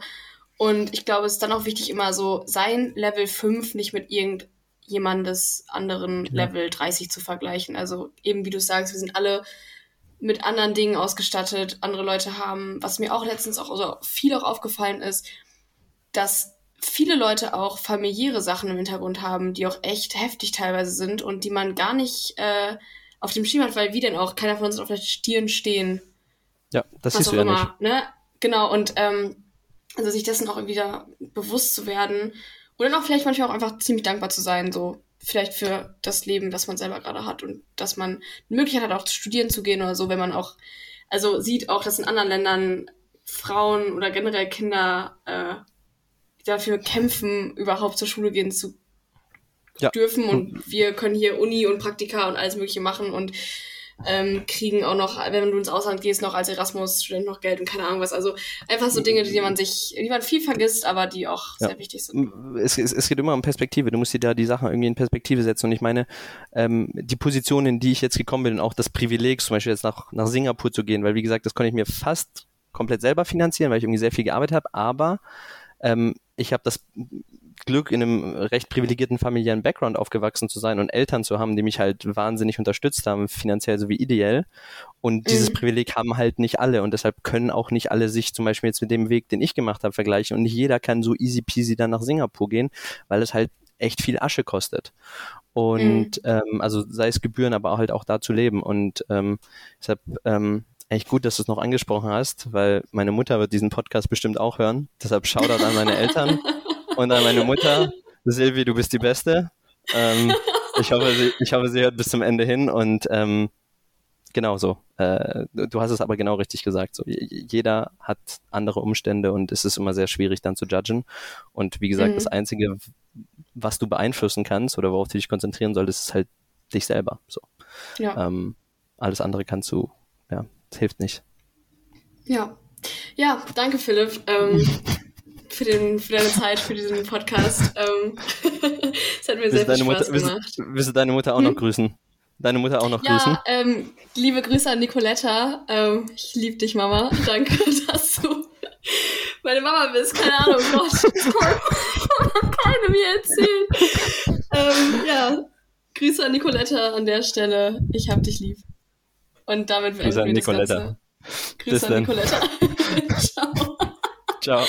Und ich glaube, es ist dann auch wichtig, immer so sein Level 5 nicht mit irgendjemandes anderen genau. Level 30 zu vergleichen. Also eben wie du sagst, wir sind alle mit anderen Dingen ausgestattet. Andere Leute haben, was mir auch letztens auch also viel auch aufgefallen ist, dass viele Leute auch familiäre Sachen im Hintergrund haben, die auch echt heftig teilweise sind und die man gar nicht äh, auf dem Schirm hat, weil wie denn auch, keiner von uns auf der Stirn stehen. Ja, das du ja immer, nicht. Ne? Genau, und ähm, also sich dessen auch wieder bewusst zu werden und dann auch vielleicht manchmal auch einfach ziemlich dankbar zu sein, so vielleicht für das Leben, das man selber gerade hat und dass man die Möglichkeit hat, auch studieren zu gehen oder so, wenn man auch, also sieht auch, dass in anderen Ländern Frauen oder generell Kinder äh, dafür kämpfen, überhaupt zur Schule gehen zu ja. dürfen und wir können hier Uni und Praktika und alles Mögliche machen und ähm, kriegen auch noch, wenn du ins Ausland gehst, noch als Erasmus-Student noch Geld und keine Ahnung was. Also einfach so Dinge, die man sich, die man viel vergisst, aber die auch ja. sehr wichtig sind. Es, es, es, geht immer um Perspektive. Du musst dir da die Sachen irgendwie in Perspektive setzen. Und ich meine, ähm, die Position, in die ich jetzt gekommen bin, und auch das Privileg, zum Beispiel jetzt nach, nach Singapur zu gehen, weil wie gesagt, das konnte ich mir fast komplett selber finanzieren, weil ich irgendwie sehr viel gearbeitet habe, aber ähm, ich habe das Glück, in einem recht privilegierten familiären Background aufgewachsen zu sein und Eltern zu haben, die mich halt wahnsinnig unterstützt haben, finanziell sowie ideell. Und dieses mhm. Privileg haben halt nicht alle und deshalb können auch nicht alle sich zum Beispiel jetzt mit dem Weg, den ich gemacht habe, vergleichen. Und nicht jeder kann so easy peasy dann nach Singapur gehen, weil es halt echt viel Asche kostet. Und mhm. ähm, also sei es Gebühren, aber auch halt auch da zu leben. Und ähm, deshalb ähm, echt gut, dass du es noch angesprochen hast, weil meine Mutter wird diesen Podcast bestimmt auch hören. Deshalb Shoutout an meine Eltern und an meine Mutter. Silvi, du bist die Beste. Ähm, ich, hoffe, sie, ich hoffe, sie hört bis zum Ende hin und ähm, genau so. Äh, du hast es aber genau richtig gesagt. So, jeder hat andere Umstände und es ist immer sehr schwierig dann zu judgen. Und wie gesagt, mhm. das Einzige, was du beeinflussen kannst oder worauf du dich konzentrieren solltest, ist halt dich selber. So. Ja. Ähm, alles andere kannst du, ja, es hilft nicht. Ja. Ja, danke Philipp. Ähm, für, den, für deine Zeit, für diesen Podcast. Ähm, es hat mir willst sehr viel Spaß Mutter, gemacht. Willst, willst, du deine Mutter auch hm? noch grüßen? Deine Mutter auch noch ja, grüßen? Ähm, liebe Grüße an Nicoletta. Ähm, ich liebe dich, Mama. Danke, dass du meine Mama bist. Keine Ahnung, Gott. keine mir erzählen. Ähm, ja, Grüße an Nicoletta an der Stelle. Ich hab dich lieb. Und damit Grüße an Nicoletta. Grüße an Nicoletta. Ciao. Ciao.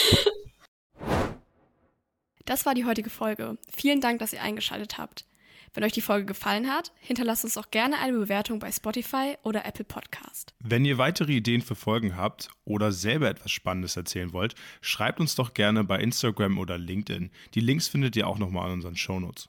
Das war die heutige Folge. Vielen Dank, dass ihr eingeschaltet habt. Wenn euch die Folge gefallen hat, hinterlasst uns auch gerne eine Bewertung bei Spotify oder Apple Podcast. Wenn ihr weitere Ideen für Folgen habt oder selber etwas Spannendes erzählen wollt, schreibt uns doch gerne bei Instagram oder LinkedIn. Die Links findet ihr auch nochmal in unseren Shownotes.